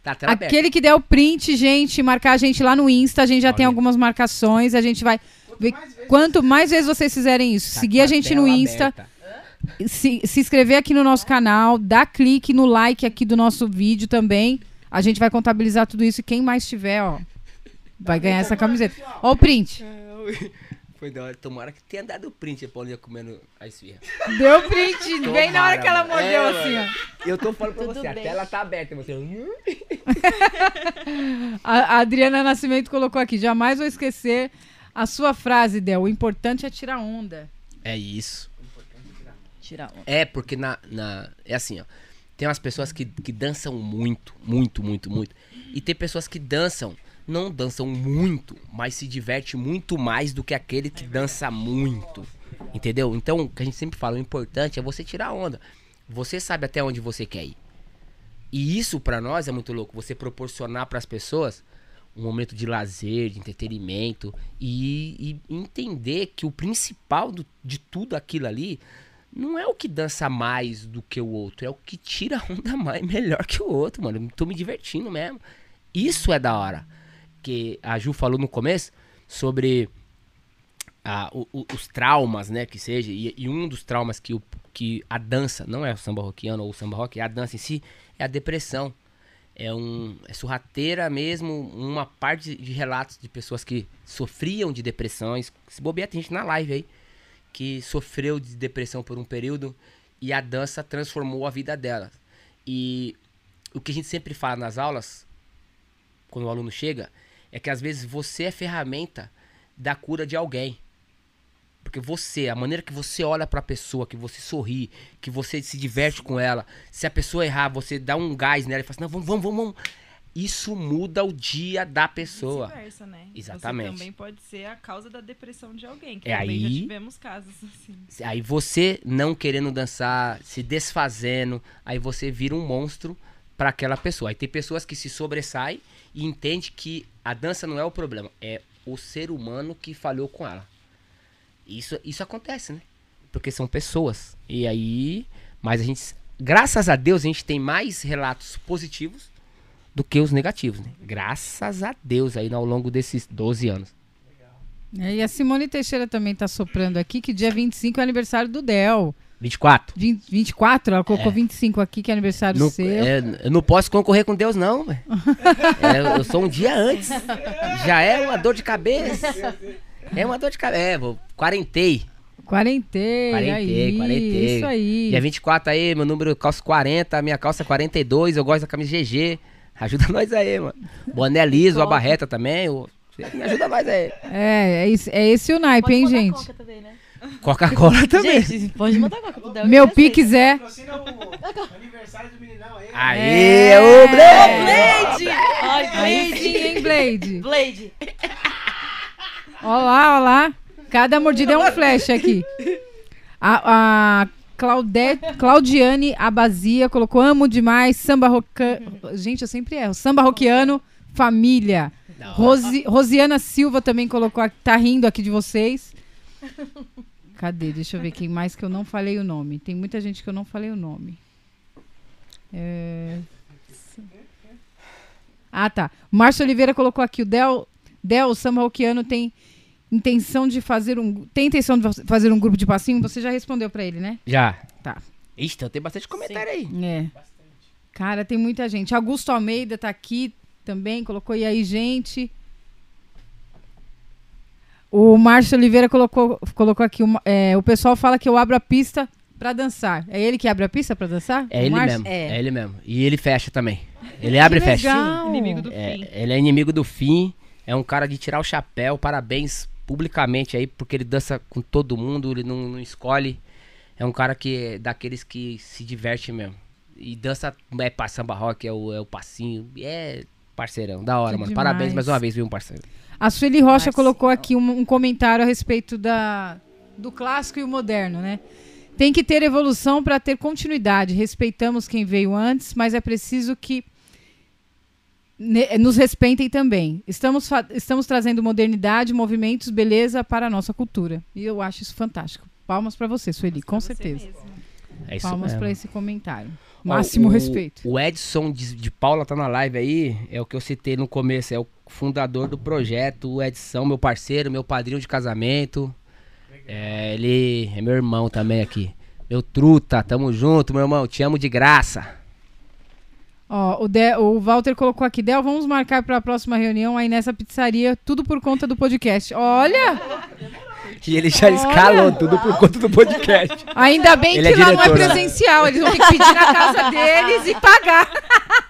Tá, tela aberta. Aquele que der o print, gente, marcar a gente lá no Insta, a gente já tem Olha. algumas marcações, a gente vai ver mais vezes quanto mais vezes vocês fizerem isso. Tá Seguir a gente no Insta, aberta. se, se inscrever aqui no nosso canal, dar clique no like aqui do nosso vídeo também. A gente vai contabilizar tudo isso e quem mais tiver, ó, vai ganhar essa camiseta. Ó o print. Foi da hora. Tomara que tenha dado print a Paulinha comendo a esfirra. Deu print, bem na hora que ela mano. mordeu É, assim, ó. Eu tô falando pra Tudo você, a bem. tela tá aberta. Você... A, a Adriana Nascimento colocou aqui: jamais vou esquecer a sua frase, Del. O importante é tirar onda. É isso. Tirar um. É, porque na, na. É assim, ó. Tem umas pessoas que, que dançam muito, muito, muito, muito. E tem pessoas que dançam, não dançam muito, mas se diverte muito mais do que aquele que dança muito. Entendeu? Então, o que a gente sempre fala, o importante é você tirar onda. Você sabe até onde você quer ir. E isso pra nós é muito louco. Você proporcionar pras pessoas um momento de lazer, de entretenimento e, e entender que o principal do- de tudo aquilo ali não é o que dança mais do que o outro, é o que tira onda mais melhor que o outro, mano. Eu tô me divertindo mesmo. Isso é da hora. Que a Ju falou no começo sobre ah, o- o- os traumas, né, que seja, e, e um dos traumas que, o, que a dança, não é o samba rockiano ou o samba rock, é a dança em si, é a depressão. É, um, é sorrateira mesmo, uma parte de relatos de pessoas que sofriam de depressões. Se bobear, tem gente na live aí que sofreu de depressão por um período e a dança transformou a vida dela. E o que a gente sempre fala nas aulas, quando o aluno chega, é que às vezes você é ferramenta da cura de alguém. Porque você, a maneira que você olha pra pessoa, que você sorri, que você se diverte com ela, se a pessoa errar, você dá um gás nela e fala assim, não, vamos, vamos, vamos, vamos. Isso muda o dia da pessoa. Vice-versa, né? Exatamente. Você também pode ser a causa da depressão de alguém. Que É também aí- já tivemos casos assim. Aí você não querendo dançar, se desfazendo, aí você vira um monstro pra aquela pessoa. Aí tem pessoas que se sobressaem e entende que a dança não é o problema, é o ser humano que falhou com ela. Isso, isso acontece, né? porque são pessoas. E aí, mas a gente, graças a Deus, a gente tem mais relatos positivos do que os negativos, né? Graças a Deus aí ao longo desses 12 anos. É, e a Simone Teixeira também tá soprando aqui que dia 25 é aniversário do Del. 24. 20, 24, ela colocou 25 aqui, que é aniversário Não, seu. é, eu não posso concorrer com Deus, não, velho. É, eu sou um dia antes. Já é uma dor de cabeça. É uma dor de cabeça. É, vou, quarentei. Quarentei, Quarentei, aí, quarentei. isso aí. Dia 24 aí, meu número, eu calço 40, minha calça é 42, eu gosto da camisa GG. Ajuda nós aí, mano. Boné liso, a barreta também. Me ajuda nós aí. É, é esse, é esse o naipe, Pode hein, gente? Coca também, né? Coca-Cola também. Gente, pode mandar coca pro Del. Meu que aceita. Pix é. Aniversário do meninão aí. Aê, É. ô Blade! Blade! Ai, Aí Blade! hein, Blade? Blade! Ó lá, ó lá. Cada mordida é um flash aqui. A, a Claudete, Claudiane Abazia colocou amo demais. Samba roca... Gente, eu sempre erro. Samba roquiano, família. Rosi- Rosiana Silva também colocou aqui, tá rindo aqui de vocês. Cadê? Deixa eu ver quem mais que eu não falei o nome. Tem muita gente que eu não falei o nome. É... Ah, tá. Márcio Oliveira colocou aqui. O Del, Del o Samba Roquiano tem intenção de fazer um. Tem intenção de fa- fazer um grupo de passinho? Você já respondeu pra ele, né? Já. Tá. Ixi, então tem bastante comentário aí. É. Cara, tem muita gente. Augusto Almeida tá aqui também, colocou e aí, gente. O Márcio Oliveira colocou, colocou aqui, uma- é, o pessoal fala que eu abro a pista pra dançar. É ele que abre a pista pra dançar? É O ele Márcio? mesmo. É. É. ele mesmo. E ele fecha também. Ele abre e Que fecha. Inimigo do É, fim. ele é inimigo do fim. É um cara de tirar o chapéu. Parabéns publicamente aí, porque ele dança com todo mundo. Ele não, não escolhe. É um cara que é daqueles que se diverte mesmo. E dança é pa- samba rock, é o, é o passinho. É parceirão, da hora, Que mano. demais. Parabéns mais uma vez, viu, um parceiro. A Sueli Rocha Marcinho. colocou aqui um, um comentário a respeito da, do clássico e o moderno, né? Tem que ter evolução para ter continuidade. Respeitamos quem veio antes, mas é preciso que nos respeitem também. Estamos, estamos trazendo modernidade, movimentos, beleza para a nossa cultura. E eu acho isso fantástico. Palmas para você, Sueli, com certeza. É isso Palmas para esse comentário. Máximo o- respeito. O Edson de, de Paula tá na live aí, é o que eu citei no começo, é o fundador do projeto, o Edson, meu parceiro, meu padrinho de casamento. É, ele é meu irmão também aqui. Meu truta, tamo junto, meu irmão, te amo de graça. Ó, o, De- o Walter colocou aqui, Del, vamos marcar para a próxima reunião aí nessa pizzaria, tudo por conta do podcast. Olha, E ele já Olha! escalou tudo por conta do podcast. ainda bem Ele que é lá não é diretor, né? presencial, eles vão ter que pedir na casa deles e pagar.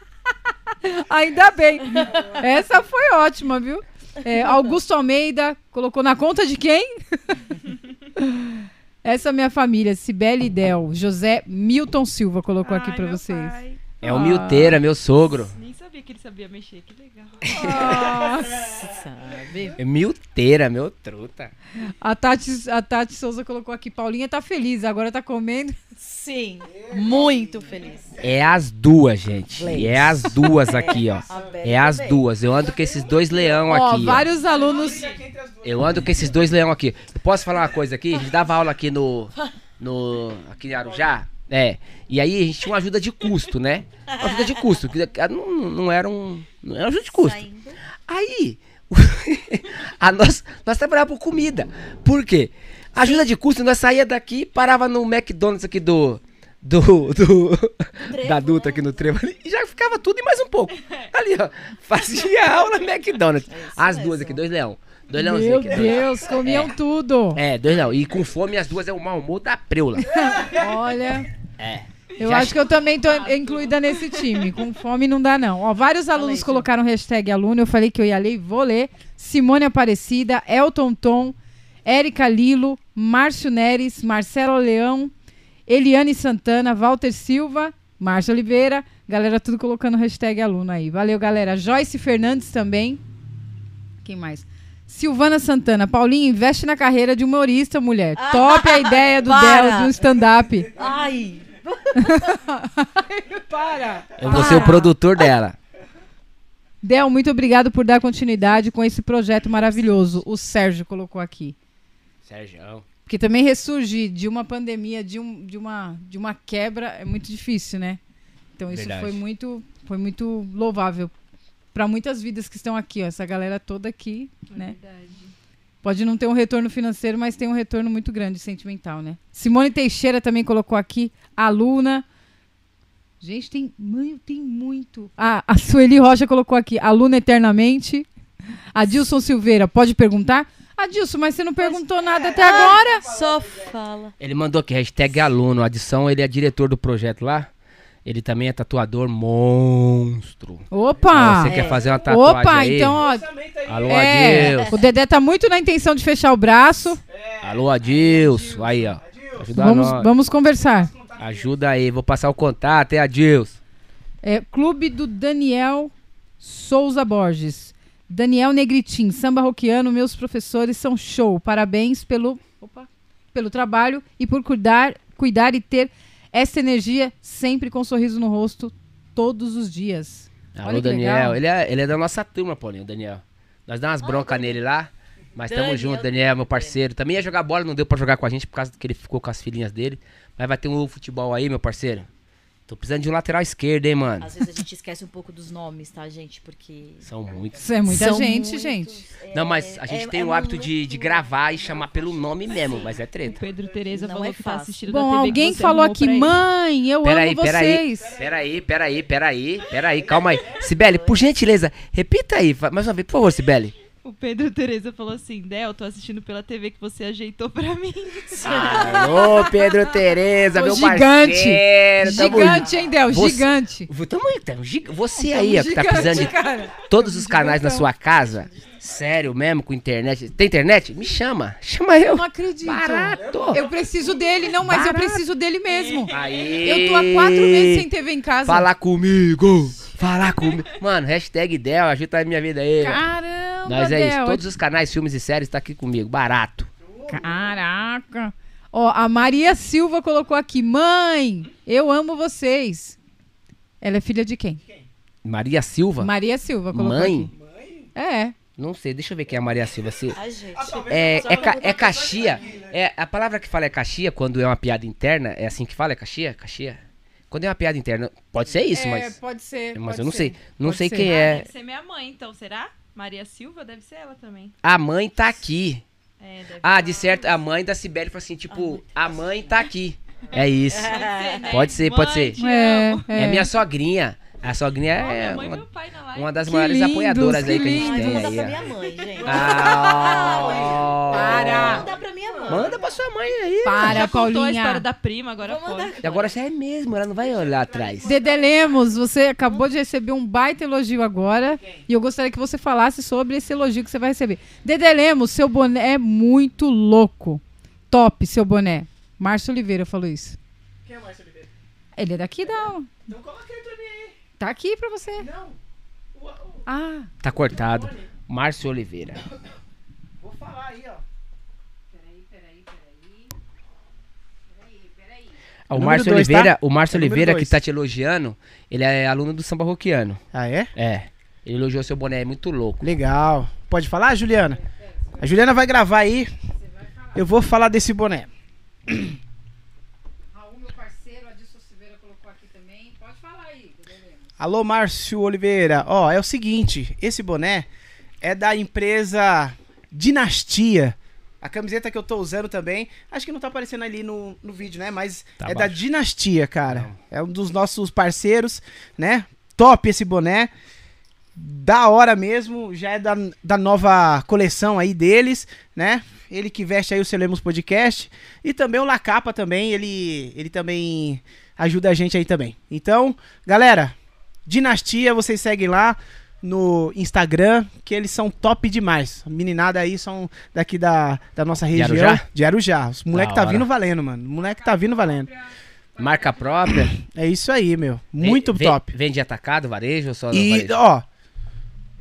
ainda bem. Essa foi ótima, viu? É, Augusto Almeida colocou na conta de quem? Essa é minha família, Cibele Del, José Milton Silva colocou aqui Ai, para meu vocês. pai. É o Milteira, meu sogro. Nem sabia que ele sabia mexer, que legal. Sabe? É Milteira, meu truta. A Tati, a Tati Souza colocou aqui, Paulinha tá feliz, agora tá comendo. Sim. Muito feliz. É as duas, gente. Blades. E é as duas aqui, ó. É as duas. Eu ando com esses dois leão Ó, aqui. ó. vários alunos. Eu ando com esses dois leão aqui. Eu posso falar uma coisa aqui? A gente dava aula aqui no. no aqui em Arujá. É. E aí a gente tinha uma ajuda de custo, né? Uma ajuda de custo. Que não, não era um. Não era ajuda de custo. Saindo. Aí. a nós, nós trabalhávamos por comida. Por quê? Ajuda de custo, nós saía daqui, parava no McDonald's aqui do. Do. do da Dutra aqui no trevo ali, e já ficava tudo e mais um pouco. Ali, ó. Fazia aula no McDonald's. As duas mesmo. aqui, dois leão. Dois Meu leãozinhos aqui. dois. Deus, comiam tudo. É, dois não. E com fome as duas é o mau humor da preula. Olha, É. eu Já acho que eu também tô incluída nesse time. Com fome não dá, não. Ó, vários alunos colocaram hashtag aluno. Eu falei que eu ia ler e vou ler. Simone Aparecida, Elton Tom, Érica Lilo, Márcio Neres, Marcelo Leão, Eliane Santana, Walter Silva, Márcio Oliveira. Galera, tudo colocando hashtag aluno aí. Valeu, galera. Joyce Fernandes também. Quem mais? Silvana Santana. Paulinho, investe na carreira de humorista, mulher. Top a ideia do Para. dela de um stand-up. Ai. Para! Eu vou ser o produtor dela. Del, muito obrigado por dar continuidade com esse projeto maravilhoso. O Sérgio colocou aqui. Sérgio. Porque também ressurgir de uma pandemia, de, um, de, uma, de uma quebra, é muito difícil, né? Então isso Verdade. foi muito, foi muito louvável para muitas vidas que estão aqui, ó, essa galera toda aqui, né? Pode não ter um retorno financeiro, mas tem um retorno muito grande sentimental, né? Simone Teixeira também colocou aqui, aluna. Gente, tem, mãe, tem muito. Ah, a Sueli Rocha colocou aqui, aluna eternamente. Adilson Silveira, pode perguntar? Adilson, mas você não perguntou nada até agora. Só fala. Ele mandou aqui, hashtag aluno, adição, ele é diretor do projeto lá. Ele também é tatuador monstro. Opa! Você quer fazer uma tatuagem Opa, aí? então, ó. Alô, É, Adilson. o Dedé tá muito na intenção de fechar o braço. Alô, Adilson. Aí, ó. Ajuda Vamos, nós. vamos conversar. Ajuda aí, vou passar o contato, é Adilson. É, Clube do Daniel Souza Borges. Daniel Negritim, samba roquiano, meus professores são show. Parabéns pelo, opa, pelo trabalho e por cuidar, cuidar e ter essa energia sempre com um sorriso no rosto todos os dias. Alô, Olha Daniel. legal. Ele é, ele é da nossa turma, Paulinho, o Daniel. Nós damos umas broncas nele lá. Mas tamo Daniel. junto, Daniel, meu parceiro. Também ia jogar bola, não deu pra jogar com a gente por causa que ele ficou com as filhinhas dele. Mas vai ter um futebol aí, meu parceiro. Tô precisando de um lateral esquerdo, hein, mano. Às vezes a gente esquece um pouco dos nomes, tá, gente? Porque. São muitos. Isso é muita São gente, muitos. gente. É- Não, mas a gente é- tem é o hábito de, de gravar e chamar pelo nome mesmo, mas é O treta. Pedro Tereza Não falou é que tá assistindo da Bom, alguém falou aqui, mãe, eu Peraí, amo peraí, vocês. peraí, peraí, peraí, peraí, calma aí. Sibeli, por gentileza, repita aí, mais uma vez, por favor, Sibeli. O Pedro Tereza falou assim: Del, tô assistindo pela TV que você ajeitou pra mim. Alô, Pedro Tereza, Ô, meu gigante. parceiro. tamo- Gigante, hein, Del? Você- Gigante. Tamo aí, tamo giga- Você aí, ó, que tá precisando de cara. todos os canais na sua casa, sério mesmo, com internet. Tem internet? Me chama, chama eu. Eu não acredito. Barato. Eu preciso dele, não, mas eu Barato. preciso dele mesmo. Aí. Eu tô há quatro meses sem TV em casa. Falar comigo, falar comigo. Mano, hashtag Del, ajuda a minha vida aí. Caramba, Nós é isso, Del. todos os canais, filmes e séries tá aqui comigo, barato. Caraca. Ó, a Maria Silva colocou aqui. Mãe, eu amo vocês. Ela é filha de quem? Maria Silva? Maria Silva colocou Mãe? aqui. É. Não sei, deixa eu ver quem é a Maria Silva. Se... Ai, gente. É, é, ca- é caxia. É, a palavra que fala é caxia quando é uma piada interna. É assim que fala? É caxia? Caxia? Quando é uma piada interna. Pode ser isso, É, mas. pode ser. Mas pode eu não ser. sei. Não Pode sei ser. quem Ah, é. Deve ser minha mãe, então, será? Maria Silva? Deve ser ela também. A mãe tá aqui. É, deve Ah, de certo, a mãe da Sibeli falou assim: tipo, a mãe tá aqui. É isso. Pode ser, né? Pode ser, pode Mãe, ser. É, amo. É minha sogrinha. A sogrinha Ó, é mãe e uma, meu pai na live. uma das Que maiores lindos, apoiadoras aí que que a gente vou tem mandar aí. pra minha mãe, gente. Ah, Para. Manda pra sua mãe aí. Para, Já contou a Paulinha. história da prima, agora pode. E agora já é mesmo, ela não vai olhar atrás. Dedé Lemos, você acabou de receber um baita elogio agora. E eu gostaria que você falasse sobre esse elogio que você vai receber. Dedé Lemos, seu boné é muito louco. Top, seu boné. Márcio Oliveira falou isso. Quem é o Márcio Oliveira? Ele é daqui da. Então coloca ele pra mim aí. Tá aqui pra você. Não. O- Ah, Tá cortado. Márcio Oliveira. Vou falar aí, ó. O Número Márcio dois, Oliveira, tá? o Márcio É Oliveira que dois. tá te elogiando, ele é aluno do samba roquiano. Ah, é? É. Ele elogiou seu boné, é muito louco. Legal. Pode falar, Juliana? A Juliana vai gravar aí. Eu vou falar desse boné. Raul, meu parceiro, Adilson Silveira colocou aqui também. Pode falar aí. Alô, Márcio Oliveira. Ó, é o seguinte, esse boné é da empresa Dinastia. A camiseta que eu tô usando também, acho que não tá aparecendo ali no, no vídeo, né? Mas Tá é da abaixo. Dinastia, cara. É um dos nossos parceiros, né? Top esse boné. Da hora mesmo, já é da, da nova coleção aí deles, né? Ele que veste aí o Celemos Podcast. E também o Lacapa também, ele, ele também ajuda a gente aí também. Então, galera, Dinastia, vocês seguem lá no Instagram, que eles são top demais. A meninada aí são daqui da, da nossa região. Arujá? De Arujá. Os moleque tá hora. vindo valendo, mano. O moleque tá vindo valendo. Marca própria. É isso aí, meu. Muito Vem- top. Vende atacado, varejo ou só no E, varejo? ó,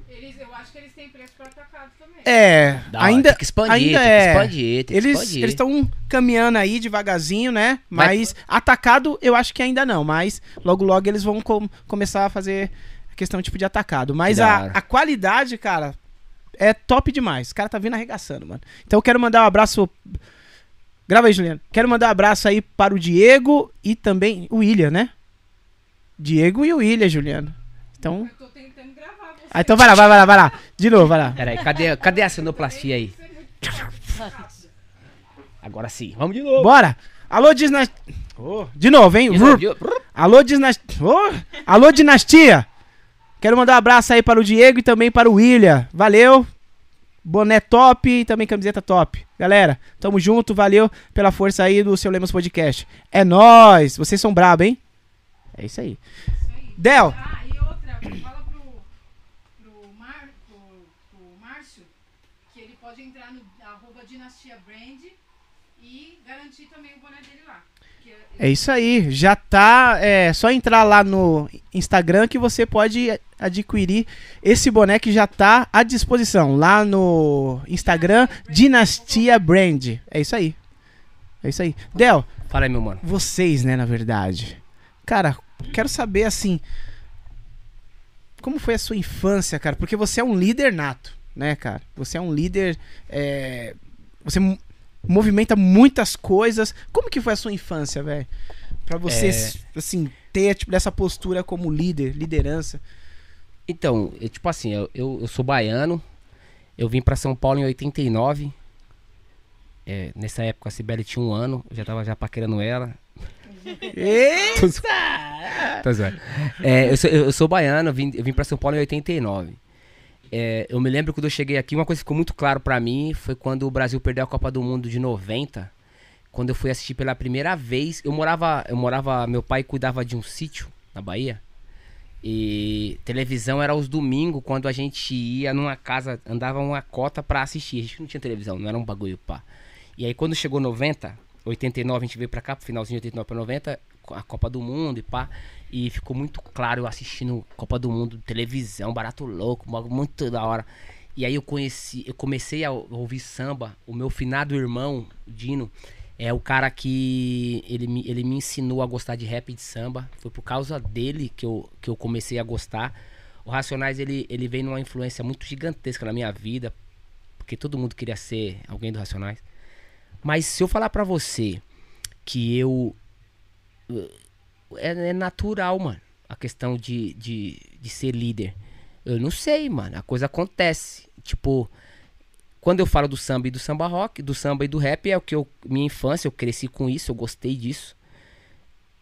Eles, eu acho que eles têm preço para atacado também. é. Da hora, ainda tem que expandir, ainda tem é. que expandir, tem que Eles expandir. eles estão caminhando aí devagarzinho, né? Vai- Mas atacado eu acho que ainda não. Mas logo logo eles vão com- começar a fazer questão tipo de atacado. Mas a, a qualidade, cara, é top demais. Os caras tá vindo arregaçando, mano. Então eu quero mandar um abraço Grava aí, Juliano. Quero mandar um abraço aí para o Diego e também o William, né? Diego e o William, Juliano. Então. Eu tô tentando gravar você. Ah, então vai lá, vai lá, vai lá, vai lá. De novo, vai lá. Peraí, cadê, cadê a sonoplastia aí? Agora sim, vamos de novo. Bora! Alô, Dinastia. de novo, hein? De novo, de. Alô, Dinastia. Alô, Dinastia. Quero mandar um abraço aí para o Diego e também para o William. Valeu. Boné top e também camiseta top. Galera, tamo junto. Valeu pela força aí do Seu Lemos Podcast. É nóis. Vocês são brabo, hein? É isso aí. Del, Ah, e outra, fala pro, pro, Mar, pro, pro Márcio que ele pode entrar no arroba Dinastia Brand e garantir também o boné dele lá. É- é isso aí. Já tá. É só entrar lá no Instagram que você pode adquirir esse boné que já tá à disposição. Lá no Instagram, Dinastia Brand. É isso aí. É isso aí. Del, Fala aí, meu mano. vocês, né, na verdade. Cara, quero saber assim. Como foi a sua infância, cara? Porque você é um líder nato, né, cara? Você é um líder. é, Você mo- movimenta muitas coisas. Como que foi a sua infância, velho? Pra você, É. assim, ter tipo, dessa postura como líder, liderança. Então, eu, tipo assim, eu, eu, eu sou baiano. Eu vim pra São Paulo em 89. É, nessa época a Cibele tinha um ano. Eu já tava já paquerando ela. Eita! Tá zoando. É, eu, sou, eu, sou baiano, eu vim, eu vim pra São Paulo em 89. É, eu me lembro quando eu cheguei aqui, uma coisa que ficou muito claro pra mim foi quando o Brasil perdeu a Copa do Mundo de 90. Quando eu fui assistir pela primeira vez, eu morava, eu morava, meu pai cuidava de um sítio na Bahia. E televisão era aos domingos, quando a gente ia numa casa, andava uma cota pra assistir. A gente não tinha televisão, não era um bagulho pá. E aí quando chegou 90, 89 a gente veio pra cá, pro finalzinho de 89 pra 90, a Copa do Mundo e pá. E ficou muito claro eu assistindo Copa do Mundo, televisão, barato louco, muito da hora. E aí eu conheci, eu comecei a ouvir samba, o meu finado irmão, Dino, é o cara que ele me, ele me ensinou a gostar de rap e de samba. Foi por causa dele que eu, que eu comecei a gostar. O Racionais, ele, ele veio numa influência muito gigantesca na minha vida. Porque todo mundo queria ser alguém do Racionais. Mas se eu falar pra você que eu. É, é natural, mano. A questão de, de, de ser líder. Eu não sei, mano. A coisa acontece. Tipo, quando eu falo do samba e do samba rock, do samba e do rap, é o que eu. Minha infância, eu cresci com isso, eu gostei disso.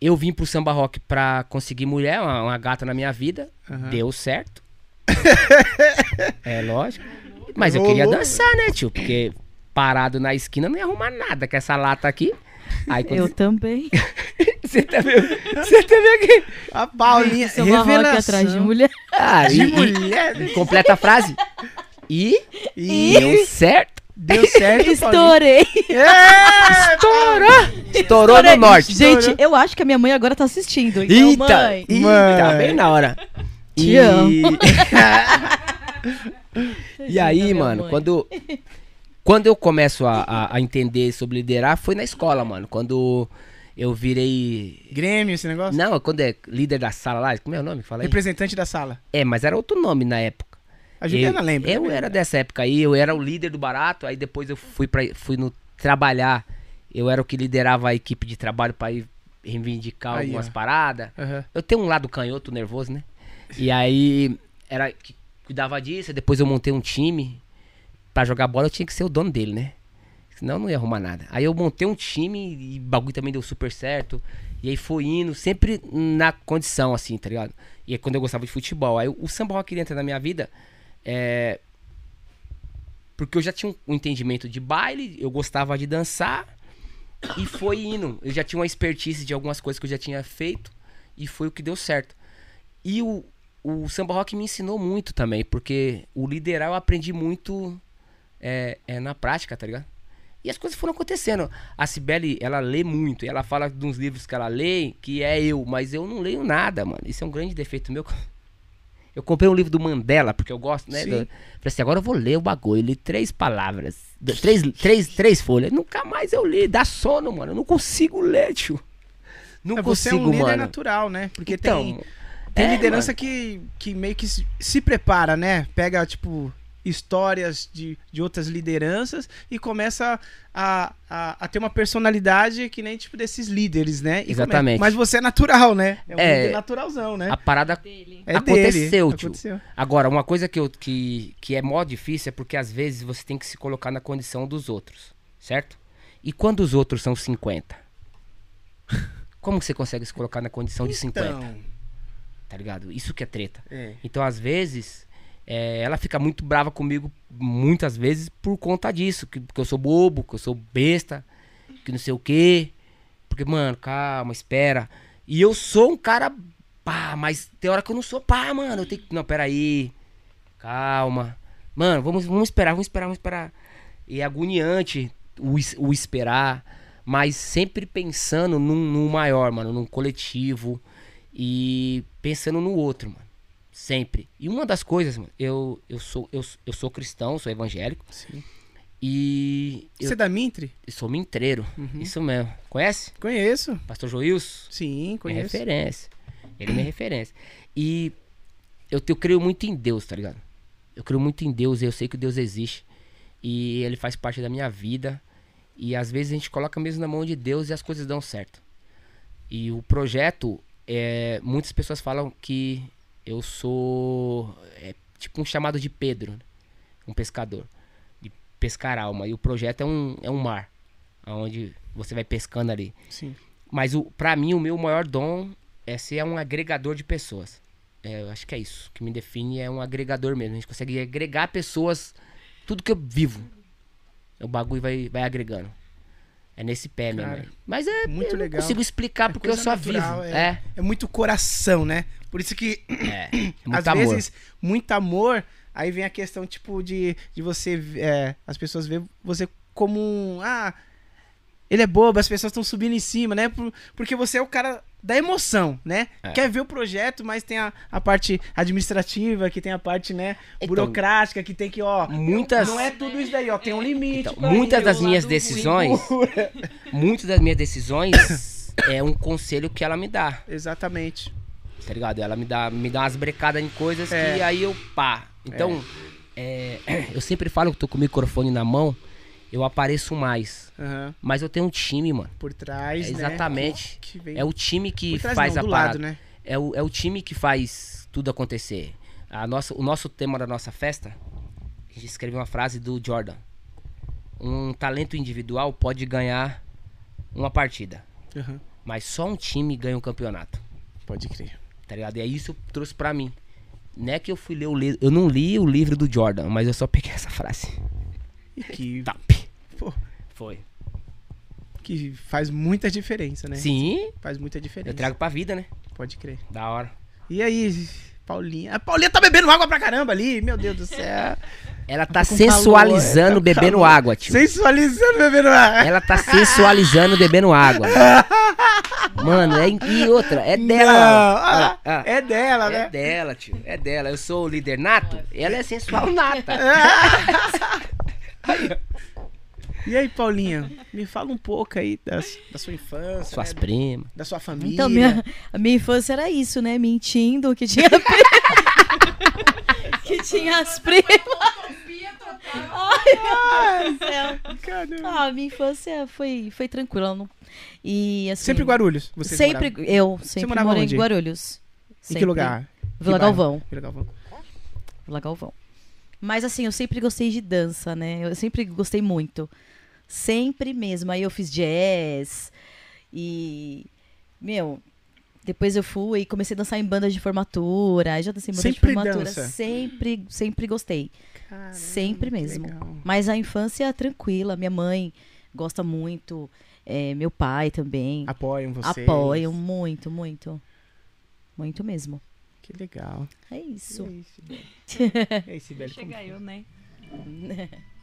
Eu vim pro samba rock pra conseguir mulher, uma, uma gata na minha vida. Aham. Deu certo. é lógico. Mas eu queria dançar, né, tio? Porque parado na esquina não ia arrumar nada com essa lata aqui. Aí quando Eu também. você tá vendo? Você tá vendo aqui? A Paulinha, Samba rock revelação. atrás de mulher. Ah, De e, mulher. e- completa a frase. E E deu certo. deu certo. Estourei. É, Estourou! Estourou no norte. Gente, eu acho que a minha mãe agora tá assistindo. Então, Eita! mãe. Ih, Mãe. Tá bem na hora. Te e... amo. e aí, mano, mãe. quando, quando eu começo a, a, a entender sobre liderar, foi na escola, mano. Quando eu virei. Grêmio, esse negócio? Não, quando é líder da sala lá, como é o nome? Fala aí. Representante da sala. É, mas era outro nome na época. A Juliana eu, lembra. Eu né? era dessa época aí, eu era o líder do barato, aí depois eu fui para fui no trabalhar. Eu era o que liderava a equipe de trabalho pra ir reivindicar Aí, algumas ó. paradas. Aham. Eu tenho um lado canhoto nervoso, né? E aí era que cuidava disso, depois eu montei um time pra jogar bola, eu tinha que ser o dono dele, né? Senão eu não ia arrumar nada. Aí eu montei um time e o bagulho também deu super certo. E aí foi indo, sempre na condição, assim, tá ligado? E aí quando eu gostava de futebol. Aí o samba rock entra na minha vida. É... Porque eu já tinha um, entendimento de baile, eu gostava de dançar. E foi indo. Eu já tinha uma expertise de algumas coisas que eu já tinha feito. E foi o que deu certo. E o, o samba rock me ensinou muito também. Porque o liderar eu aprendi muito é, é, na prática, tá ligado? E as coisas foram acontecendo. A Cibele, ela lê muito. E ela fala de uns livros que ela lê, que é eu. Mas eu não leio nada, mano. Isso é um grande defeito meu. Eu comprei um livro do Mandela, porque eu gosto, né? Do- Falei assim, agora eu vou ler o bagulho. Eu li três palavras. Três, três, três folhas. Nunca mais eu li. Dá sono, mano. Eu não consigo ler, tio. Não É, você é consigo, um líder mano. natural, né? Porque então, tem, tem é, liderança mano. que, que meio que se, se prepara, né? Pega, tipo, histórias de, de outras lideranças e começa a, a, a ter uma personalidade que nem tipo desses líderes, né? E Exatamente. come- Mas você é natural, né? É um É. líder naturalzão, né? A parada Dele. É aconteceu, dele. tio. Aconteceu. Agora, uma coisa que, eu, que, que é mó difícil é porque às vezes você tem que se colocar na condição dos outros, certo? E quando os outros são 50? Como que você consegue se colocar na condição de 50? Então, Tá ligado? Isso que é treta. é. Então, às vezes, é, ela fica muito brava comigo, muitas vezes, por conta disso. Que, que eu sou bobo, que eu sou besta, que não sei o quê. Porque, mano, calma, espera. E eu sou um cara pá, mas tem hora que eu não sou pá, mano. Eu tenho que. Não, peraí. Calma. Mano, vamos, vamos esperar, vamos esperar, vamos esperar. E é agoniante o, o esperar, mas sempre pensando num, num maior, mano, num coletivo e pensando no outro, mano. Sempre. E uma das coisas, mano, eu, eu, sou, eu, eu sou cristão, sou evangélico Sim. e eu, Você é da Mintre? eu sou mintreiro. Isso mesmo. Conhece? Conheço. Pastor Joilson? Sim, Minha conheço. referência. Ele é minha referência. E eu, eu creio muito em Deus, tá ligado? Eu creio muito em Deus e eu sei que Deus existe. E ele faz parte da minha vida. E às vezes a gente coloca mesmo na mão de Deus e as coisas dão certo. E o projeto, é, muitas pessoas falam que eu sou é, tipo um chamado de Pedro, né? um pescador, de pescar alma. E o projeto é um, é um mar, onde você vai pescando ali. Sim. Mas o, pra mim, o meu maior dom é ser um agregador de pessoas. É, eu acho que é isso. O que me define é um agregador mesmo. A gente consegue agregar pessoas, tudo que eu vivo. O bagulho vai, vai agregando. É nesse pé mesmo. Cara, aí. Mas é. muito eu não legal. consigo explicar É porque eu só natural, vivo. é. É. É muito coração, né? Por isso que É. é às amor. vezes, muito amor, aí vem a questão, tipo, de, de você. é, as pessoas veem você como um. Ah, ele é bobo, as pessoas estão subindo em cima, né? Por- porque você é o cara da emoção, né? É. Quer ver o projeto, mas tem a, a parte administrativa, que tem a parte, né, Então, burocrática, que tem que, ó. muitas- Não é tudo isso daí, ó. Tem um limite. Então, muitas das minhas decisões. muitas das minhas decisões é um conselho que ela me dá. Exatamente. tá ligado? Ela me dá, me dá umas brecadas em coisas É. que aí eu pá. Então, é, eu sempre falo que tô com o microfone na mão, eu apareço mais. Aham. Mas eu tenho um time, mano. Por trás, É né? exatamente. Vem É o time que trás, faz não, a do parada. lado, né? É, o, é o time que faz tudo acontecer. A nossa, o nosso tema da nossa festa, a gente escreveu uma frase do Jordan. Um talento individual pode ganhar uma partida, Aham. mas só um time ganha um campeonato. Pode crer. tá ligado? E aí isso trouxe pra mim. Não é que eu fui ler o livro. Eu não li o livro do Jordan, mas eu só peguei essa frase. E que, Top. Pô, Foi. que faz muita diferença, né? Sim, Faz muita diferença. eu trago pra vida, né? Pode crer. Da hora. E aí, Paulinha? A Paulinha tá bebendo água pra caramba ali, meu Deus do céu. Ela tá com sensualizando calor, tá bebendo calor. água, tio. Sensualizando bebendo água. Ela tá sensualizando bebendo água. Mano, é, e outra, é dela. Ó. ah, Ah, ah. É dela, É né? dela, tio. É dela. Eu sou o líder nato, ela é sensual nata. E aí, Paulinha? Me fala um pouco aí das- da sua infância, Suas né? primas. da sua família. Então, minha, a minha infância era isso, né? Mentindo que tinha. que tinha as primas. Ai, meu Deus do céu. Caramba. Ah, minha infância foi, foi tranquila. não- E assim. Sempre Guarulhos. Você Sempre. Eu sempre morava morei onde? em Guarulhos. Em Sempre. que lugar? Vila Que? Galvão. Vila Galvão. Vila Galvão. Mas assim, eu sempre gostei de dança, né? Eu sempre gostei muito. Sempre mesmo. Aí eu fiz jazz. E. Meu. Depois eu fui e comecei a dançar em bandas de formatura. Aí já dancei em banda Sempre de formatura. dança? Sempre, sempre gostei. Caramba, Sempre mesmo. Mas a infância é tranquila. Minha mãe gosta muito. é, meu pai também. Apoiam vocês. Apoiam muito, muito. Muito mesmo. Que legal. É isso. E? E Sibeli, como Chega foi? eu, né?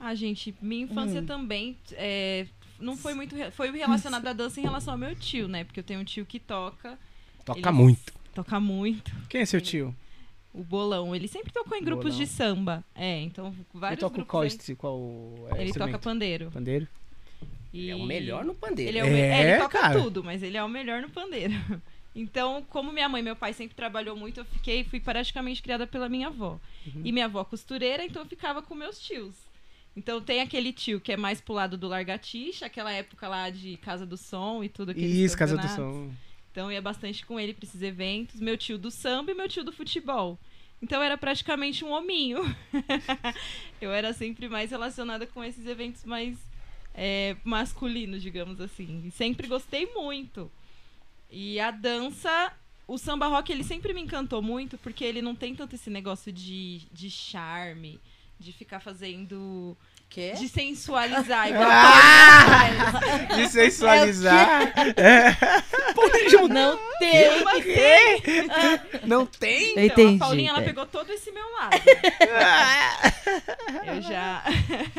Ah, gente, minha infância também é, não foi muito. Foi relacionada à dança em relação ao meu tio, né? Porque eu tenho um tio que toca. Toca ele muito. Toca muito. Quem é seu tio? O bolão. Ele sempre tocou em grupos Bolão. de samba. É, então Ele vários toca grupos. qual, aí- qual é, ele toca pandeiro. Pandeiro? E... É o melhor no pandeiro. Ele, é o me- é, ele É, toca cara. tudo, mas ele é o melhor no pandeiro. Então, como minha mãe e meu pai sempre trabalhou muito, eu fiquei, fui praticamente criada pela minha avó. E minha avó costureira, então eu ficava com meus tios. Então tem aquele tio que é mais pro lado do largatixa, aquela época lá de Casa do Som e tudo aqueles Isso, Casa do. Som. Então eu ia bastante com ele pra esses eventos. Meu tio do samba e meu tio do futebol. Então era praticamente um hominho. eu era sempre mais relacionada com esses eventos mais é, masculinos, digamos assim. E sempre gostei muito. E a dança, o samba rock, ele sempre me encantou muito, porque ele não tem tanto esse negócio de, de charme, de ficar fazendo. Quê? de sensualizar. igual Ah! faz. De sensualizar. Não tem. Assim? Não tem? Então, entendi. a Paulinha, ela é. pegou todo esse meu lado. eu já.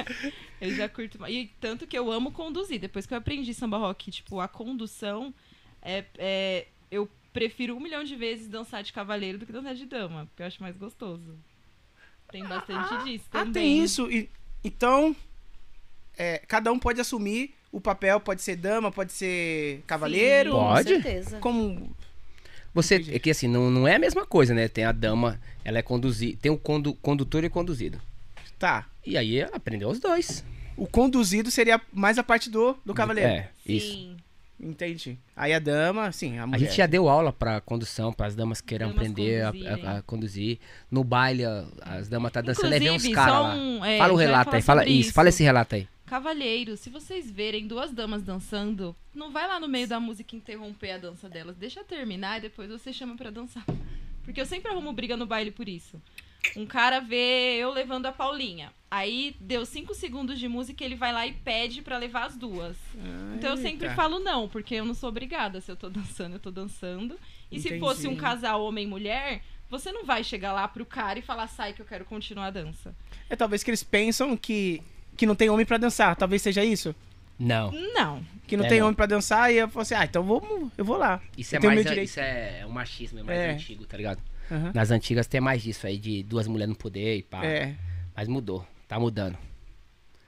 eu já curto. mais. E tanto que eu amo conduzir. Depois que eu aprendi samba rock, tipo, a condução, é, é- eu prefiro um milhão de vezes dançar de cavaleiro do que dançar de dama, porque eu acho mais gostoso. Tem bastante disso Ah, também. tem isso. E- então, é, cada um pode assumir o papel, pode ser dama, pode ser cavaleiro. Sim. Pode? Com certeza. Como. Você, é que assim, não, não é a mesma coisa, né? Tem a dama, ela é conduzir, tem o condu, condutor e conduzido. Tá. E aí aprendeu os dois. O conduzido seria mais a parte do, do cavaleiro. É, isso. Entendi. Aí a dama, sim, a A gente já deu aula pra condução, para as damas que queiram Damas aprender a, a- a conduzir. No baile, as damas tá dançando, vem uns caras só lá. um, é, fala o relato aí, fala sobre isso, fala esse relato aí. Cavalheiro, se vocês verem duas damas dançando, não vai lá no meio da música interromper a dança delas. Deixa terminar e depois você chama pra dançar. Porque eu sempre arrumo briga no baile por isso. Um cara vê eu levando a Paulinha. Aí deu cinco segundos de música, ele vai lá e pede pra levar as duas. Então eu sempre Eita. falo não, porque eu não sou obrigada. Se eu tô dançando, eu tô dançando. E se Entendi. fosse um casal homem-mulher, você não vai chegar lá pro cara e falar, sai que eu quero continuar a dança. É talvez que eles pensam que, que não tem homem pra dançar. Talvez seja isso. Não, Não. Que não É, tem não. homem pra dançar e eu falo assim, ah, então vamos, eu vou lá. isso Eu é mais, isso é um machismo, é mais É. antigo, tá ligado? Aham. Nas antigas tem mais disso aí, de duas mulheres no poder e pá. É, Mas mudou, tá mudando.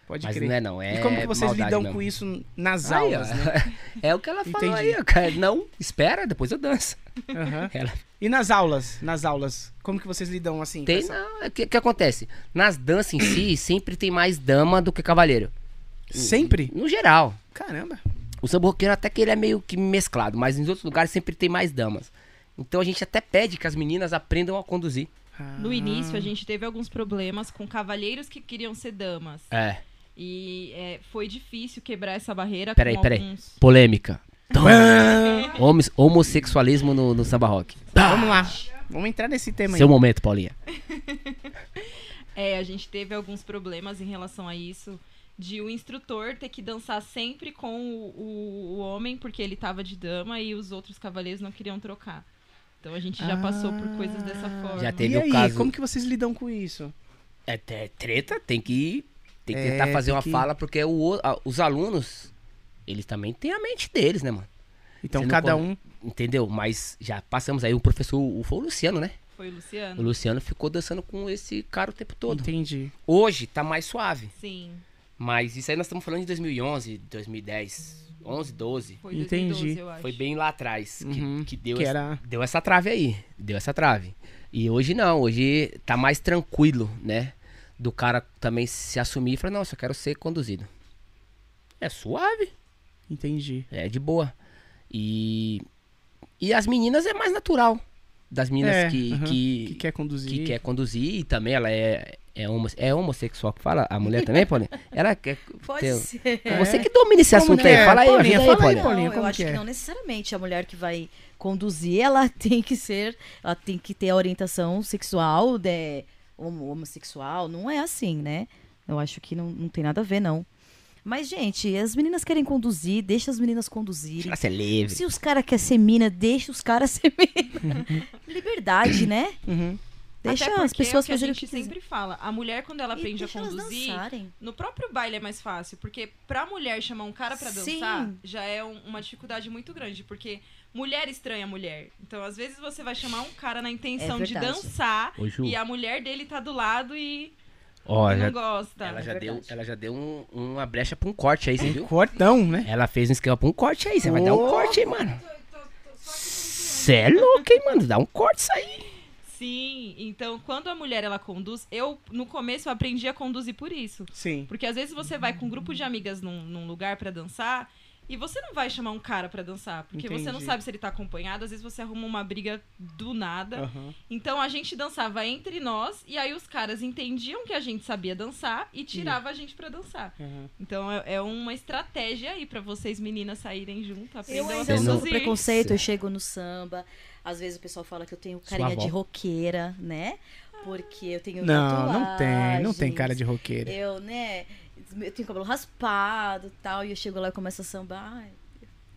pode Mas crer. não é não, é e como que vocês lidam mesmo. com isso nas Aí, ó, aulas, né? É o que ela falou Entendi. aí, cara. Não, espera, depois eu danço. Aham. Ela E nas aulas? Nas aulas, como que vocês lidam assim? tem, essa- não, o que, que acontece? Nas danças em si, sempre tem mais dama do que cavaleiro. Sempre? No geral. Caramba. O samba roqueiro até que ele é meio que mesclado, mas em outros lugares sempre tem mais damas. Então a gente até pede que as meninas aprendam a conduzir. No Ah. início, a gente teve alguns problemas com cavalheiros que queriam ser damas. É, E é, foi difícil quebrar essa barreira Peraí, com peraí. alguns... polêmica. Homo- homossexualismo no, no samba rock. Vamos lá. Vamos entrar nesse tema Seu aí. momento, Paulinha. É, a gente teve alguns problemas em relação a isso. De o instrutor ter que dançar sempre com o, o- o homem, porque ele tava de dama e os outros cavaleiros não queriam trocar. Então a gente já passou por coisas dessa forma. Já teve e o aí, caso- como que vocês lidam com isso? É, é treta, tem que, tem que É, tentar fazer uma que- fala, porque o, a- os alunos, eles também têm a mente deles, né, mano? Então cada um. Entendeu? Mas já passamos aí, o professor, o, foi o Luciano, né? Foi o O Luciano? Luciano ficou dançando com esse cara o tempo todo. Entendi. Hoje tá mais suave, Sim, mas isso aí nós estamos falando de 2011, 2010, 11, 12. foi Entendi. 2012, eu acho. Foi bem lá atrás que, Uhum, que deu, que esse- era- deu essa trave aí. Deu essa trave. E hoje não, hoje tá mais tranquilo, né? Do cara também se assumir e falar, não, só quero ser conduzido. É suave, Entendi. é de boa. E, e as meninas é mais natural. Das meninas É, que, aham, que, Que quer conduzir. que quer conduzir e também ela é, é, homo, é homossexual que fala. A mulher também, Paulinha? Ela quer. Pode ter- ser. É você que domina esse Como assunto que aí. é? Fala aí, Paulinha, fala aí, Paulinha. Não, como eu acho que que, é? não necessariamente a mulher que vai conduzir, ela tem que ser, ela tem que ter a orientação sexual, de, homo- homossexual, não é assim, né? Eu acho que não, não tem nada a ver, não. Mas, gente, as meninas querem conduzir, deixa as meninas conduzirem. Ela é livre. Se os caras querem ser mina, deixa os caras ser mina. Liberdade, né? Uhum. Deixa Até as porque pessoas é o que a fazerem o gente que quiser. sempre fala. A mulher, quando ela aprende a conduzir, no próprio baile é mais fácil. Porque pra mulher chamar um cara pra Sim. dançar, já é um- uma dificuldade muito grande. Porque mulher estranha mulher. Então, às vezes, você vai chamar um cara na intenção de verdade. dançar Ô, Ju. e a mulher dele tá do lado e, Ó, e já- não gosta. ela, já é deu, verdade. ela já deu um- uma brecha pra um corte aí, você viu? Cortão, né? Ela fez um esquema pra um corte aí. Você vai dar um corte aí, mano. Cê é louco, hein, mano? Dá um corte isso aí. Sim, então quando a mulher ela conduz, eu no começo eu aprendi a conduzir por isso. Sim. Porque às vezes você vai com um grupo de amigas num, num lugar pra dançar e você não vai chamar um cara pra dançar, porque você não Entendi. sabe se ele tá acompanhado, às vezes você arruma uma briga do nada. Aham. Então a gente dançava entre nós e aí os caras entendiam que a gente sabia dançar e tirava a gente pra dançar. aham. Então é, é uma estratégia aí pra vocês meninas saírem junto, Eu aprendam a não- com conduzir. preconceito, eu chego no samba. Às vezes o pessoal fala que eu tenho carinha de roqueira, né? Porque eu tenho Não, não tem. Não tem tatuagens, cara de roqueiro. Eu, né? Eu tenho cabelo raspado e tal. E eu chego lá e começo a sambar.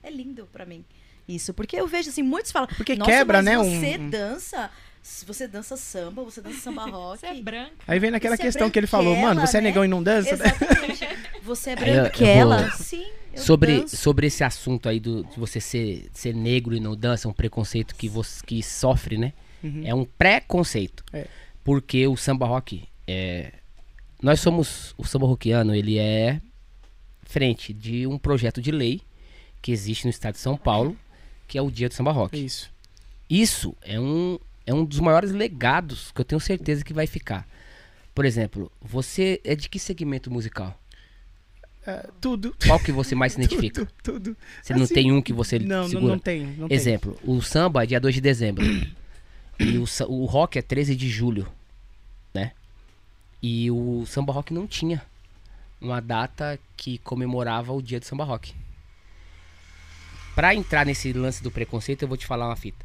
É lindo pra mim. Isso, porque eu vejo assim, muitos falam. Porque quebra, né, Você um- dança. Se Você dança samba, você dança samba rock. Você é branca. Aí vem naquela Você é questão que ele falou, mano, você é né? negão e não dança? Exatamente. Você é Aí eu- eu branquela. vou- Sim, eu sobre, danço. sobre esse assunto aí do, de você ser, ser negro e não dança, um preconceito que você que sofre, né? Uhum. É um preconceito. É. Porque o samba rock é. Nós somos. O samba rockiano, ele é frente de um projeto de lei que existe no estado de São Paulo, que é o Dia do Samba Rock. Isso. Isso é um, é um dos maiores legados que eu tenho certeza que vai ficar. Por exemplo, você é de que segmento musical? É, tudo. Qual que você mais se identifica? Tudo, tudo. Você não Assim, tem um que você Não, não, segura? não tenho. Não tenho. Exemplo, o samba é dia 2 de dezembro. e o, o rock é 13 de julho, né? E o samba rock não tinha uma data que comemorava o dia do samba rock. Pra entrar nesse lance do preconceito, eu vou te falar uma fita.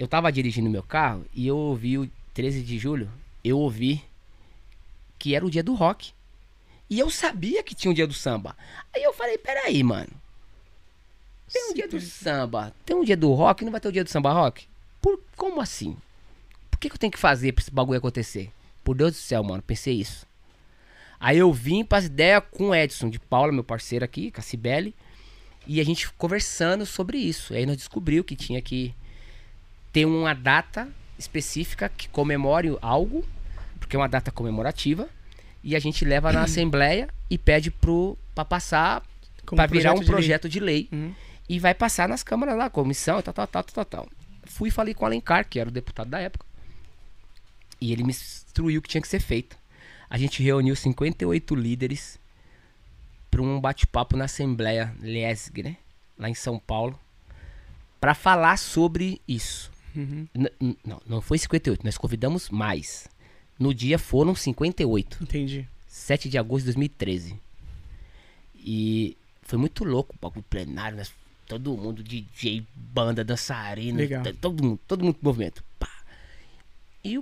Eu tava dirigindo meu carro e eu ouvi o 13 de julho, eu ouvi que era o dia do rock. E eu sabia que tinha um dia do samba. Aí eu falei, peraí, mano. Tem um dia do samba, tem um dia do rock, não vai ter o dia do samba rock? Por como assim? Por que, que eu tenho que fazer pra esse bagulho acontecer? Por Deus do céu, mano, pensei isso. Aí eu vim pras ideias com o Edson de Paula, meu parceiro aqui, com a Cibele, e a gente conversando sobre isso. Aí nós descobriu que tinha que ter uma data específica que comemore algo, porque é uma data comemorativa, e a gente leva na assembleia e pede pro pra passar pra virar um projeto de lei Uhum. e vai passar nas câmaras lá, comissão, tal, tal, tal, tal, tal. Fui e falei com o Alencar, que era o deputado da época. E ele me instruiu o que tinha que ser feito. A gente reuniu 58 líderes para um bate-papo na Assembleia Liesg, né? Lá em São Paulo. para falar sobre isso. Uhum. Não, não foi 58, nós convidamos mais. No dia foram 58. Entendi. 7 de agosto de 2013. E foi muito louco o bagulho plenário, né? Todo mundo, DJ, banda, dançarina, Legal. todo mundo, todo mundo em movimento. Pá. E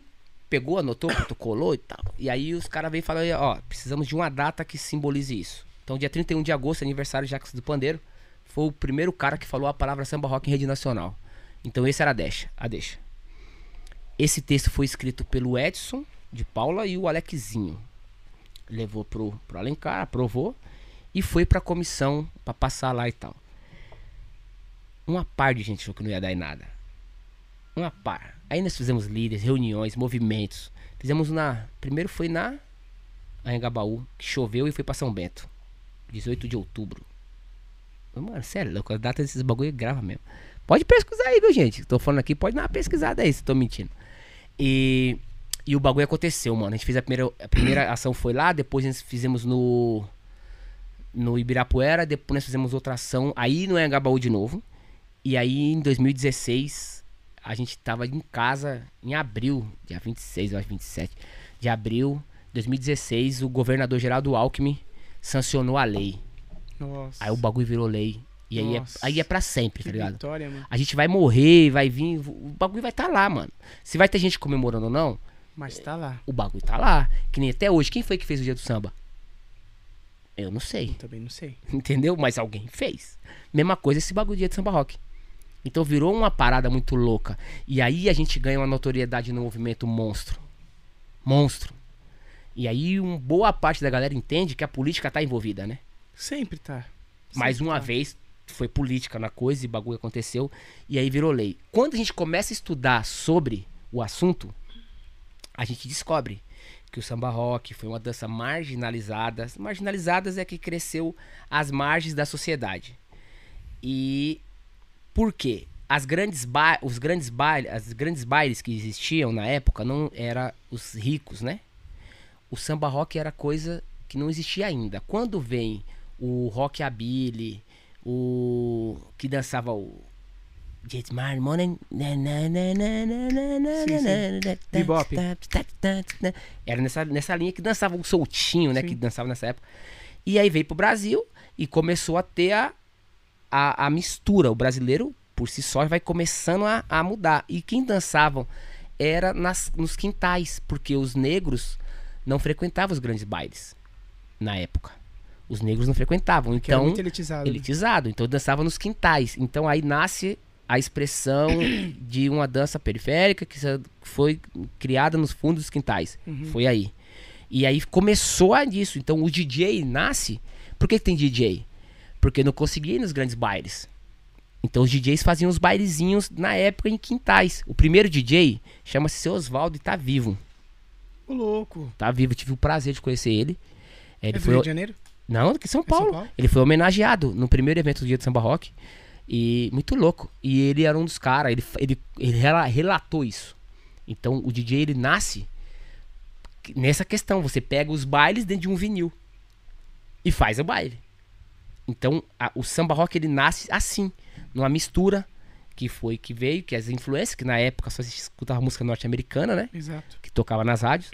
pegou, anotou, protocolou e tal. E aí os caras veio e falaram, ó, precisamos de uma data que simbolize isso. Então dia 31 de agosto, aniversário de Jacques do Pandeiro, foi o primeiro cara que falou a palavra samba rock em rede nacional. Então esse era a deixa, a deixa. Esse texto foi escrito pelo Edson de Paula e o Alexinho levou pro, pro Alencar, aprovou e foi pra comissão pra passar lá e tal. Uma par de gente achou que não ia dar em nada. Uma par. Aí nós fizemos líderes, reuniões, movimentos. Fizemos na. Primeiro foi na Anhangabaú, que choveu e foi pra São Bento. 18 de outubro. Mano, sério, a data desses bagulho grava mesmo. Pode pesquisar aí, viu, gente? Tô falando aqui, pode dar uma pesquisada aí se tô mentindo. E, e o bagulho aconteceu, mano. A gente fez a primeira, a primeira ação foi lá, depois nós fizemos no no Ibirapuera, depois nós fizemos outra ação aí no Anhangabaú de novo. E aí em 2016 a gente tava em casa em abril, dia 26, eu acho 27 de abril de 2016, o governador Geraldo Alckmin sancionou a lei. Nossa. Aí o bagulho virou lei. E aí é, aí é pra sempre, tá ligado? vitória, mano. A gente vai morrer, vai vir, o bagulho vai estar lá, mano. Se vai ter gente comemorando ou não, Mas tá lá. o bagulho tá lá. Que nem até hoje. Quem foi que fez o dia do samba? Eu não sei. Também não sei. Entendeu? Mas alguém fez. Mesma coisa esse bagulho dia de samba rock. Então virou uma parada muito louca. E aí a gente ganha uma notoriedade no movimento monstro. Monstro. E aí uma boa parte da galera entende que a política tá envolvida, né? Sempre tá. Mais Sempre uma tá. vez foi política na coisa e bagulho aconteceu e aí virou lei. Quando a gente começa a estudar sobre o assunto, a gente descobre que o samba rock foi uma dança marginalizada. Marginalizadas é que cresceu às margens da sociedade. E por quê? as grandes ba os grandes bailes, as grandes bailes que existiam na época não era os ricos, né? O samba rock era coisa que não existia ainda. Quando vem o rock o que dançava o Jet Mar Morning, Bebop. Era nessa, nessa linha que dançava o soltinho, né? Sim. Que dançava nessa época. E aí veio pro Brasil e começou a ter a, a, a mistura. O brasileiro, por si só, vai começando a, a mudar. E quem dançavam era nas, nos quintais, porque os negros não frequentavam os grandes bailes na época. Os negros não frequentavam. Que era Então, muito elitizado. né? elitizado. Então dançava nos quintais. Então aí nasce a expressão de uma dança periférica que foi criada nos fundos dos quintais. Uhum. Foi aí. E aí começou a disso. Então o DJ nasce. Por que, tem DJ? Porque não conseguia ir nos grandes bailes. Então os DJs faziam os bailezinhos na época em quintais. O primeiro DJ chama-se Seu Oswaldo e tá vivo. Ô, louco. Tá vivo. Tive o prazer de conhecer ele. Ele é do foi Rio de Janeiro? Não, aqui em São É São Paulo. Paulo? Ele foi homenageado no primeiro evento do Dia do Samba Rock. E muito louco. E ele era um dos caras, ele, ele, ele rela- relatou isso. Então o DJ ele nasce nessa questão. Você pega os bailes dentro de um vinil e faz o baile. Então a- o samba rock ele nasce assim, numa mistura que foi que veio, que as influências, que na época só se escutava música norte-americana, né? Exato. que tocava nas rádios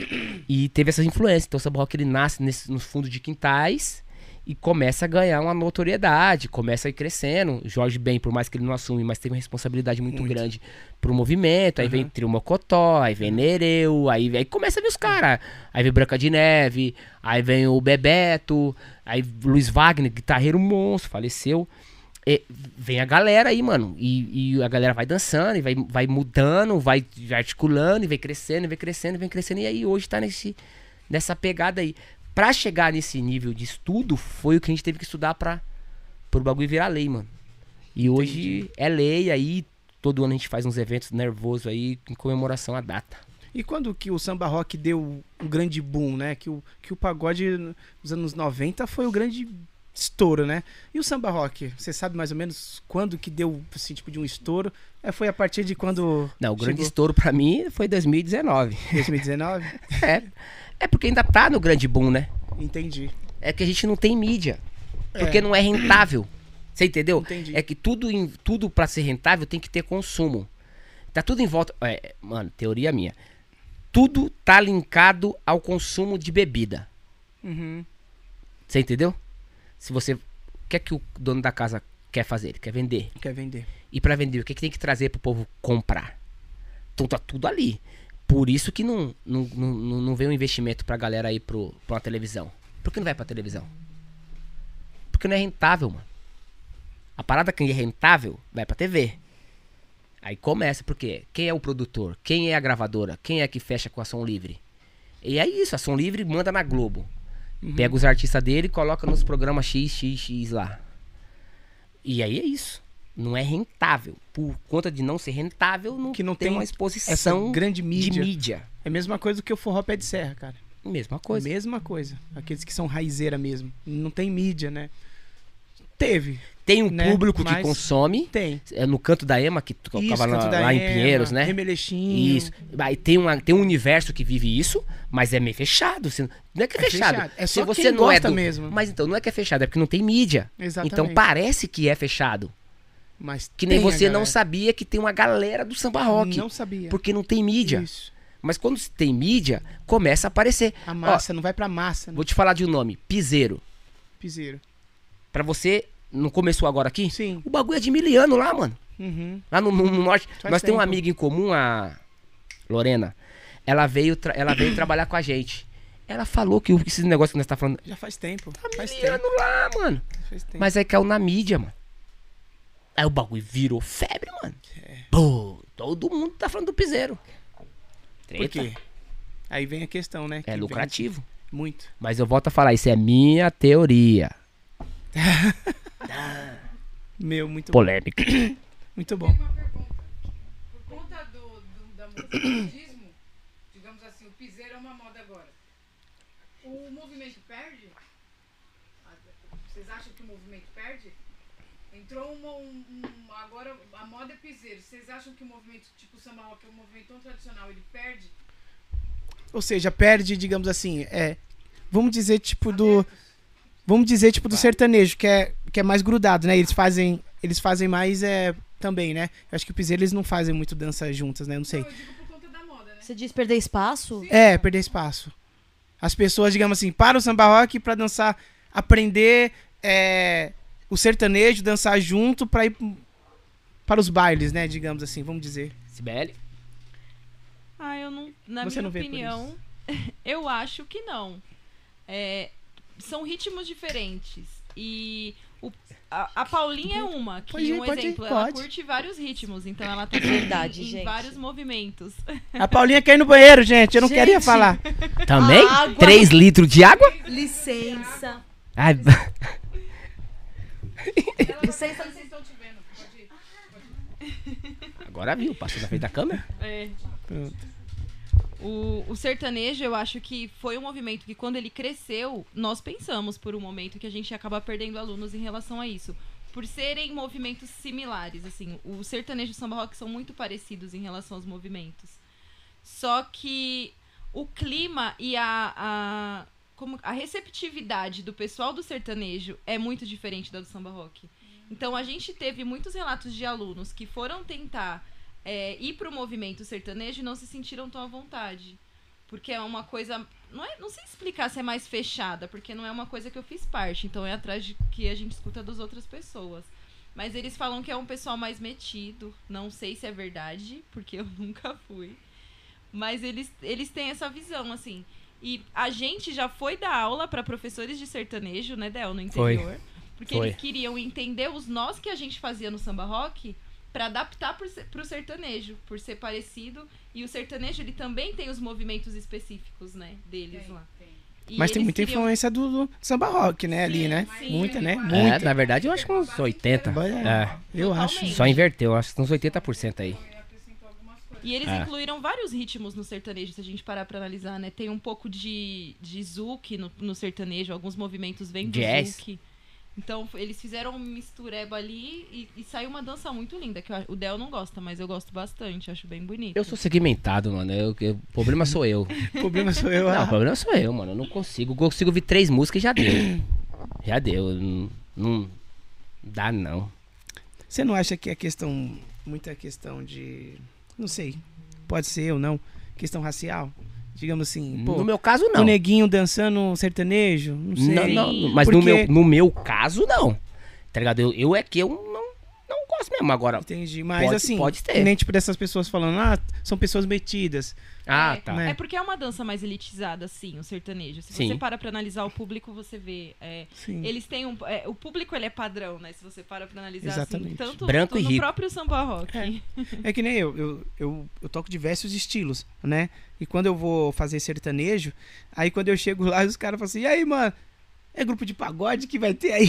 e teve essas influências. Então o samba rock ele nasce nesse, nos fundos de quintais e começa a ganhar uma notoriedade, começa a ir crescendo. Jorge Ben, por mais que ele não assume, mas teve uma responsabilidade muito, Muito. grande pro movimento. Aí vem Aham. Trio Mocotó, aí vem Nereu, aí, aí começa a vir os caras. Aí vem Branca de Neve, aí vem o Bebeto, aí Luiz Wagner, guitarreiro monstro, faleceu. E vem a galera aí, mano. E, e a galera vai dançando, e vai, vai mudando, vai, vai articulando, e vai crescendo, e vai crescendo, e vem crescendo. E aí hoje tá nesse, nessa pegada aí. Pra chegar nesse nível de estudo, foi o que a gente teve que estudar pra, pro bagulho virar lei, mano. E hoje é lei, aí todo ano a gente faz uns eventos nervosos aí em comemoração à data. E quando que o samba rock deu um grande boom, né? Que o, que o pagode nos anos 90 foi o grande estouro, né? E o samba rock, você sabe mais ou menos quando que deu, assim, tipo de um estouro? É, foi a partir de quando Não, o grande chegou estouro pra mim foi 2019. 2019? É, é porque ainda tá no grande boom, né? Entendi. É que a gente não tem mídia. É. Porque não é rentável. Você entendeu? Entendi. É que tudo, em, tudo para ser rentável tem que ter consumo. Tá tudo em volta. É, mano, teoria minha. Tudo tá linkado ao consumo de bebida. Uhum. Você entendeu? Se você. O que é que o dono da casa quer fazer? Ele quer vender. Quer vender. E para vender, o que, é que tem que trazer pro povo comprar? Então tá tudo ali. Por isso que não, não, não, não vem um investimento pra galera ir pro, pra uma televisão. Por que não vai pra televisão? Porque não é rentável, mano. A parada que é rentável vai pra TV. Aí começa, porque quem é o produtor? Quem é a gravadora? Quem é que fecha com a Som Livre? E é isso, a Som Livre manda na Globo. Pega os artistas dele e coloca nos programas XXX lá. E aí é isso. Não é rentável. Por conta de não ser rentável, não, Que não tem, tem uma exposição grande de mídia. mídia. É a mesma coisa que o forró pé de serra, cara. Mesma coisa. Mesma coisa. Aqueles que são raizeira mesmo. Não tem mídia, né? Teve. Tem um Né? público que Mas- consome. Tem. É no canto da Ema, que tocava lá, lá em Ema, Pinheiros, né? Remeleixinho. Isso. Aí tem, uma, tem um universo que vive isso, mas é meio fechado. Você- não é que é, É fechado. fechado. É Se só você quem não é do- mesmo. Mas então, não é que é fechado, é porque não tem mídia. Exatamente. Então parece que é fechado. Mas Que nem você não sabia que tem uma galera do samba rock. Não sabia. Porque não tem mídia. Isso. Mas quando tem mídia, começa a aparecer. A massa, não vai pra massa, né? Vou te falar de um nome, Piseiro. Piseiro. Pra você, não começou agora aqui? Sim. O bagulho é de miliano lá, mano. Uhum. Lá no, no- no norte. Faz Nós temos uma amiga em comum, a Lorena. Ela veio, ela veio trabalhar com a gente. Ela falou que o- esse negócio que nós tá falando. Já faz tempo. faz Miliano tempo. lá, mano. Faz tempo. Mas aí caiu na mídia, mano. Aí o bagulho virou febre, mano. É. Pô, todo mundo tá falando do piseiro. Por quê? Aí vem a questão, né? que É vem lucrativo. Muito. Mas eu volto a falar, isso é minha teoria. Meu, muito Polêmica. bom. Muito bom. Uma pergunta. Por conta do, do, da música do digamos assim, o piseiro é uma moda agora. O movimento perde? Ah, Vocês acham que o movimento perde? Entrou uma, um, agora a moda é piseiro. Vocês acham que o movimento tipo samba rock é um movimento tão tradicional, ele perde? Ou seja, perde, digamos assim, é. Vamos dizer, tipo, do. Vamos dizer, tipo, do sertanejo, que é, que é mais grudado, né? Eles fazem. Eles fazem mais é, também, né? Eu acho que o piseiro eles não fazem muito dança juntas, né? Eu não sei. Não, eu digo por conta da moda, né? Você diz perder espaço? É, perder espaço. As pessoas, digamos assim, para o samba rock pra dançar, aprender é, o sertanejo, dançar junto pra ir para os bailes, né? Digamos assim, vamos dizer. Sibeli? Ah, eu não. Na Você minha não opinião, eu acho que não. É, são ritmos diferentes. E o- a, a Paulinha é uma, que Pode ir, um pode ir, exemplo, ela pode. curte vários ritmos, então ela tá Verdade, em, gente. vários movimentos. A Paulinha quer ir no banheiro, gente. Eu não queria Gente. falar. Também? Água. 3 litros de água? Licença. Ai, Vocês estão te vendo, pode ir. agora viu, passou na frente da câmera. É. Pronto. O, o sertanejo, eu acho que foi um movimento que, quando ele cresceu, nós pensamos por um momento que a gente ia acabar perdendo alunos em relação a isso. Por serem movimentos similares, assim. O sertanejo e o samba rock são muito parecidos em relação aos movimentos. Só que o clima e a, a, como, a receptividade do pessoal do sertanejo é muito diferente da do samba rock. Então a gente teve muitos relatos de alunos que foram tentar é, ir pro movimento sertanejo e não se sentiram tão à vontade. Porque é uma coisa. Não, é, não sei explicar se é mais fechada, porque não é uma coisa que eu fiz parte. Então é atrás de que a gente escuta das outras pessoas. Mas eles falam que é um pessoal mais metido. Não sei se é verdade, porque eu nunca fui. Mas eles, eles têm essa visão, assim. E a gente já foi dar aula para professores de sertanejo, né, Del, no Foi. interior. Porque Foi. eles queriam entender os nós que a gente fazia no samba rock para adaptar pro, se- pro sertanejo, por ser parecido. E o sertanejo, ele também tem os movimentos específicos, né, deles Tem, lá. tem. E Mas tem muita queriam- influência do, do samba rock, né? ali, né? sim. Muita, né? É, Muita. na verdade, eu acho que uns 80. É. Eu acho. Só inverteu, eu acho que uns 80% aí. E eles É. incluíram vários ritmos no sertanejo, se a gente parar pra analisar, né? Tem um pouco de, de zouk no, no sertanejo, alguns movimentos vêm do Jazz. zouk. Então, eles fizeram um mistureba ali e, e saiu uma dança muito linda, que eu o Del não gosta, mas eu gosto bastante, acho bem bonito. Eu sou segmentado, mano. Eu, eu- o problema sou eu. O problema sou eu. Não, o ah. problema sou eu, mano. Eu não consigo. Consigo ouvir três músicas e já deu. Já deu. Não, não dá, não. Você não acha que é questão. Muita questão de. Não sei. Pode ser ou não. Questão racial? Digamos assim. Pô, no meu caso, o não. neguinho dançando sertanejo? Não sei. Não, não, mas no, Porque- meu, no meu caso, não. Tá ligado? Eu, eu é que eu não, não gosto mesmo. Agora. Entendi. Mas Pode- assim. pode ter. Nem tipo dessas pessoas falando, ah, são pessoas metidas. Ah, é, tá. né? É porque é uma dança mais elitizada, sim, o sertanejo. Se Sim. você para pra analisar o público, você vê. é, Sim. eles têm um. é, o público ele é padrão, né? Se você para pra analisar Exatamente. assim, tanto Branco no e rico. próprio samba rock. É. É que nem eu, eu, eu, eu toco diversos estilos, né? E quando eu vou fazer sertanejo, aí quando eu chego lá, os caras falam assim, e aí, mano, é grupo de pagode que vai ter aí?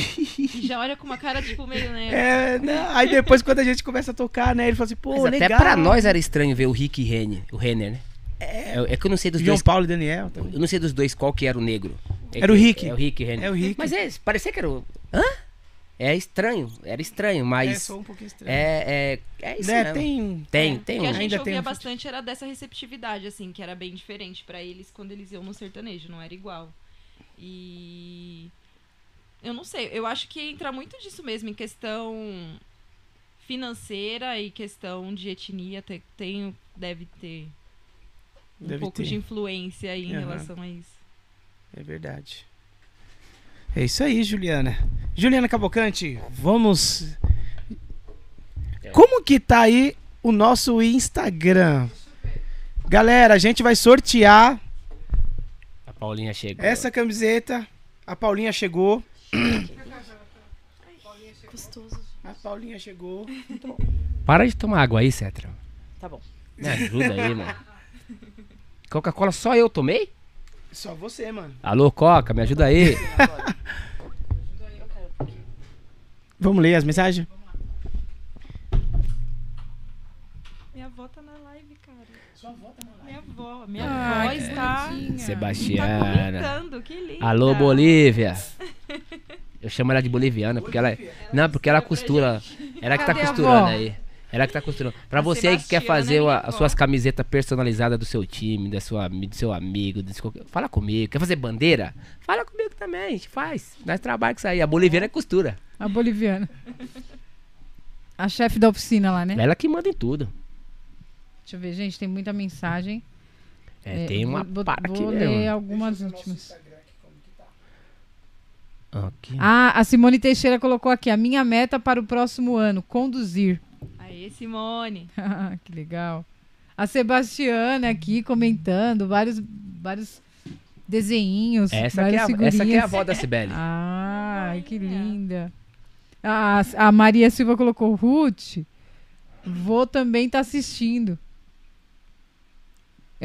Já olha com uma cara, tipo, meio, né? É, né? Aí depois quando a gente começa a tocar, né, ele fala assim, pô, Mas até legal. pra nós era estranho ver o Rick e Renner, o Renner, né? É, é que eu não sei dos João dois. Paulo e Daniel também. Eu não sei dos dois qual que era o negro. É Era o que- Rick. É o Rick e Renner. É o Rick. Mas é, parecia que era o. Hã? É estranho, era estranho, É mas. só um pouquinho estranho. É, é, é isso né, tem... Tem, O tem que a um. gente Ainda ouvia tem um- bastante era dessa receptividade, assim, que era bem diferente pra eles quando eles iam no sertanejo, não era igual. E. Eu não sei, eu acho que entra muito disso mesmo, em questão financeira e questão de etnia, te- tem, deve ter um Deve pouco ter. de influência aí em Aham. relação a isso. É verdade. É isso aí, Juliana. Juliana Cavalcante, vamos. Como que tá aí o nosso Instagram? Galera, a gente vai sortear Paulinha chegou. essa camiseta. A Paulinha chegou. Gostoso. A Paulinha chegou. Para de tomar água aí, Cetra. Tá bom. Me ajuda aí, mano. Coca-Cola só eu tomei? Só você, mano. Alô, Coca, me ajuda aí. Vamos ler as mensagens? Minha avó tá na live, cara. Sua avó tá na live? Minha Ai, está, bonitinha. tá Sebastiana. comentando, que linda. Alô, Bolívia. Eu chamo ela de boliviana, porque ela. Não, porque ela costura. Ela que tá costurando aí. Ela que tá costurando. Pra A você aí que quer fazer é as suas camisetas personalizadas do seu time, da sua, do seu amigo, do seu- fala comigo. Quer fazer bandeira? Fala comigo também, a gente faz. Nós trabalhamos com isso aí. A boliviana é costura. A boliviana. A chefe da oficina lá, né? Ela que manda em tudo. Deixa eu ver, gente, tem muita mensagem. É, É, tem uma vou, vou, aqui vou mesmo. ler algumas últimas. Aqui. Ah, a Simone Teixeira colocou aqui. A minha meta para o próximo ano, conduzir. Aê, Simone. Ah, que legal. A Sebastiana aqui comentando vários, vários desenhinhos. Essa, aqui é várias a, essa aqui é a avó da Cibele. Ai, que linda. A, a Maria Silva colocou Ruth. Vô também tá assistindo.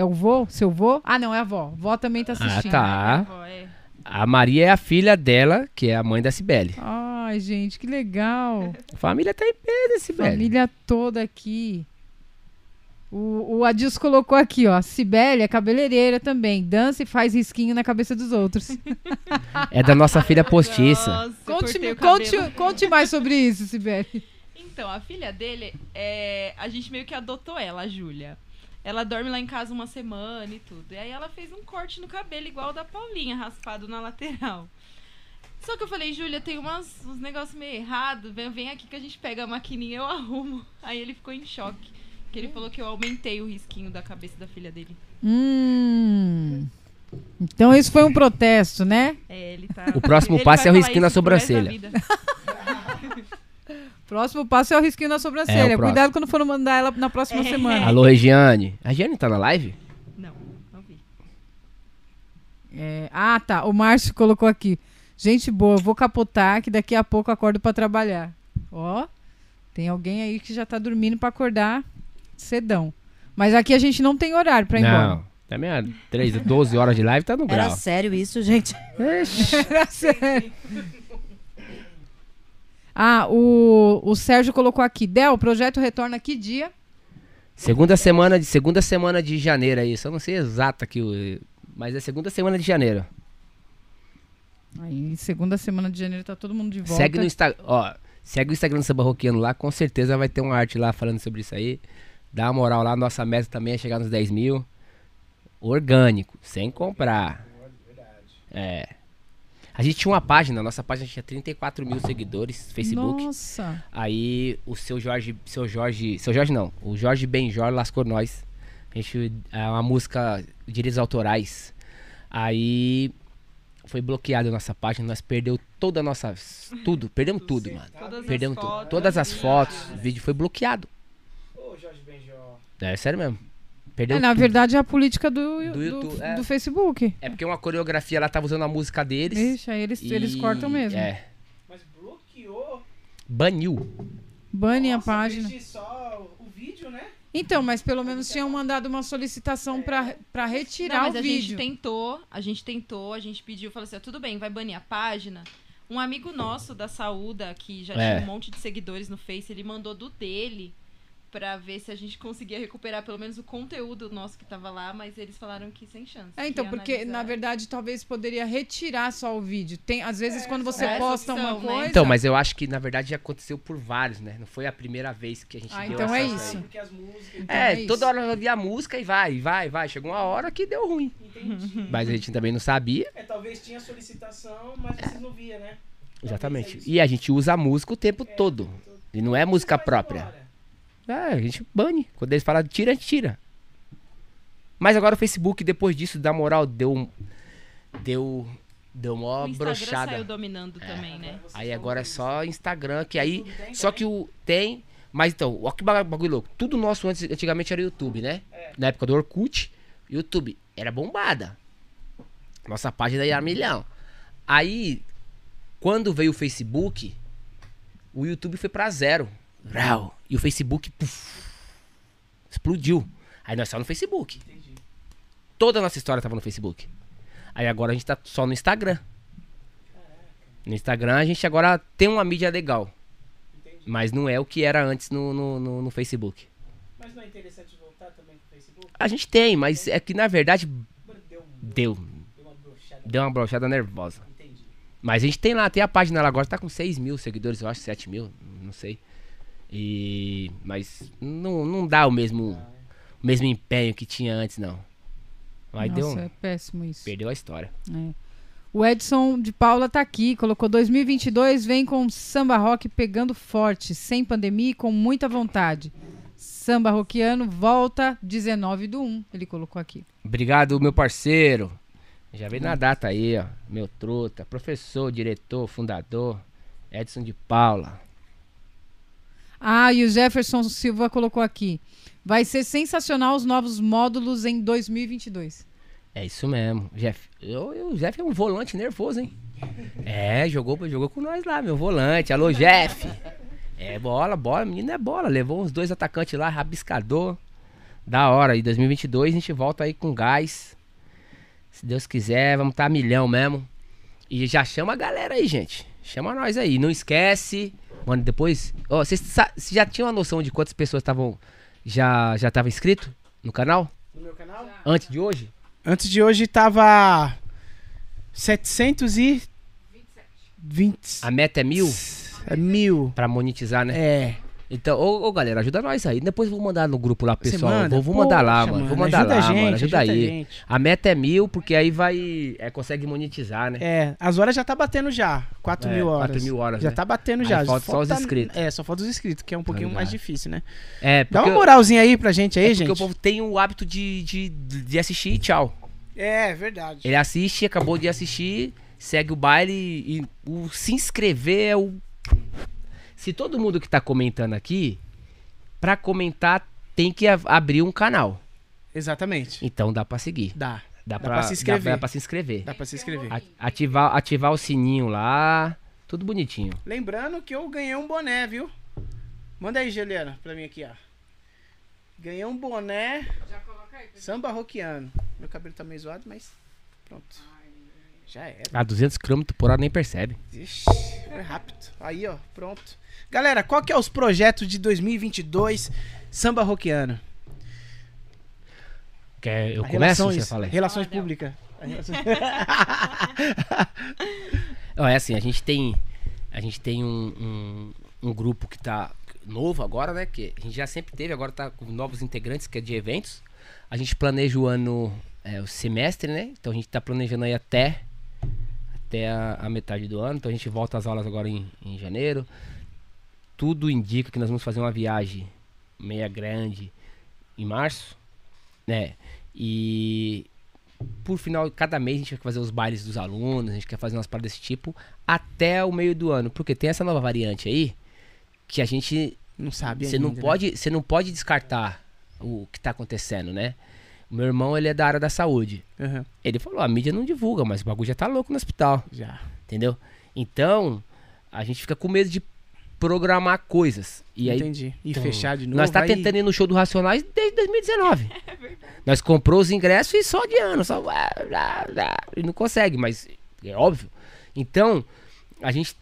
É o vô? Seu vô? Ah, não, é a avó. Vó também tá Ah, assistindo. tá. Minha avó, é. A Maria é a filha dela, que é a mãe da Cibele. Ai, gente, que legal. A família tá em peso, Cibele. Família toda aqui. O, o Adilson colocou aqui, ó. Cibele é cabeleireira também. Dança e faz risquinho na cabeça dos outros. É da nossa filha postiça. Nossa, conte, conte, conte mais sobre isso, Cibele. Então, a filha dele, é... a gente meio que adotou ela, a Júlia. Ela dorme lá em casa uma semana e tudo. E aí ela fez um corte no cabelo igual o da Paulinha, raspado na lateral. Só que eu falei, Júlia, tem umas, uns negócios meio errados. Vem, vem aqui que a gente pega a maquininha e eu arrumo. Aí ele ficou em choque. Que ele falou que eu aumentei o risquinho da cabeça da filha dele. Hum. Então isso foi um protesto, né? É, ele tá. O próximo ele passo é o risquinho na sobrancelha. Próximo passo é o risquinho na É, sobrancelha. o próximo. Cuidado quando for mandar ela na próxima É. semana. Alô, Regiane. A Regiane tá na live? Não, não vi. É, ah, tá. O Márcio colocou aqui. Gente boa, vou capotar que daqui a pouco acordo pra trabalhar. Ó, tem alguém aí que já tá dormindo pra acordar cedão. Mas aqui a gente não tem horário pra ir embora. Não. Também há 3, 12 horas de live tá no Era grau. sério isso, gente? Era sério. Ah, o, o Sérgio colocou aqui. Del, o projeto retorna que dia? Segunda semana de segunda semana de janeiro aí. Só não sei exato aqui, o- mas é segunda semana de janeiro. Aí, segunda semana de janeiro tá todo mundo de volta. Segue no Instagram, ó, segue o Instagram do Samba Roqueano lá, com certeza vai ter uma arte lá falando sobre isso aí. Dá uma moral lá, nossa meta também é chegar nos 10 mil. Orgânico, sem comprar. É. A gente tinha uma página, nossa página tinha 34 mil seguidores no Facebook. Nossa. Aí o seu Jorge, seu Jorge, seu Jorge não, o Jorge Benjor lascou nós. A gente, é uma música de direitos autorais. Aí foi bloqueada a nossa página, nós perdeu toda a nossa, tudo, perdemos tudo, mano. Todas Perdemos as tudo. fotos, Todas as vídeos. fotos, o vídeo foi bloqueado. Ô, Jorge Benjó. É sério mesmo. Perdeu É, na tudo. verdade, é a política do, Do do, YouTube, do, é. Facebook. É porque uma coreografia ela tava usando a música deles. Ixi, aí eles, eles e- cortam mesmo. É. Mas bloqueou. Baniu. Bane a página. só o vídeo, né? Então, mas pelo menos tinham mandado uma solicitação pra, pra retirar Não, mas o a vídeo. gente tentou, a gente tentou, a gente pediu, falou assim, tudo bem, vai banir a página. Um amigo nosso da Saúda, que já É. tinha um monte de seguidores no Face, ele mandou do dele pra ver se a gente conseguia recuperar pelo menos o conteúdo nosso que tava lá, mas eles falaram que sem chance. É, então, que porque analisar. na verdade talvez poderia retirar só o vídeo. Tem, às vezes, quando você essa posta opção, uma né? coisa. Então, mas eu acho que na verdade já aconteceu por vários, né? Não foi a primeira vez que a gente Ah, deu então é isso. aí. Porque as músicas. Então É, é toda hora eu ouvia a música e vai, vai, vai. Chegou uma hora que deu ruim. Entendi. Mas a gente também não sabia. É, talvez tinha solicitação, mas vocês não via, né? Exatamente. É. E a gente usa a música o tempo todo. E não é música própria. É, a gente bane. Quando eles falam tira, a gente tira. Mas agora o Facebook, depois disso, da moral, deu. Deu. Deu O Instagram brochada. saiu dominando também, né? Aí agora é só Instagram, que aí. Tem Só que o. Tem. Mas então, olha que bagulho louco. Tudo nosso antes, antigamente era YouTube, né? Na época do Orkut, YouTube era bombada. Nossa página era milhão. Aí, quando veio o Facebook, o YouTube foi pra zero. Rau. E o Facebook, explodiu. Aí nós só no Facebook. Toda a nossa história tava no Facebook. Aí agora a gente tá só no Instagram. No Instagram a gente agora tem uma mídia legal. Mas não é o que era antes no, no, no- no Facebook. Mas não é interessante voltar também pro Facebook? A gente tem, mas é que na verdade Deu, deu. deu uma brochada. Deu uma brochada nervosa. Entendi. Mas a gente tem lá, tem a página ela agora, tá com 6 mil seguidores, eu acho, 7 mil, não sei. E. Mas não, não dá o mesmo, o mesmo empenho que tinha antes, não. Mas Nossa, deu. um- é péssimo isso. Perdeu a história. É. O Edson de Paula tá aqui, colocou 2022 vem com samba rock pegando forte, sem pandemia e com muita vontade. Samba rockiano volta 19 do 1, ele colocou aqui. Obrigado, meu parceiro. Já veio na data aí, ó. Meu truta, professor, diretor, fundador, Edson de Paula. Ah, e o Jefferson Silva colocou aqui. Vai ser sensacional os novos módulos em 2022. É isso mesmo. Jeff, eu, eu- o Jeff é um volante nervoso, hein? É, jogou, jogou com nós lá, meu volante. Alô, Jeff. É bola, bola, menino é bola. Levou uns dois atacantes lá, rabiscador. Da hora. E 2022 a gente volta aí com gás. Se Deus quiser, vamos estar tá milhão mesmo. E já chama a galera aí, gente. Chama nós aí. Não esquece. Mano, depois. Ó, vocês sa- vocês já tinham uma noção de quantas pessoas estavam. Já já estavam inscrito no canal? No meu canal? Antes de hoje? Antes de hoje tava 720. A meta é mil? É mil. Pra monetizar, né? É. Então, ô, ô, galera, ajuda nós aí. Depois eu vou mandar no grupo lá, pessoal. manda? Vou, vou mandar lá, mano. Vou mandar ajuda lá, a gente, mano. Ajuda, ajuda a aí. gente. A meta é mil, porque aí vai. É, consegue monetizar, né? É, as horas já tá batendo já. 4 É, mil horas. 4 mil horas, Já né? tá batendo Aí já. falta só os inscritos. É, só falta os inscritos, que é um pouquinho mais difícil, né? É, Dá porque, uma moralzinha aí pra gente aí, é porque gente. o povo tem o hábito de, de, de assistir e tchau. É, verdade. Ele assiste, acabou de assistir, segue o baile e o se inscrever é o. Se todo mundo que tá comentando aqui, pra comentar, tem que abrir um canal. Exatamente. Então dá pra seguir. Dá. Dá, Dá pra se inscrever. Dá, dá pra se inscrever. Dá pra se inscrever. Ativar, ativar o sininho lá. Tudo bonitinho. Lembrando que eu ganhei um boné, viu? Manda aí, Juliana, pra mim aqui, ó. Ganhei um boné samba roquiano. Meu cabelo tá meio zoado, mas pronto. Já era. A 200 km por hora nem percebe. Ixi, foi rápido. Aí, ó, pronto. Galera, qual que é os projetos de 2022 samba roquiano? Quer eu A começo? relações, Você fala aí. relações Ah, públicas. É assim, a gente tem. A gente tem um, um, um grupo que tá novo agora, né? Que a gente já sempre teve, agora tá com novos integrantes, que é de eventos. A gente planeja o ano, é, o semestre, né? Então a gente tá planejando aí até, até a, a metade do ano. Então a gente volta às aulas agora em, em janeiro. Tudo indica que nós vamos fazer uma viagem meia grande em março, né? E por final, cada mês a gente vai fazer os bailes dos alunos, a gente quer fazer umas paradas desse tipo até o meio do ano, porque tem essa nova variante aí que a gente Não sabe você não ainda, né? pode, você não pode descartar o que tá acontecendo, né? Meu irmão, ele é da área da saúde. Aham, Ele falou: "A mídia não divulga, mas o bagulho já tá louco no hospital", já. entendeu? Então, a gente fica com medo de programar coisas. E aí Entendi. E então, fechar de novo. nós tá aí- tentando ir no show do Racionais desde 2019. Nós comprou os ingressos e só de ano, só e não consegue, mas é óbvio. Então, a gente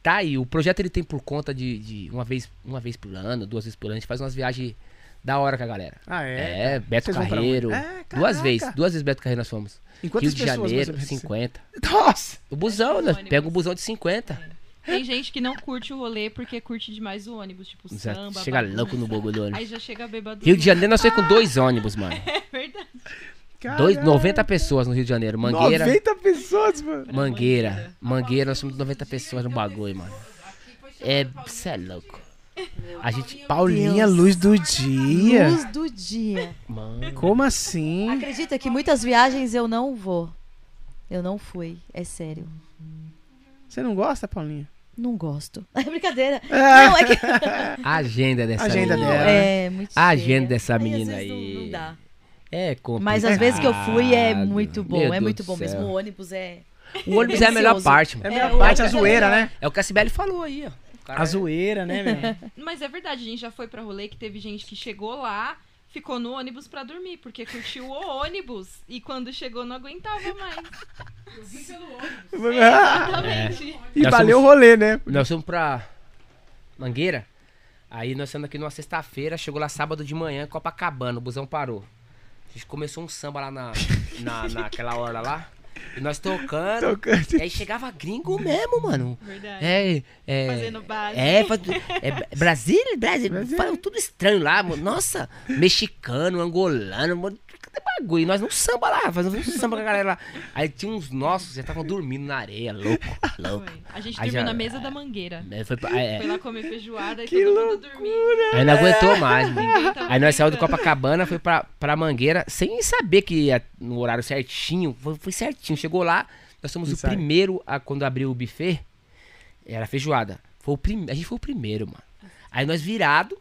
tá aí, o projeto ele tem por conta de, de uma vez, uma vez por ano, duas vezes por ano, a gente faz umas viagens da hora com a galera. Ah, é? É, Beto Vocês Carreiro. É, duas vezes, duas vezes Beto Carreiro nós fomos. Rio de pessoas, Janeiro, mais ou menos? 50. Nossa! O busão, nós ônibus. pega um busão de 50. Tem gente que não curte o rolê porque curte demais o ônibus, tipo Já samba. chega bagunça. louco no bagulho do ônibus. Aí já chega bêbado. Rio de Janeiro nós foi com dois ônibus, mano. É verdade. Dois, Caralho. 90 pessoas no Rio de Janeiro. Mangueira. 90 pessoas, mano. Mangueira. Mangueira, nós somos 90 pessoas no bagulho, mano. É, cê é louco. A gente. Paulinha, luz do dia. Luz do dia. Mano. Como assim? Acredita que muitas viagens eu não vou. Eu não fui, é sério. Você não gosta, Paulinha? Não gosto. É brincadeira. Ah. Não, é que. A agenda dessa Agenda menina. dela. É, muito A cheia. agenda dessa Aí, às menina vezes, aí. Não, não dá. É complicado. Mas às vezes que eu fui é muito bom. Meu é Deus muito bom céu. mesmo. O ônibus é. O ônibus é a melhor parte, É a mano. melhor É, parte, a é zoeira, né? É o que a Cibele falou aí, ó. Cara- A zoeira, né, meu? Mas é verdade, a gente já foi pra rolê que teve gente que chegou lá, ficou no ônibus pra dormir, porque curtiu o ônibus e quando chegou não aguentava mais. Exatamente. E Nós valeu o rolê, né? Nós fomos pra Mangueira. Aí nós estamos aqui numa sexta-feira, chegou lá sábado de manhã, Copacabana, o busão parou. A gente começou um samba lá na, na, naquela hora lá. E nós tocando. Tocando. E aí chegava gringo mesmo, mano. Verdade. É, é. Fazendo base. É, faz- é Brasil, Brasil, Brasil. falam tudo estranho lá, mano. Nossa, mexicano, angolano, bagulho? E nós não samba lá, fazendo um samba com a galera lá. Aí tinha uns nossos, já estavam dormindo na areia, louco, louco. Foi. A gente Aí dormiu já- na mesa da mangueira. Aí, foi pra- é, Foi lá comer feijoada e todo mundo dormindo. aí não aguentou mais, tava Aí nós saímos do. Copacabana, foi pra, pra Mangueira, sem saber que ia no horário certinho. Foi, foi certinho. Chegou lá, nós somos o Ensaio. primeiro a quando abriu o buffet. Era feijoada. Foi o prim... A gente foi o primeiro, mano. Aí nós virado,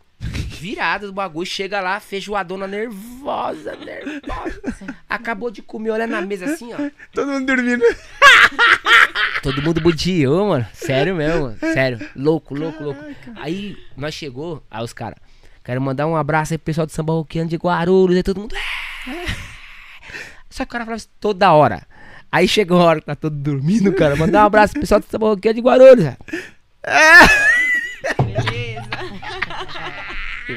virado do bagulho, chega lá, feijoadona nervosa, nervosa. Acabou de comer, olha na mesa assim, ó. Todo mundo dormindo. Todo mundo budiou, mano. Sério mesmo, mano. Sério. Louco, louco, louco. Aí nós chegou, aí os caras. Quero mandar um abraço aí pro pessoal do samba roqueano de Guarulhos. Aí todo mundo. "Ah". Só que o cara falava isso toda hora. Aí chegou a hora que tá todo dormindo, cara. Mandar um abraço pro pessoal do samba roqueano de Guarulhos. cara.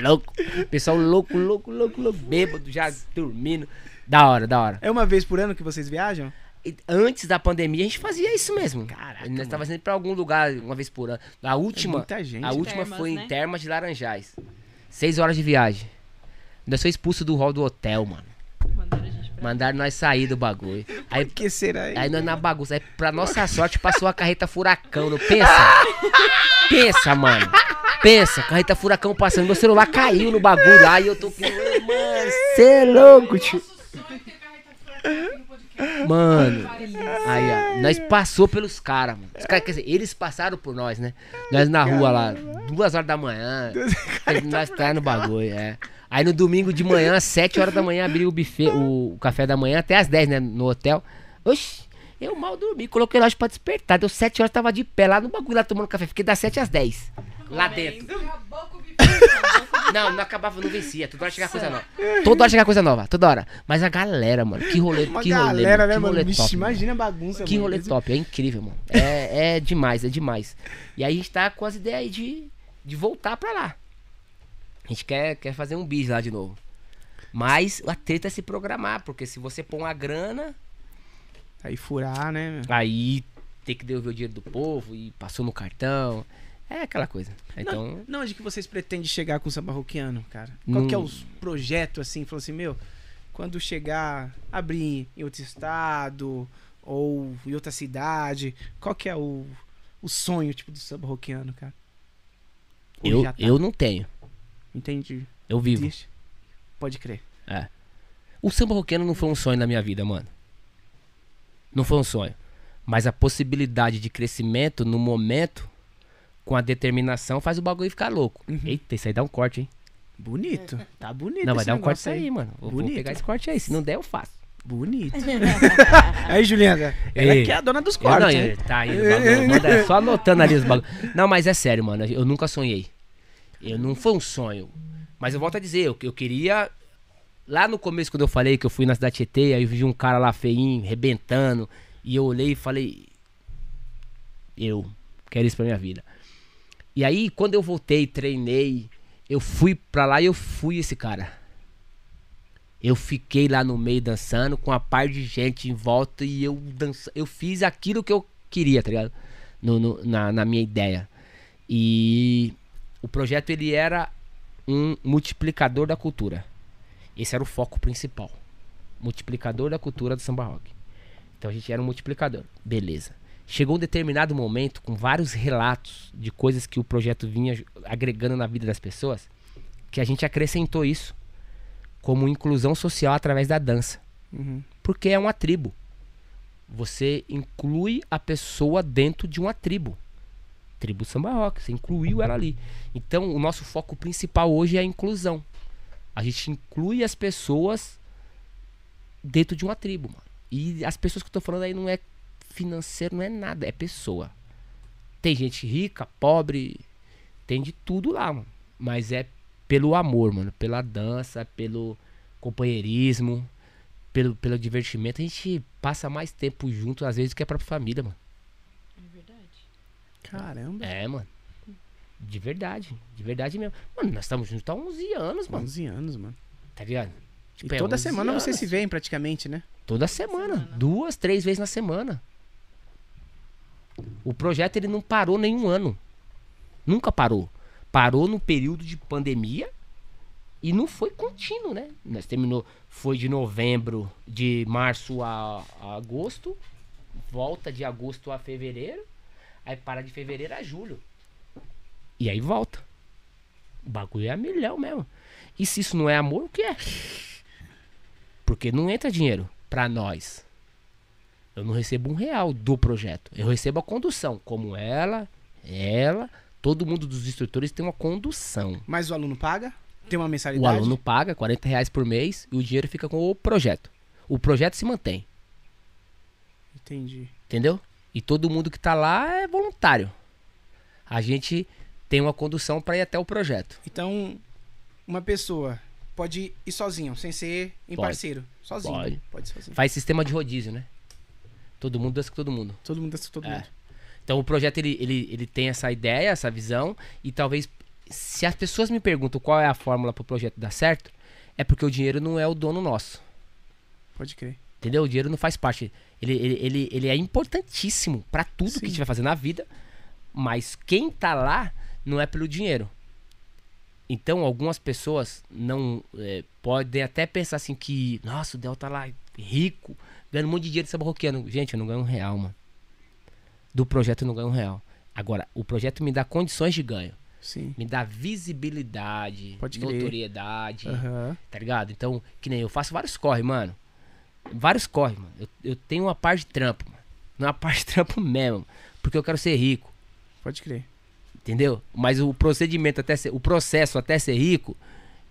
Louco. Pessoal louco, louco, louco, louco. Bêbado, já dormindo. Da hora, da hora. É uma vez por ano que vocês viajam? Antes da pandemia, a gente fazia isso mesmo. Caraca, Nós tava indo pra algum lugar uma vez por ano. A última. muita gente, A né? última Termas, foi né? em Termas de Laranjais. Seis horas de viagem. Nós foi expulso do hall do hotel, mano. Mandaram nós sair do bagulho. Aí, Por que será? aí nós na bagunça. Aí, pra nossa sorte, passou a carreta furacão. Não pensa? Pensa, mano. Pensa, carreta furacão passando. Meu celular caiu no bagulho e eu tô com. Mano, cê é louco, tio. Mano, aí ó, nós passou pelos caras, mano. Os caras, quer dizer, eles passaram por nós, né? Nós na rua lá, duas horas da manhã, nós tá no bagulho, é. Aí no domingo de manhã, às sete horas da manhã, abriu o buffet, o, o café da manhã, até às 10, né, no hotel. Oxi, eu mal dormi, coloquei relógio pra despertar, deu sete horas, tava de pé lá no bagulho, lá tomando café. Fiquei das sete às 10, lá dentro. Não, não acabava, não vencia. Toda hora chegava coisa nova. Toda hora chegava coisa nova, toda hora. Mas a galera, mano, que rolê, Uma que rolê, galera, mano, né, que mano? rolê Vixe, top, mano. imagina a bagunça, Que mano. rolê top, é incrível, mano. É, é demais, é demais. E aí a gente tá com as ideias aí de, de voltar pra lá. A gente quer, quer fazer um bis lá de novo. Mas a treta é se programar, porque se você pôr uma grana, Aí furar, né? meu? aí tem que devolver o dinheiro do povo e passou no cartão. É aquela coisa. Então, Não, onde que vocês pretendem chegar com o samba roqueano, cara? Qual que é os projetos, assim? Falou assim, meu, quando chegar, abrir em outro estado ou em outra cidade, qual que é o, o sonho, tipo, do samba roqueano, cara? Ou eu, tá? eu não tenho. Entendi. Eu vivo. Deixa. Pode crer. O samba roqueano não foi um sonho na minha vida, mano. Não foi um sonho. Mas a possibilidade de crescimento no momento, com a determinação, faz o bagulho ficar louco. Eita, isso aí dá um corte, hein? Bonito. Tá bonito não, vai dar um corte isso negócio aí, mano. Eu vou Bonito. pegar esse corte aí. Se não der, eu faço. Bonito. aí, Juliana, ela Ei. que é a dona dos cortes, não, tá aí, o bagulho, manda- só anotando ali os bagulhos. Não, mas é sério, mano. Eu nunca sonhei. Eu não foi um sonho. Mas eu volto a dizer, eu, eu queria. Lá no começo, quando eu falei que eu fui na cidade Tietê, aí eu vi um cara lá feinho, rebentando. E eu olhei e falei. Eu quero isso pra minha vida. E aí, quando eu voltei, treinei, eu fui pra lá e eu fui esse cara. Eu fiquei lá no meio dançando com a par de gente em volta e eu dança, eu fiz aquilo que eu queria, tá ligado? No, no- na, na minha ideia. E o projeto ele era um multiplicador da cultura. Esse era o foco principal. Multiplicador da cultura do samba rock. Então a gente era um multiplicador. Beleza. Chegou um determinado momento com vários relatos de coisas que o projeto vinha agregando na vida das pessoas, que a gente acrescentou isso como inclusão social através da dança. Uhum. Porque é uma tribo. Você inclui a pessoa dentro de uma tribo. Tribo samba rock, você incluiu ela ali. Então, o nosso foco principal hoje é a inclusão. A gente inclui as pessoas dentro de uma tribo, mano. E as pessoas que eu tô falando aí não é financeiro, não é nada, é pessoa. Tem gente rica, pobre, tem de tudo lá, mano. Mas é pelo amor, mano, pela dança, pelo companheirismo, pelo, pelo divertimento. A gente passa mais tempo junto, às vezes, do que a própria família, mano. É. Caramba. É, mano. De verdade, de verdade mesmo. Mano, nós estamos juntos há 11 anos, mano. 11 anos, mano. Tá ligado? Tipo, e é toda 11 semana vocês anos. se veem praticamente, né? Toda semana. Duas, três vezes na semana. O projeto ele não parou nenhum ano. Nunca parou. Parou no período de pandemia e não foi contínuo, né? Nós terminou, foi de novembro, de março a, a agosto, volta de agosto a fevereiro, aí para de fevereiro a julho. E aí volta. O bagulho é a milhão mesmo. E se isso não é amor, o que é? Porque não entra dinheiro pra nós. Eu não recebo um real do projeto. Eu recebo a condução. Como ela, ela, todo mundo dos instrutores tem uma condução. Mas o aluno paga? Tem uma O mensalidade? aluno paga 40 reais por mês e o dinheiro fica com o projeto. O projeto se mantém, Entendi. entendeu? E todo mundo que tá lá é voluntário. A gente tem uma condução pra ir até o projeto. Então, uma pessoa pode ir sozinho, sem ser em Pode. parceiro. Sozinho. Pode. Pode sozinho. Faz sistema de rodízio, né? Todo mundo dança com todo mundo. Todo mundo dança com todo É. mundo. Então o projeto ele, ele, ele tem essa ideia, essa visão, e talvez se as pessoas me perguntam qual é a fórmula para o projeto dar certo, é porque o dinheiro não é o dono nosso. Pode crer. Entendeu? O dinheiro não faz parte. Ele, ele, ele, ele é importantíssimo para tudo que a Sim. gente vai fazer na vida, mas quem tá lá não é pelo dinheiro. Então, algumas pessoas não é, podem até pensar assim que, nossa, o Del tá lá rico, ganhando um monte de dinheiro de samba roqueano. Gente, eu não ganho um real, mano. Do projeto eu não ganho um real. Agora, o projeto me dá condições de ganho. Sim. Me dá visibilidade, notoriedade Aham. tá ligado? Então, que nem eu faço vários corre, mano. Vários corre, mano. Eu, eu tenho uma parte de trampo, mano. Uma parte de trampo mesmo. Porque eu quero ser rico, Pode crer. entendeu? Mas o procedimento até ser, o processo até ser rico,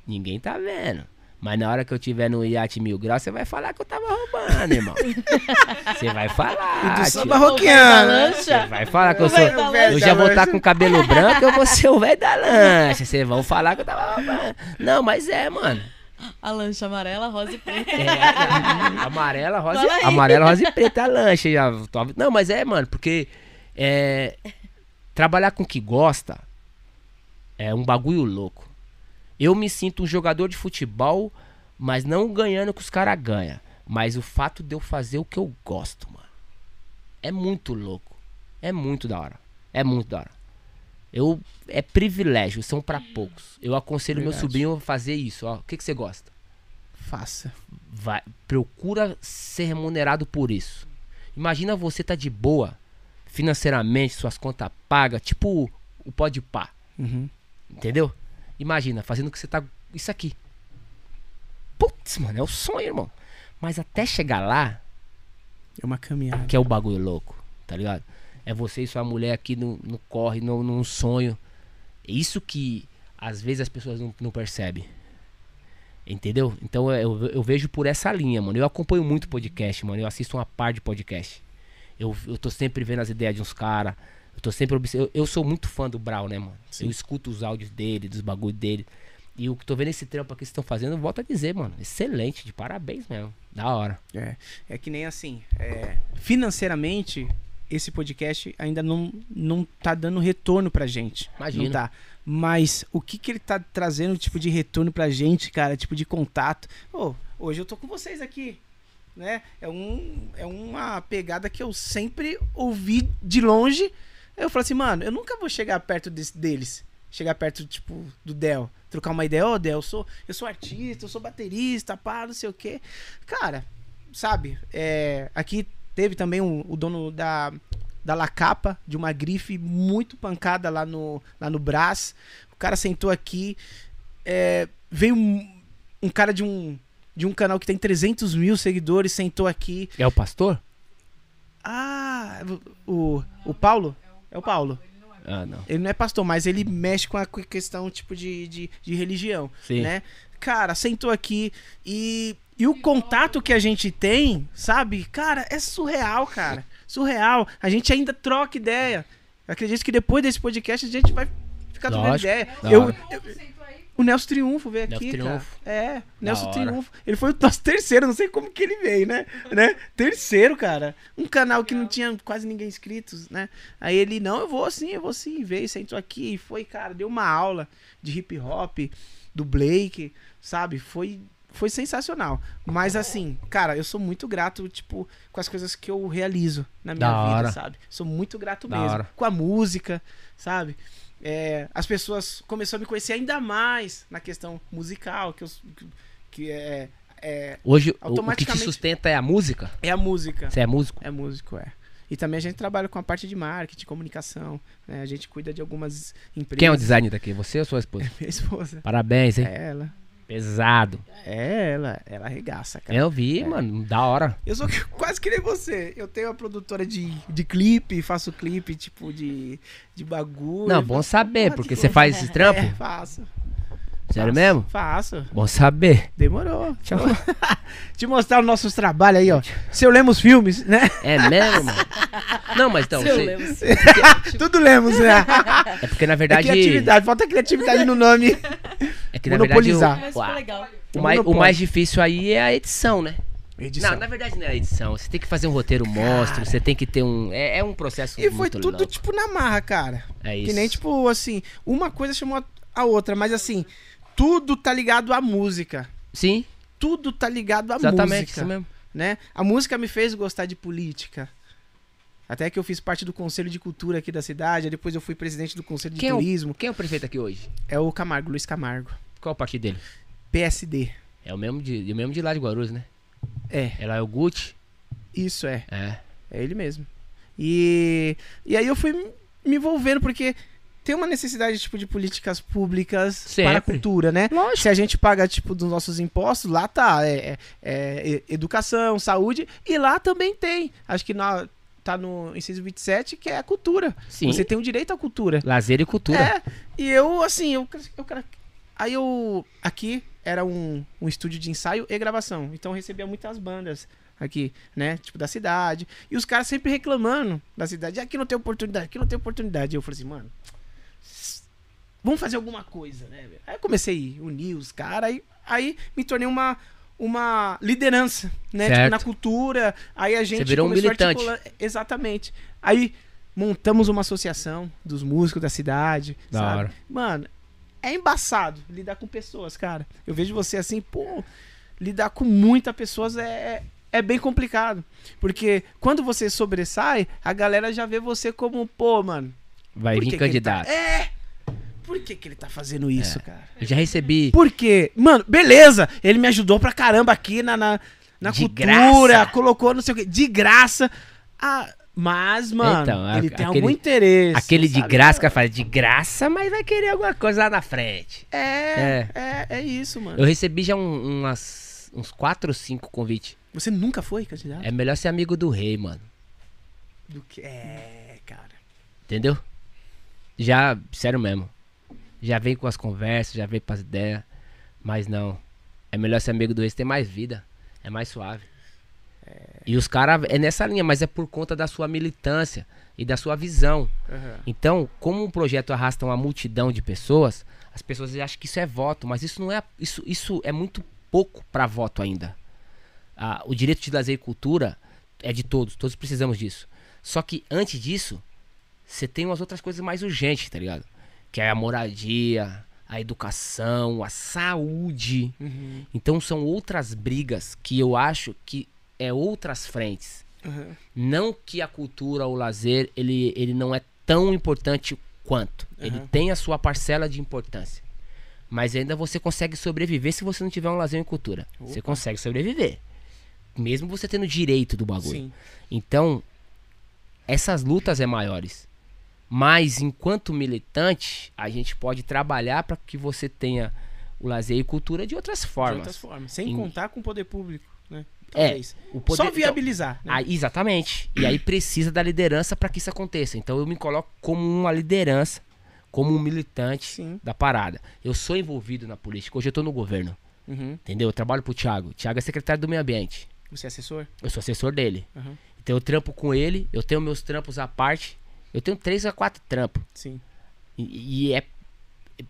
ninguém tá vendo. Mas na hora que eu tiver no iate mil graus, você vai falar que eu tava roubando, irmão. Você vai falar. E do samba Da roqueano. lancha. Você vai falar que eu O sou. velho da lancha. Eu já vou estar com cabelo branco, eu vou ser o velho da lancha. Vocês vão falar que eu tava roubando. Não, mas é, mano. A lancha amarela, rosa e preta. É, amarela, rosa, aí. amarela, rosa e preta a lancha já. Não, mas é, mano, porque é, trabalhar com o que gosta é um bagulho louco. Eu me sinto um jogador de futebol, mas não ganhando que os caras ganham. Mas o fato de eu fazer o que eu gosto, mano, é muito louco. É muito da hora. É muito da hora. Eu, é privilégio, são pra poucos. Eu aconselho meu Verdade. sobrinho a fazer isso. Ó. O que, que você gosta? Faça. vai, procura ser remunerado por isso. Imagina você tá de boa financeiramente, suas contas pagas, tipo o, o pode pá, Uhum. entendeu? Imagina fazendo o que você tá isso aqui. Putz, mano, é o sonho, irmão. Mas até chegar lá, É uma caminhada. que é o bagulho louco, tá ligado? É você e sua mulher aqui no, no corre, no, num sonho. É isso que às vezes as pessoas não, não percebem. Entendeu? Então eu, eu vejo por essa linha, mano. Eu acompanho muito podcast, mano. Eu assisto uma par de podcast. Eu, eu tô sempre vendo as ideias de uns caras. Eu tô sempre eu, eu sou muito fã do Brau, né, mano? Sim. Eu escuto os áudios dele, dos bagulho dele. E o que tô vendo esse trampo aqui que vocês estão fazendo, eu volto a dizer, mano. Excelente, de parabéns mesmo. Da hora. É, é que nem assim, é, financeiramente, esse podcast ainda não, não tá dando retorno pra gente. Imagina. Não tá. Mas o que que ele tá trazendo, tipo, de retorno pra gente, cara, tipo, de contato. Ô, hoje eu tô com vocês aqui, né? É, um, é uma pegada que eu sempre ouvi de longe. Eu falo assim, mano, eu nunca vou chegar perto desse- deles. Chegar perto, tipo, do Del. Trocar uma ideia, ô, Del, eu sou, eu sou artista, eu sou baterista, pá, não sei o quê. Cara, sabe? É, aqui teve também um- o dono da, da La Capa, de uma grife muito pancada lá no, lá no Brás. O cara sentou aqui. é, veio um, um cara de um, de um canal que tem 300 mil seguidores, sentou aqui. É o pastor? Ah, o, o Paulo? É o Paulo. Ah, não. Ele não é pastor, mas ele mexe com a que- questão tipo de, de, de religião, Sim. né? Cara, sentou aqui e, e o contato que a gente tem, sabe? Cara, é surreal, cara. Surreal. A gente ainda troca ideia. Eu acredito que depois desse podcast a gente vai ficar trocando ideia. Eu, hora. o Nelson Triunfo veio Nelson aqui, cara. Triunfo. É, Nelson. Triunfo. Ele foi o nosso terceiro, não sei como que ele veio, né? né? Terceiro, cara. Um canal que não tinha quase ninguém inscritos, né? Aí ele, não, eu vou sim, eu vou sim. Veio, sentou aqui e foi, cara, deu uma aula de hip hop do Blake, sabe? Foi foi sensacional. Mas assim, cara, eu sou muito grato, tipo, com as coisas que eu realizo na minha Da vida, hora. sabe? Sou muito grato Da mesmo. hora. Com a música, sabe? É, as pessoas começaram a me conhecer ainda mais na questão musical, que, eu, que, que é, é, Hoje, o- o que te Automaticamente- sustenta é a música? é a música. Você é músico? É músico, é. E também a gente trabalha com a parte de marketing, comunicação. né? A gente cuida de algumas empresas. Quem é o designer daqui? Você ou sua esposa? Minha esposa. Parabéns, hein? É ela. Pesado. É ela. Ela arregaça, cara. Eu vi, mano. Da hora. Eu sou quase que nem você. Eu tenho uma produtora de, de clipe, faço clipe, tipo, de, de bagulho. Não, bom saber, porque que você faz esse trampo? É, faço. Sério Faço, mesmo? Faço. Bom saber. Demorou. Deixa eu te mostrar os nossos trabalhos aí, ó. Seu Lemos Filmes, né? É mesmo, mano? Não, mas então, Seu você- Lemos. Tudo Lemos, né? é porque na É verdade. criatividade, falta criatividade no nome. É que na verdade. O, Monopolizar. Mas o- ficou legal. o mais, o mais difícil aí é a edição, né? Edição. Não, na verdade não é a edição. Você tem que fazer um roteiro monstro, você tem que ter um. É, é um processo. E foi tudo, louco. tipo, na marra, cara. É isso. Que nem, tipo, assim, uma coisa chamou a outra, mas assim, tudo tá ligado à música. Sim, Tudo tá ligado à exatamente, música. isso mesmo. né? A música me fez gostar de política. Até que eu fiz parte do Conselho de Cultura aqui da cidade, depois eu fui presidente do Conselho de Quem é, o, Turismo. quem é o prefeito aqui hoje? É o Camargo, Luiz Camargo. Qual é o partido dele? PSD. É o mesmo de, o mesmo de lá de Guarulhos, né? É, Ela é o Gucci. isso é. É. É ele mesmo. E, e aí eu fui me envolvendo, porque tem uma necessidade, tipo, de políticas públicas para a Sempre. cultura, né? Lógico. Se a gente paga, tipo, dos nossos impostos, lá tá. É, é- é educação, saúde, e lá também tem. Acho que na, tá no inciso 27, que é a cultura. Sim. Você tem o direito à cultura. Lazer e cultura. É, e eu, assim, eu, eu Aí eu. Aqui era um, um estúdio de ensaio e gravação. Então eu recebia muitas bandas aqui, né? Tipo, da cidade. E os caras sempre reclamando da cidade. Aqui não tem oportunidade, aqui não tem oportunidade. E eu falei assim, mano. Vamos fazer alguma coisa, né? Aí eu comecei a unir os caras. Aí, aí me tornei uma. Uma liderança, né? Tipo, na cultura. Aí a gente. virou um militante. Exatamente. Aí montamos uma associação dos músicos da cidade. Da sabe? hora. Mano, é embaçado lidar com pessoas, cara. Eu vejo você assim, pô, lidar com muitas pessoas é, é, é bem complicado. Porque quando você sobressai, a galera já vê você como, pô, mano. Vai vir tá- candidato. É! Por que, que ele tá fazendo isso, cara? Eu já recebi. Por quê? Mano, beleza, ele me ajudou pra caramba aqui na, na, na De cultura, graça. colocou não sei o quê, de graça. Ah, mas, mano, Então, a- ele tem aquele- algum interesse. Aquele de sabe? graça que fazer de graça, mas vai querer alguma coisa lá na frente. É, é, é, isso, mano. Eu recebi já um- umas, uns 4 ou 5 convites. Você nunca foi candidato? É melhor ser amigo do rei, mano. Do que. É, cara. Entendeu? Já, sério mesmo. Já vem com as conversas, já vem com as ideias. Mas não. É melhor ser amigo do você tem mais vida. É mais suave. E os caras, é nessa linha, mas é por conta da sua militância e da sua visão. Então, como um projeto arrasta uma multidão de pessoas, as pessoas acham que isso é voto, mas isso não é. Isso, isso é muito pouco para voto ainda. Ah, o direito de lazer e cultura é de todos, todos precisamos disso. Só que antes disso, você tem umas outras coisas mais urgentes, tá ligado? Que é a moradia, a educação, a saúde. Então são outras brigas que eu acho que é outras frentes. Não que a cultura ou o lazer ele, ele não é tão importante quanto. Ele Aham. tem a sua parcela de importância. Mas ainda você consegue sobreviver se você não tiver um lazer em cultura. Você Opa. consegue sobreviver. Mesmo você tendo direito do bagulho. Sim. Então, essas lutas é maiores. Mas enquanto militante, a gente pode trabalhar para que você tenha o lazer e cultura de outras De formas. outras formas. Sem Em- contar com o poder público, né? É, Talvez. O poder- Só então, viabilizar, né? ah, exatamente. E aí precisa da liderança para que isso aconteça. Então eu me coloco como uma liderança, como um militante Sim. da parada. Eu sou envolvido na política. Hoje eu tô no governo, Uhum. entendeu? Eu trabalho pro Thiago. O Thiago é secretário do meio ambiente. Você é assessor? Eu sou assessor dele. Uhum. Então eu trampo com ele, eu tenho meus trampos à parte. Eu tenho três a quatro trampos. Sim. E, e é.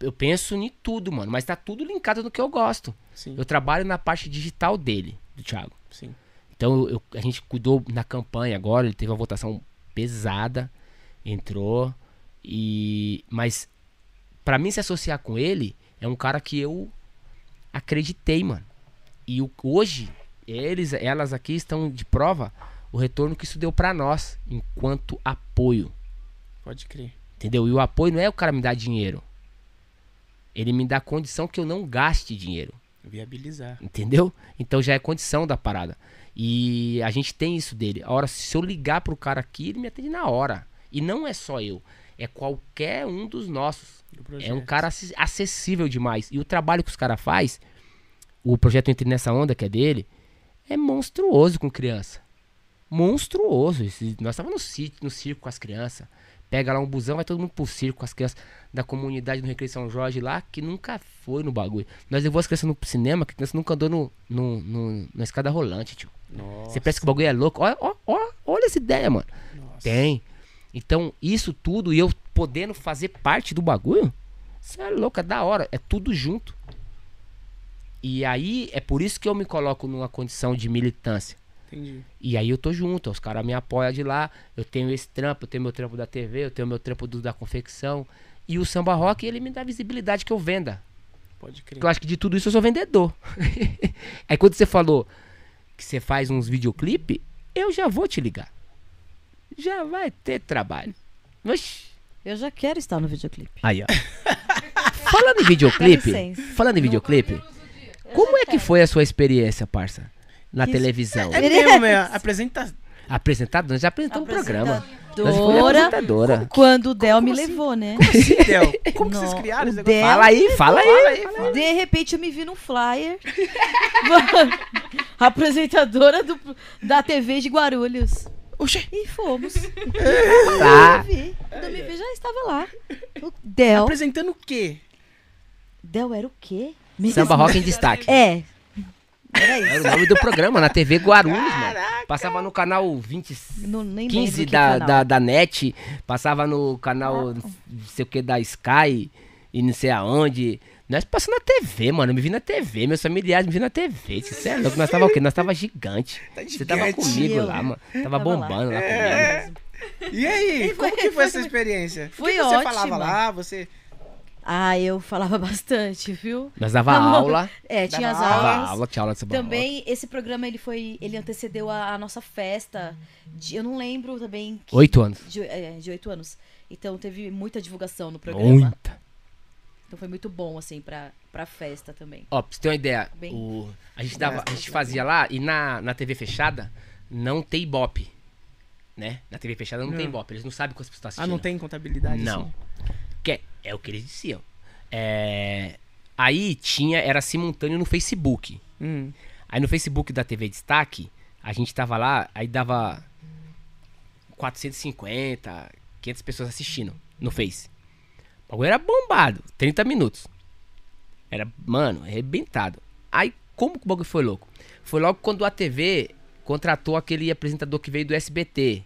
Eu penso em tudo, mano. Mas tá tudo linkado no que eu gosto. Sim. Eu trabalho na parte digital dele, do Thiago. Sim. Então eu- a gente cuidou na campanha agora, ele teve uma votação pesada, entrou. E. Mas pra mim se associar com ele, é um cara que eu acreditei, mano. E o- hoje, eles, elas aqui estão de prova o retorno que isso deu pra nós, enquanto apoio. Pode crer. Entendeu? E o apoio não é o cara me dar dinheiro. Ele me dá condição que eu não gaste dinheiro. Viabilizar. Entendeu? Então já é condição da parada. E a gente tem isso dele. A hora, se eu ligar pro cara aqui, ele me atende na hora. E não é só eu. É qualquer um dos nossos. do É um cara acess- acessível demais. E o trabalho que os caras faz, o projeto Entre Nessa Onda, que é dele, é monstruoso com criança. Monstruoso. Esse- nós estávamos no, sítio- no circo com as crianças. Pega lá um busão, vai todo mundo pro circo com as crianças da comunidade do Recreio São Jorge lá, que nunca foi no bagulho. Nós levou as crianças no cinema, que a criança nunca andou no, no- no- na escada rolante, tio. Nossa. Você pensa que o bagulho é louco. Olha, ó, olha essa ideia, mano. Nossa. Tem. Então, isso tudo e eu podendo fazer parte do bagulho, isso é louco, é da hora. É tudo junto. E aí, é por isso que eu me coloco numa condição de militância. Entendi. E aí eu tô junto, os caras me apoiam de lá. Eu tenho esse trampo, eu tenho meu trampo da TV, eu tenho meu trampo do- da confecção. E o samba rock, ele me dá visibilidade que eu venda. Pode crer. Porque eu acho que de tudo isso eu sou vendedor. aí quando você falou que você faz uns videoclipe, eu já vou te ligar. Já vai ter trabalho. Oxi. Eu já quero estar no videoclipe. Aí, ó. falando em videoclipe, falando em videoclipe, como é que foi a sua experiência, parça? Na Isso. televisão. É mesmo, meu. Apresenta. Apresentado? Nós já apresentamos um programa. Apresentadora. apresentadora. Quando o Del me levou, né? Del, como que vocês Não, criaram esse? Del- Fala aí, fala aí. Fala aí, De repente eu me vi num flyer. Apresentadora do, da TV de Guarulhos. Oxê, E fomos. Tá. Quando eu me vi, já estava lá. O Del. apresentando o quê? Del era o quê? Mesmo? Samba Rock em Destaque. É. Era Era o isso. nome do programa, na TV Guarulhos, mano. Passava no canal 20, Não, nem 15 lembro que da, canal. da, da NET, passava no canal não sei o que da Sky e não sei aonde. Nós passamos na TV, mano. Eu me vi na TV, meus familiares me vi na TV. Você é louco, nós tava o quê? Nós tava gigante. Tá Você tava gigante. comigo Eu lá, mano. Tava tava bombando lá, É. comigo. E aí, como que foi essa experiência? Foi o que você ótima. falava lá? Você. Ah, eu falava bastante, viu? Nós dava aula. É, tinha as Dava Dava aulas. aula, tinha aula de. Também, esse programa, ele foi... Ele antecedeu a, a nossa festa. de- eu não lembro também... que- Oito anos. De, é, de oito anos. Então, teve muita divulgação no programa. Muita. Então, foi muito bom, assim, pra, pra festa também. Ó, pra você ter uma ideia, Bem- o, a, gente dava, a gente fazia lá e na, na TV fechada não tem ibope. Né? Na TV fechada não, tem Não. ibope. Eles não sabem quantas pessoas estão Ah, assistindo. não tem contabilidade? Não. assim? Que é, é o que eles diziam. É, aí tinha, era simultâneo no Facebook. Hum. Aí no Facebook da TV Destaque, a gente tava lá, aí dava 450, 500 pessoas assistindo no Face. O bagulho era bombado, 30 minutos. Era, mano, arrebentado. Aí, como que o bagulho foi louco? Foi logo quando a TV contratou aquele apresentador que veio do SBT.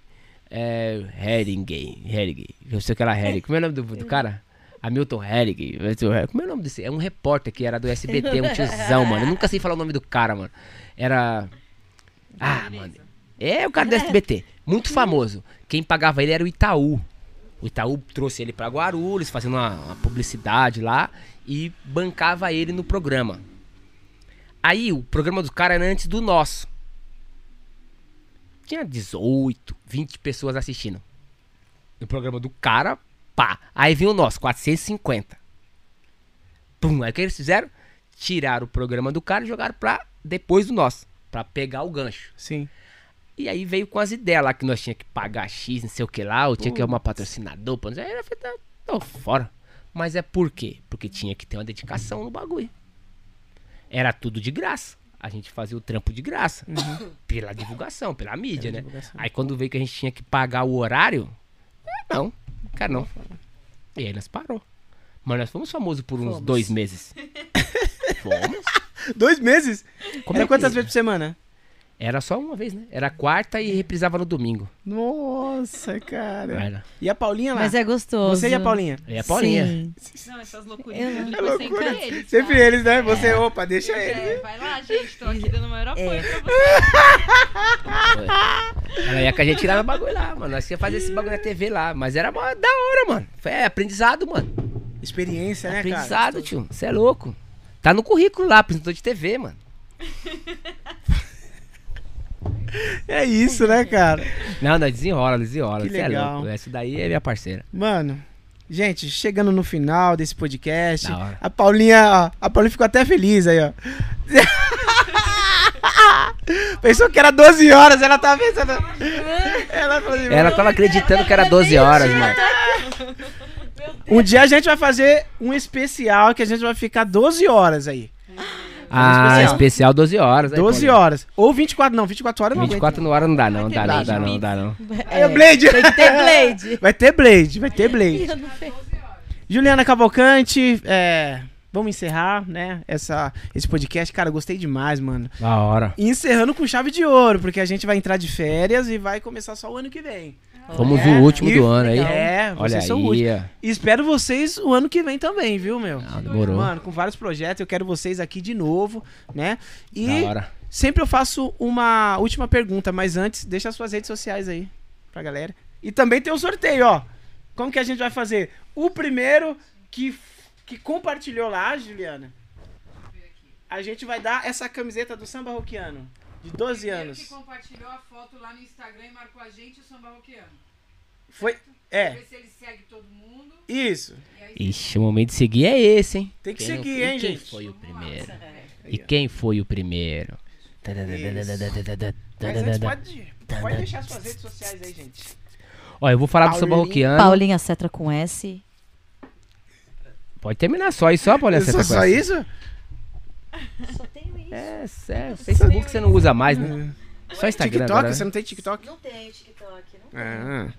É. Hering, Hering. Eu sei que era Hering. Como é o nome do, do cara? Hamilton Hering. Como é o nome desse? É um repórter que era do SBT, um tiozão, mano. Eu nunca sei falar o nome do cara, mano. Era. Ah, mano. É o cara do SBT. Muito famoso. Quem pagava ele era o Itaú. O Itaú trouxe ele pra Guarulhos, fazendo uma, uma publicidade lá e bancava ele no programa. Aí o programa do cara era antes do nosso. Tinha 18, 20 pessoas assistindo. No programa do cara, pá. Aí vinha o nosso, 450. Pum, aí o que eles fizeram? Tiraram o programa do cara e jogaram pra depois do nosso. Pra pegar o gancho. Sim. E aí veio com as ideias lá que nós tinha que pagar X, não sei o que lá, ou tinha que arrumar patrocinador, pô, não sei, aí eu falei, tá, tô fora. Mas é por quê? Porque tinha que ter uma dedicação no bagulho. Era tudo de graça. A gente fazia o trampo de graça. Pela divulgação, pela mídia, Pela né? divulgação. Aí quando veio que a gente tinha que pagar o horário, é, não, cara não. E aí nós parou. Mas nós fomos famosos por uns Fomos. dois meses. fomos. Dois meses? Como Era é que- quantas vezes por semana? Era só uma vez, né? Era quarta e reprisava no domingo. Nossa, cara. Era. E a Paulinha lá? Mas é gostoso. Você e a Paulinha? E a Paulinha. Sim. Não, essas loucuras Eu- É é sempre loucura. eles. Sempre tá? eles, né? Você, opa, deixa É, eles. vai lá, gente, tô aqui dando o maior apoio É. pra você. Ela ia com a gente no bagulho lá, mano. Nós ia fazer esse bagulho na TV lá. Mas era mó da hora, mano. Foi é, aprendizado, mano. Experiência, né, cara? aprendizado, tio. Você é louco. Tá no currículo lá, apresentador de TV, mano. É isso, né, cara? Não, não, desenrola, desenrola. Que Você é legal. louco. Essa daí é minha parceira. Mano, gente, chegando no final desse podcast, a Paulinha, ó, a Paulinha ficou até feliz aí, ó. Pensou que era 12 horas, ela tava pensando. Ela falou assim, Ela tava acreditando que era 12 horas, mano. Um dia a gente vai fazer um especial que a gente vai ficar 12 horas aí. Ah, especial. especial 12 horas. aí, 12 Paulinho. horas. Ou 24, não, 24 horas não 24 no hora não dá, não. Dá, não, Blade dá, não, Beats. dá, não. É, Blade. Tem que ter Blade. Vai ter Blade, vai ter Blade. Eu não sei. Juliana Cavalcante, é, vamos encerrar, né, essa, esse podcast. Cara, eu gostei demais, mano. Da hora. E encerrando com chave de ouro, porque a gente vai entrar de férias e vai começar só o ano que vem. Fomos É, o último e- do ano aí. É, Olha vocês são o aí. último. ó. E espero vocês o ano que vem também, viu, meu? Não, demorou. Mano, com vários projetos, eu quero vocês aqui de novo, né? E sempre eu faço uma última pergunta, mas antes, deixa as suas redes sociais aí pra galera. E também tem o sorteio, ó. Como que a gente vai fazer? O primeiro que, que compartilhou lá, Juliana, a gente vai dar essa camiseta do samba roquiano, de 12 anos. compartilhou a foto lá no Instagram e marcou a gente, o Samba Roqueano. Foi, é, se ele segue todo mundo. isso. Ixi, o momento de seguir é esse, hein? Tem que Quem seguir, não- hein, e quem gente? foi o primeiro? E quem foi o primeiro? Mas antes pode, pode deixar suas redes sociais aí, gente. Ó, eu vou falar do samba Paulinho. roquiano. Paulinha Cetra com S. Pode terminar só isso, só, Paulinha. Só, Santa só Cruz. isso? Só tenho isso. É, sério. Facebook você não usa mais, né? Só Instagram TikTok? agora, né? Você não tem TikTok? Não tenho TikTok. Não Ah,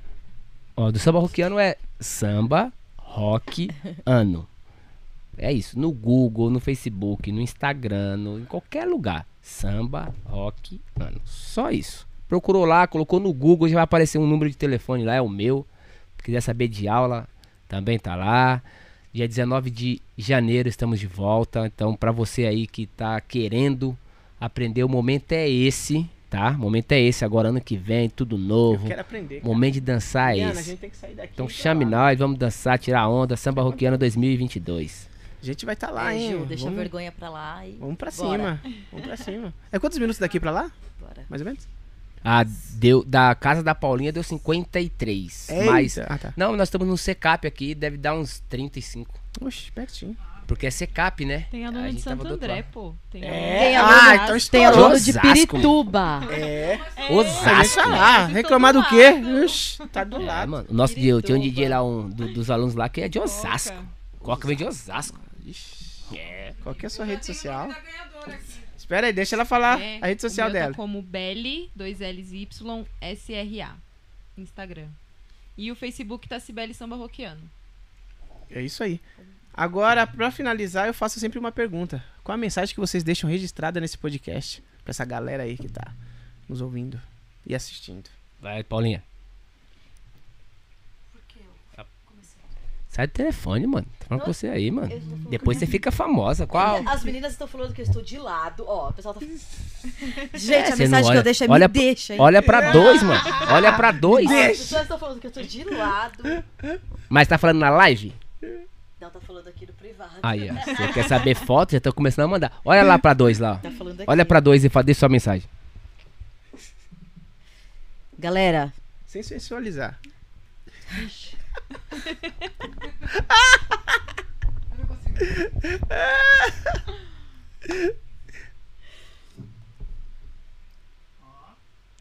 Ó, do samba rockiano é samba rock ano. É isso. No Google, no Facebook, no Instagram, no, em qualquer lugar. Samba rock ano. Só isso. Procurou lá, colocou no Google, já vai aparecer um número de telefone lá, é o meu. Se quiser saber de aula, também tá lá. Dia 19 de janeiro estamos de volta. Então, pra você aí que tá querendo aprender, o momento é esse, tá? O momento é esse. Agora, ano que vem, tudo eu novo. quero aprender. cara. Momento de dançar é Juliana, a esse. gente tem que sair daqui. Então e chame lá. nós, vamos dançar, tirar onda, samba roquiano 2022. A gente vai estar lá, É, hein? Ju, deixa a vamos, vergonha pra lá e. vamos pra Bora. cima. Vamos pra cima. É quantos minutos daqui pra lá? Bora. Mais ou menos? Ah, deu, da casa da Paulinha deu 53. Mas. Ah, tá. Não, nós estamos no secap aqui, deve dar uns 35. Oxe, pertinho. Porque é secap, né? Tem A aluno de Santo André, pô. Tem É. Tem Ah, aluno, então tem aluno de Pirituba. É. É, Osasco. Deixa lá. Reclamar do quê? Oxe, tá do É, lado. mano. O nosso dia, tinha um DJ lá, um do- dos alunos lá, que é de Osasco. Coca. Coca vem de Osasco. É. Qual que é a sua rede social? Espera aí, deixa ela falar É, a rede social o meu dela. Tá como Belly, 2 L's Y, SRA. Instagram. E o Facebook tá Cibele Samba Roquiano. É isso aí. Agora, pra finalizar, eu faço sempre uma pergunta. Qual a mensagem que vocês deixam registrada nesse podcast? Pra essa galera aí que tá nos ouvindo e assistindo. Vai, Paulinha. Sai do telefone, mano. Tô falando com você aí, mano. Depois você fica famosa. Qual? As meninas estão falando que eu estou de lado. Ó, o pessoal tá. Gente, É, a mensagem que olha- eu deixo é olha me deixa, hein? Olha pra dois, mano. Olha pra dois. Ó, As pessoas estão falando que eu estou de lado. Mas tá falando na live? Não, tá falando aqui no privado. Aí, ó. Você quer saber foto? Já tô começando a mandar. Olha lá pra dois lá. Tá falando aqui. Olha pra dois e fa- deixa sua mensagem. Galera, Sem sensualizar.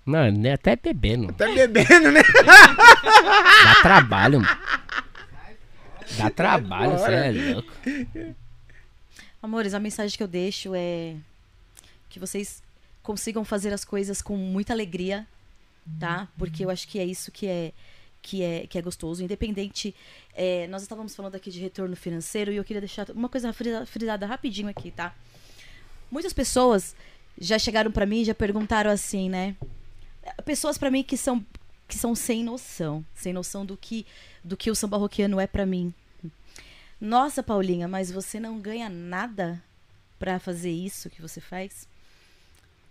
Não, nem até bebendo. Tá bebendo, né? Dá trabalho, mano. Dá trabalho, você é louco. amores, a mensagem que eu deixo é que vocês consigam fazer as coisas com muita alegria, tá? Porque eu acho que é isso que é que é que é gostoso, independente. é, nós estávamos falando aqui de retorno financeiro e eu queria deixar uma coisa frisa- frisada rapidinho aqui, tá? Muitas pessoas já chegaram pra mim e já perguntaram assim, né? Pessoas pra mim que são que são sem noção, sem noção do que do que o samba roquiano é pra mim. Nossa, Paulinha, mas você não ganha nada pra fazer isso que você faz?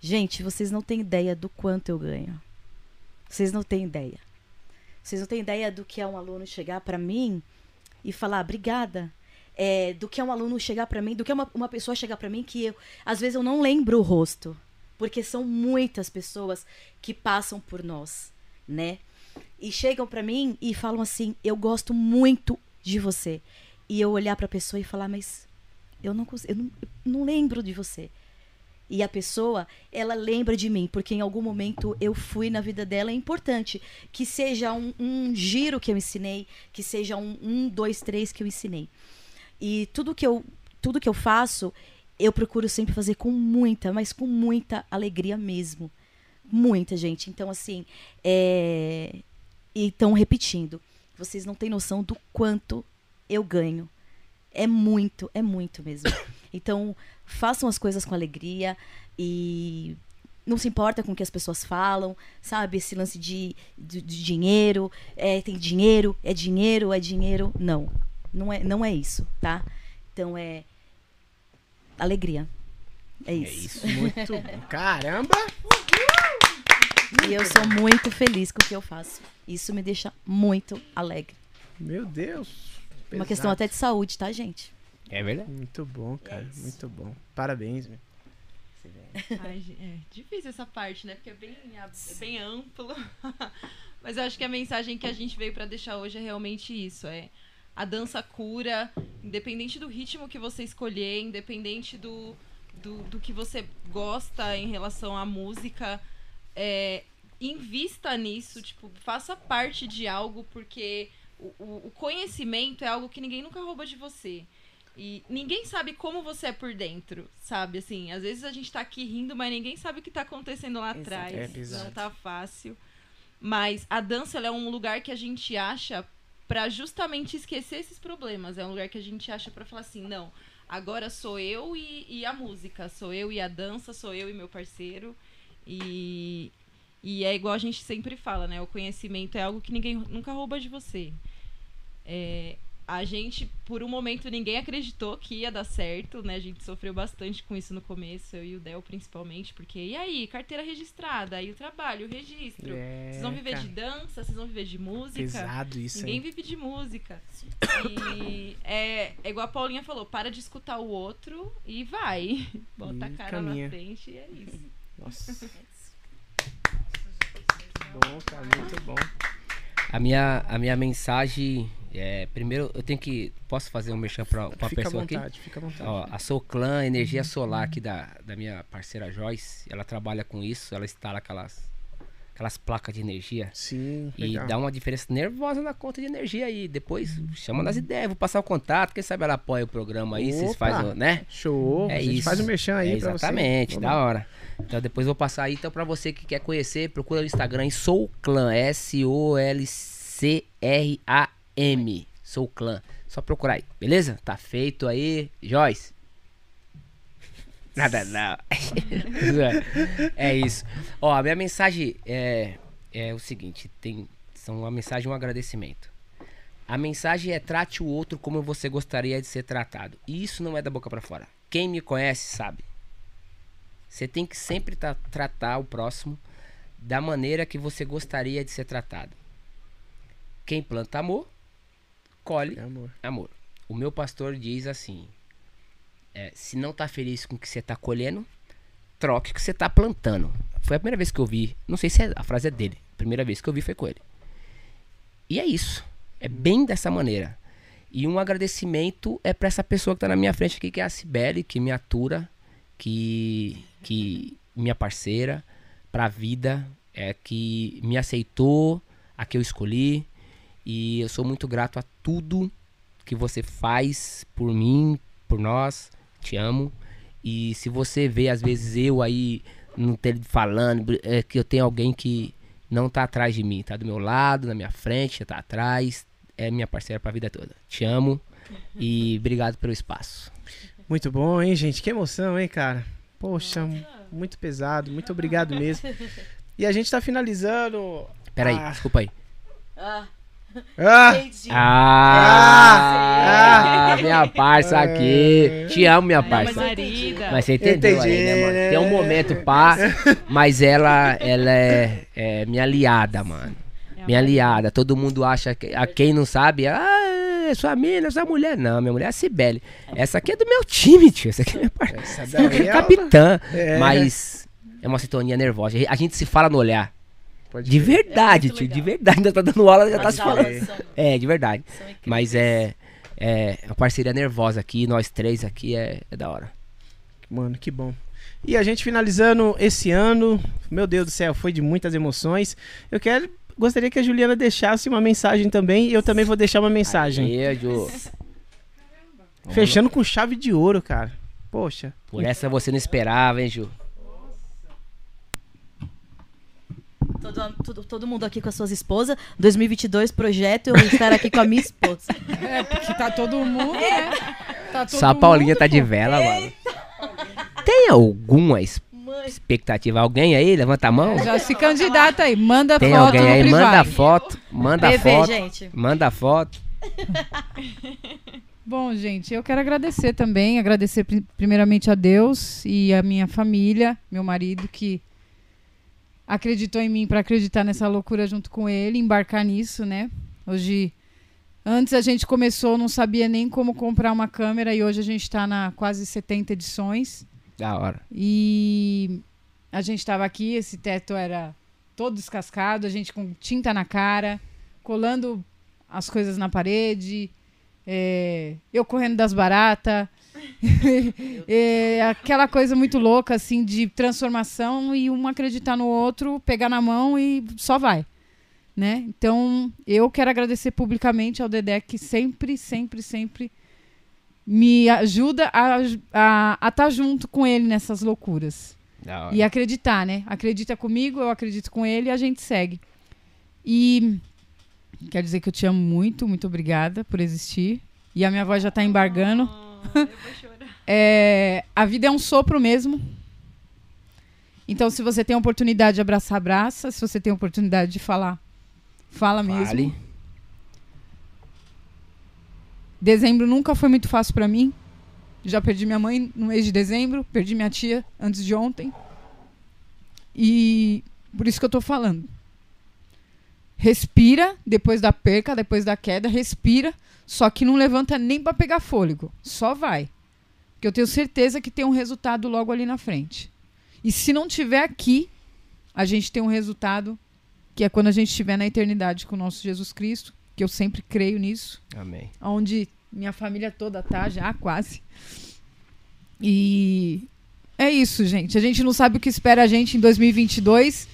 Gente, vocês não têm ideia do quanto eu ganho. Vocês não têm ideia. Vocês não têm ideia do que é um aluno chegar pra mim e falar obrigada. É, do que é um aluno chegar pra mim, do que é uma, uma pessoa chegar pra mim que eu, às vezes eu não lembro o rosto. porque são muitas pessoas que passam por nós, né? E chegam pra mim e falam assim: "Eu gosto muito de você". E eu olhar pra pessoa e falar: "Mas eu não cons- eu não, eu não lembro de você". E a pessoa, ela lembra de mim, porque em algum momento eu fui na vida dela. É importante que seja um, um giro que eu ensinei, que seja um, um, dois, três que eu ensinei. E tudo que eu, tudo que eu faço, eu procuro sempre fazer com muita, mas com muita alegria mesmo. Muita, gente. Então, assim, é... e estão repetindo. Vocês não têm noção do quanto eu ganho. É muito, é muito mesmo. Então, façam as coisas com alegria e não se importa com o que as pessoas falam, sabe? Esse lance de, de, de dinheiro, é, tem dinheiro, é dinheiro, é dinheiro. Não, não é, não é isso, tá? Então é alegria. É É isso. isso. Muito bom. Caramba! E eu sou muito feliz com o que eu faço. Isso me deixa muito alegre. Meu Deus. Uma questão Pesado. até de saúde, tá, gente? É verdade. Muito bom, cara. Muito bom. Parabéns, meu. Ai, é difícil essa parte, né? Porque é bem, é bem amplo. Mas eu acho que a mensagem que a gente veio pra deixar hoje é realmente isso. É a dança cura, independente do ritmo que você escolher, independente do, do, do que você gosta em relação à música, é, invista nisso, tipo, faça parte de algo, porque o, o conhecimento é algo que ninguém nunca rouba de você. E ninguém sabe como você é por dentro, sabe? Assim, às vezes a gente tá aqui rindo, mas ninguém sabe o que tá acontecendo lá atrás. É, exato. Não tá fácil. Mas a dança é um lugar que a gente acha pra justamente esquecer esses problemas. É um lugar que a gente acha pra falar assim, não, agora sou eu e, e a música, sou eu e a dança, sou eu e meu parceiro. E, e é igual a gente sempre fala, né? O conhecimento é algo que ninguém nunca rouba de você. É, a gente, por um momento, ninguém acreditou que ia dar certo, né? A gente sofreu bastante com isso no começo, eu e o Del principalmente, porque e aí, carteira registrada, aí o trabalho, o registro. É, vocês vão viver cara. de dança, vocês vão viver de música. Pesado isso, Ninguém hein? vive de música. E é, é igual a Paulinha falou, para de escutar o outro e vai. Bota a E cara caminha. na frente e é isso. Nossa. bom, cara. Muito bom. A minha, a minha mensagem é. Primeiro, eu tenho que. Posso fazer um merchan pra, pra Fica à pessoa aqui? vontade, fica à vontade. Ó, a Soclan Energia Solar aqui da, da minha parceira Joyce, ela trabalha com isso, ela instala aquelas, aquelas placas de energia Sim, e legal. dá uma diferença nervosa na conta de energia aí. Depois chama nas ideias, vou passar o contato, quem sabe ela apoia o programa aí, vocês Opa! fazem, o- né? Show. É isso. faz o merchan aí É exatamente, da hora. Então depois vou passar aí. Então pra você que quer conhecer, procura no Instagram em Soulclan, S-O-L-C-R-A-M. Soulclan. Só procurar aí, beleza? Tá feito aí. Joyce. Nada não. é isso. Ó, a minha mensagem é, é o seguinte, tem são uma mensagem e um agradecimento. A mensagem é trate o outro como você gostaria de ser tratado. E isso não é da boca pra fora. Quem me conhece sabe. Você tem que sempre tra- tratar o próximo da maneira que você gostaria de ser tratado. Quem planta amor, colhe É, amor. amor. O meu pastor diz assim: é, se não tá feliz com o que você tá colhendo, troque o que você tá plantando. Foi a primeira vez que eu vi. Não sei se é- a frase é dele. A primeira vez que eu vi foi com ele. E é isso. É bem dessa maneira. E um agradecimento é pra essa pessoa que tá na minha frente aqui, que é a Cibele, que me atura, que, que minha parceira pra vida, é que me aceitou, a que eu escolhi. E eu sou muito grato a tudo que você faz por mim, por nós. Te amo. E se você vê, às vezes, eu aí no tele falando, é que eu tenho alguém que não tá atrás de mim, tá do meu lado, na minha frente, tá atrás. É minha parceira pra vida toda. Te amo e obrigado pelo espaço. Muito bom, hein, gente? Que emoção, hein, cara? Poxa, muito pesado. Muito obrigado mesmo. E a gente tá finalizando. Peraí, Ah. desculpa aí. Ah, Ah! entendi. Ah, minha parça aqui. Te amo, minha mas parça. Marida. Mas você entendeu Entendi, aí, né, mano? Tem um momento pá, mas ela, ela é, é minha aliada, mano. É Minha aliada. Todo mundo acha que. A quem não sabe, ah, é sua mina, sua mulher. Não, minha mulher é a Cibele. Essa aqui é do meu time, tio. Essa aqui é minha parça. Essa é é capitã. É. Mas É uma sintonia nervosa. A gente se fala no olhar. Pode De crer. verdade, É tio. De legal. verdade. Ainda tá dando aula, já tá se falando. são- É, de verdade. Mas é. É uma parceria nervosa aqui, nós três aqui é, é da hora. Mano, que bom. E a gente finalizando esse ano, meu Deus do céu, foi de muitas emoções. Eu quero, gostaria que a Juliana deixasse uma mensagem também e eu também vou deixar uma mensagem. Aê, Ju. Fechando com chave de ouro, cara. Poxa. Por essa você não esperava, hein, Ju? Todo, todo, todo mundo aqui com as suas esposas. 2022, projeto, eu estar aqui com a minha esposa. É, porque tá todo mundo, né? Tá todo Só a Paulinha mundo, tá de pô. vela, mano. Tem alguma es- expectativa? Alguém aí? Levanta a mão. Já se candidata aí, manda Tem foto alguém aí? privado. Manda foto. Manda Bebê, foto. gente. Manda foto. Bom, gente, eu quero agradecer também, agradecer pri- primeiramente a Deus e a minha família, meu marido que acreditou em mim para acreditar nessa loucura junto com ele, embarcar nisso, né? Hoje antes a gente começou, não sabia nem como comprar uma câmera e hoje a gente está na quase 70 edições. Da hora. E a gente estava aqui, esse teto era todo descascado, a gente com tinta na cara, colando as coisas na parede, é, eu correndo das baratas, é, aquela coisa muito louca assim de transformação e um acreditar no outro, pegar na mão e só vai. Né? Então, eu quero agradecer publicamente ao Dedé que sempre, sempre, sempre me ajuda a estar junto com ele nessas loucuras. E acreditar, né? Acredita comigo, eu acredito com ele e a gente segue. E quero dizer que eu te amo muito, muito obrigada por existir. E a minha voz já tá embargando. Eu vou chorar. É, a vida é um sopro mesmo. Então, se você tem a oportunidade de abraçar, abraça. Se você tem a oportunidade de falar, fala mesmo. Fale. Dezembro nunca foi muito fácil pra mim. Já perdi minha mãe no mês de dezembro, perdi minha tia antes de ontem. E por isso que eu tô falando. Respira depois da perca, depois da queda, respira, só que não levanta nem pra pegar fôlego, só vai. Porque eu tenho certeza que tem um resultado logo ali na frente. E se não tiver aqui, a gente tem um resultado que é quando a gente estiver na eternidade com o nosso Jesus Cristo, que eu sempre creio nisso Amém. onde minha família toda tá já quase. E é isso, gente. A gente não sabe o que espera a gente em 2022,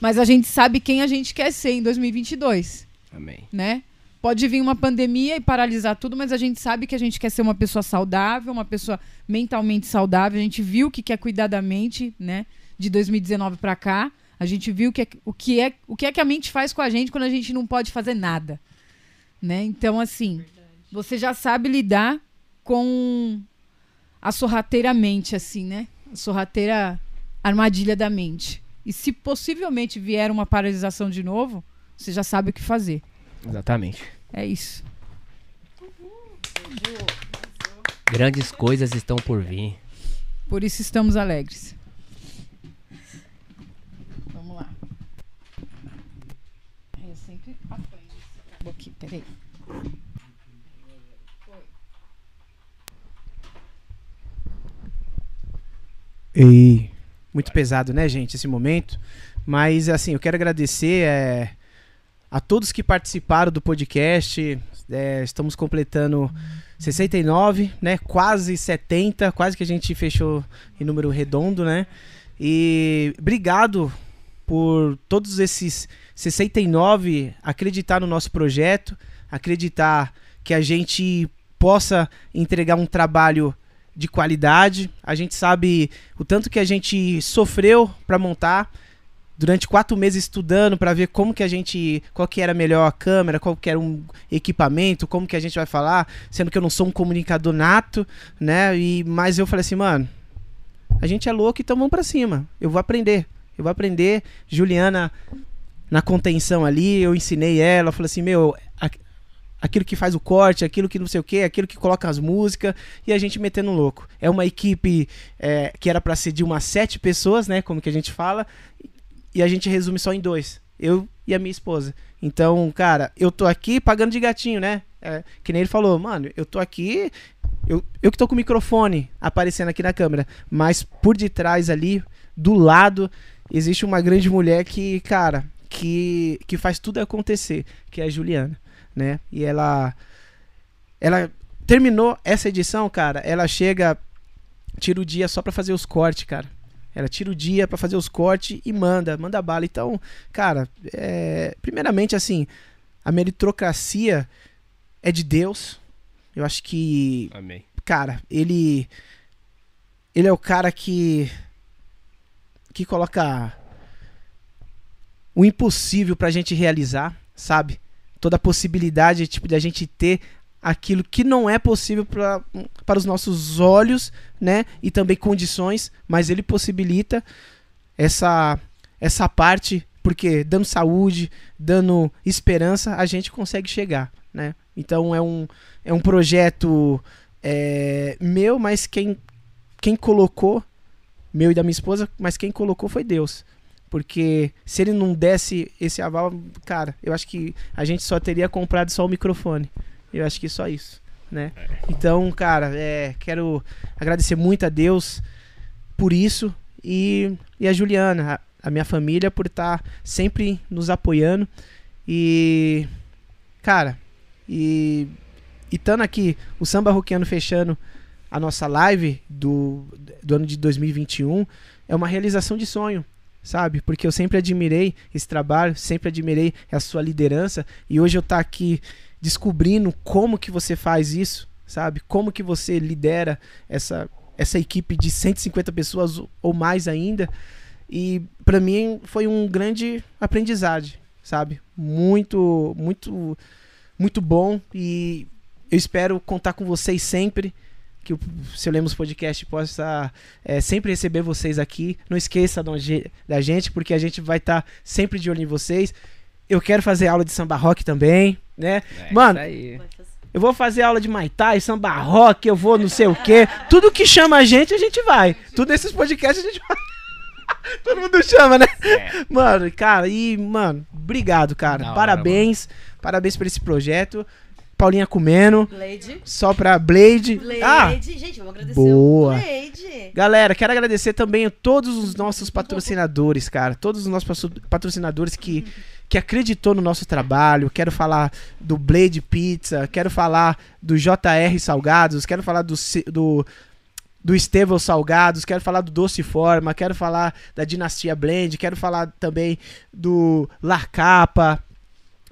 mas a gente sabe quem a gente quer ser em 2022, Amém. né? Pode vir uma pandemia e paralisar tudo, mas a gente sabe que a gente quer ser uma pessoa saudável, uma pessoa mentalmente saudável. A gente viu que quer cuidar da mente, né? De 2019 pra cá, a gente viu que é- o que é o que é que a mente faz com a gente quando a gente não pode fazer nada, né? Então assim, você já sabe lidar com a sorrateira mente, assim, né? A sorrateira armadilha da mente. E se possivelmente vier uma paralisação de novo, você já sabe o que fazer. Exatamente. É isso. Grandes coisas estão por vir. Por isso estamos alegres. Vamos lá. Eu sempre apanho. Acabou aqui, peraí. E muito pesado, né, gente, esse momento. Mas, assim, eu quero agradecer é, a todos que participaram do podcast. É, estamos completando 69, né? Quase 70, quase que a gente fechou em número redondo, né? E obrigado por todos esses 69 acreditar no nosso projeto, acreditar que a gente possa entregar um trabalho de qualidade. A gente sabe o tanto que a gente sofreu para montar durante quatro meses estudando para ver como que a gente, qual que era a melhor câmera, qual que era um equipamento, como que a gente vai falar, sendo que eu não sou um comunicador nato, né? E mas eu falei assim, mano, a gente é louco, então vamos para cima. Eu vou aprender. Eu vou aprender. Juliana na contenção ali, eu ensinei ela, eu falei assim, meu, a- aquilo que faz o corte, aquilo que não sei o que, aquilo que coloca as músicas e a gente metendo louco. É uma equipe é, que era pra ser de umas sete pessoas, né? Como que a gente fala, e a gente resume só em dois. Eu e a minha esposa. Então, cara, eu tô aqui pagando de gatinho, né? É, que nem ele falou, mano, eu tô aqui Eu, eu que tô com o microfone aparecendo aqui na câmera, mas por detrás ali, do lado, existe uma grande mulher que, cara, que, que faz tudo acontecer, que é a Juliana, né? E ela ela terminou essa edição, cara, ela chega tira o dia só pra fazer os cortes, cara. Ela tira o dia pra fazer os cortes e manda, manda bala. Então, cara, é, primeiramente assim, a meritocracia é de Deus. Eu acho que Amém. cara, ele ele é o cara que que coloca o impossível pra gente realizar, sabe? Toda a possibilidade tipo de a gente ter aquilo que não é possível pra, para os nossos olhos, né? E também condições, mas ele possibilita essa essa parte porque dando saúde, dando esperança, a gente consegue chegar, né? Então é um é um projeto é, meu, mas quem, quem colocou, meu e da minha esposa, mas quem colocou foi Deus. Porque se ele não desse esse aval, cara, eu acho que a gente só teria comprado só o microfone. Eu acho que só isso, né? Então, cara, é, quero agradecer muito a Deus por isso e, e a Juliana, a, a minha família, por estar sempre nos apoiando. E, cara, e estando aqui, o Samba Roqueano fechando a nossa live do, do ano de 2021, é uma realização de sonho, sabe? Porque eu sempre admirei esse trabalho, sempre admirei a sua liderança, e hoje eu tá aqui descobrindo como que você faz isso, sabe? Como que você lidera essa, essa equipe de 150 pessoas ou mais ainda. E para mim foi um grande aprendizado, sabe? Muito, muito, muito bom e eu espero contar com vocês sempre. Que o Seu Lemos Podcast possa é, sempre receber vocês aqui. Não esqueça da gente, porque a gente vai estar tá sempre de olho em vocês. Eu quero fazer aula de samba rock também, né? É Mano, isso aí. eu vou fazer aula de Maitai, samba rock, eu vou não sei o quê. Tudo que chama a gente, a gente vai. Tudo esses podcasts a gente vai. Todo mundo chama, né? É. Mano, cara, e, mano, obrigado, cara. Parabéns. Parabéns por esse projeto. Paulinha comendo. Blade. Só pra Blade. Blade. Ah, Gente, vamos agradecer boa. o Blade. galera, quero agradecer também a todos os nossos patrocinadores, cara. Todos os nossos patro- patrocinadores que, que acreditou no nosso trabalho. Quero falar do Blade Pizza, quero falar do JR Salgados, quero falar do, do, do Estevão Salgados, quero falar do Doce Forma, quero falar da Dinastia Blend, quero falar também do La Capa.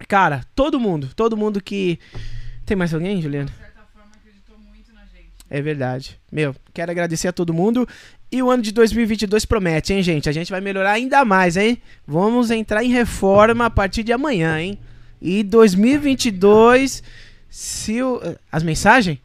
Cara, todo mundo, todo mundo que. Tem mais alguém, Juliana? De certa forma, acreditou muito na gente. É verdade. Meu, quero agradecer a todo mundo. E o ano de 2022 promete, hein, gente? A gente vai melhorar ainda mais, hein? Vamos entrar em reforma a partir de amanhã, hein? E 2022, se o... As mensagens?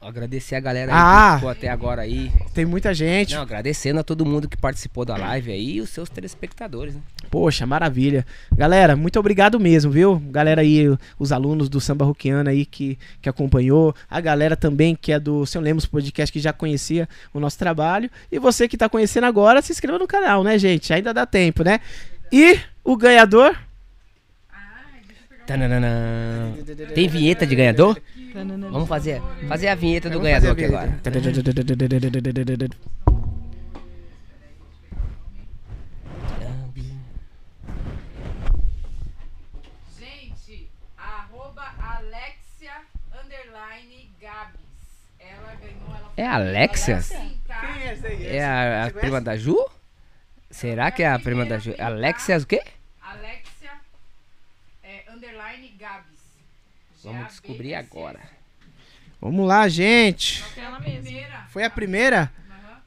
Agra- Agradecer a galera aí Ah. que ficou até agora aí. Tem muita gente. Não, agradecendo a todo mundo que participou da live aí e os seus telespectadores, né? Poxa, maravilha. Galera, muito obrigado mesmo, viu? Galera aí, os alunos do Samba Roquiano aí que, que acompanhou. A galera também que é do Seu Lemos Podcast, que já conhecia o nosso trabalho. E você que tá conhecendo agora, se inscreva no canal, né, gente? Ainda dá tempo, né? E o ganhador... Tananana. Tem vinheta de ganhador? Vamos fazer, fazer a vinheta do ganhador aqui agora. Gente, arroba Alexia underline Gabs. Ela ganhou, ela É a Alexia? Sim, tá? É a, a prima da Ju? Será que é a prima da Ju? Alexia o quê? Alexia é, underline Gabs. Vamos descobrir agora. Vamos lá, gente. Foi a primeira?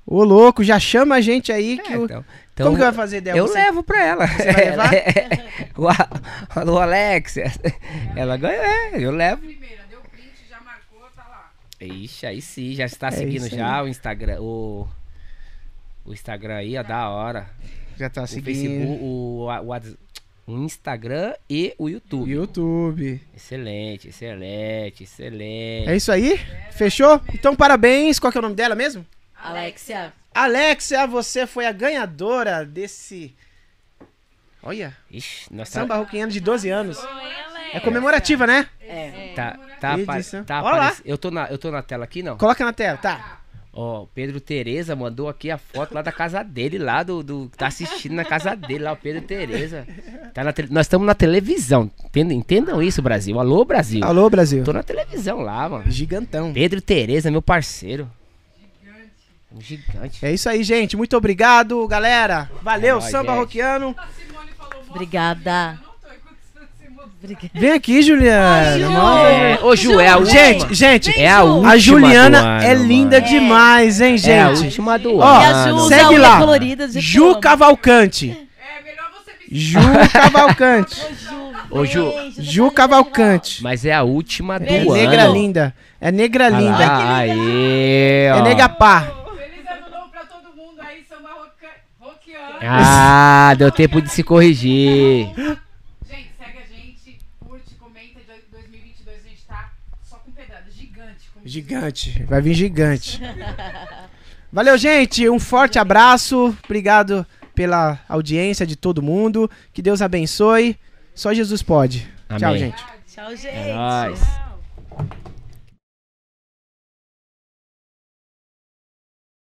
Ô, louco, já chama a gente aí que É, o... então, então Como que vai fazer, Del? eu Você- levo pra ela. vai levar? o, A- o Alexia. Ela ganhou, é, eu levo. Primeira, deu print, já marcou, tá lá. Ixi, aí sim, já está É seguindo já o Instagram, o, o Instagram aí, ó, da hora. Já tá O seguindo. Facebook, o, o, Whats- o Instagram e o YouTube. YouTube. Excelente, excelente, excelente. É isso aí? Fechou? Então, parabéns. Qual que é o nome dela mesmo? Alexia. Alexia, você foi a ganhadora desse... Olha, Ixi, nós tá, samba roqueano de 12 anos. É comemorativa, né? É. Tá, tá, né? tá Olha lá. Eu tô, na, eu tô na tela aqui, não? Coloca na tela, tá. Ó, o Pedro Tereza mandou aqui a foto lá da casa dele, lá do, do tá assistindo na casa dele, lá o Pedro Tereza. Tá na tele- Nós estamos na televisão. Entendam, entendam isso, Brasil. Alô, Brasil. Alô, Brasil. Tô na televisão lá, mano. Gigantão. Pedro Tereza, meu parceiro. Um gigante. É isso aí, gente. Muito obrigado, galera. Valeu, É nóis, samba gente. roquiano. Obrigada. Obrigada. Vem aqui, Juliana. Ju. Nossa, É, ô, Ju, é a última. Gente, gente, é a Ju. última a Juliana do ano, é linda mano. demais, hein, gente? É a última do Ó, ano. Ju usa segue lá. Ju como? Cavalcante. É melhor você me Ju Cavalcante. Ô, Ju. Beijo, Ju Cavalcante. Mas é a última do É ano. negra linda. É negra linda. Ah, aí, ó. É nega pá. Feliz ano novo pra todo mundo aí, samba roca- roqueano. Ah, deu tempo de se corrigir. Gente, segue a gente, curte, comenta. De 2022 a gente tá só com pedrada. Gigante. Vai vir gigante. Valeu, gente. Um forte abraço. Obrigado pela audiência de todo mundo. Que Deus abençoe. Só Jesus pode. Tchau, Amém. gente. Tchau, gente. É nóis.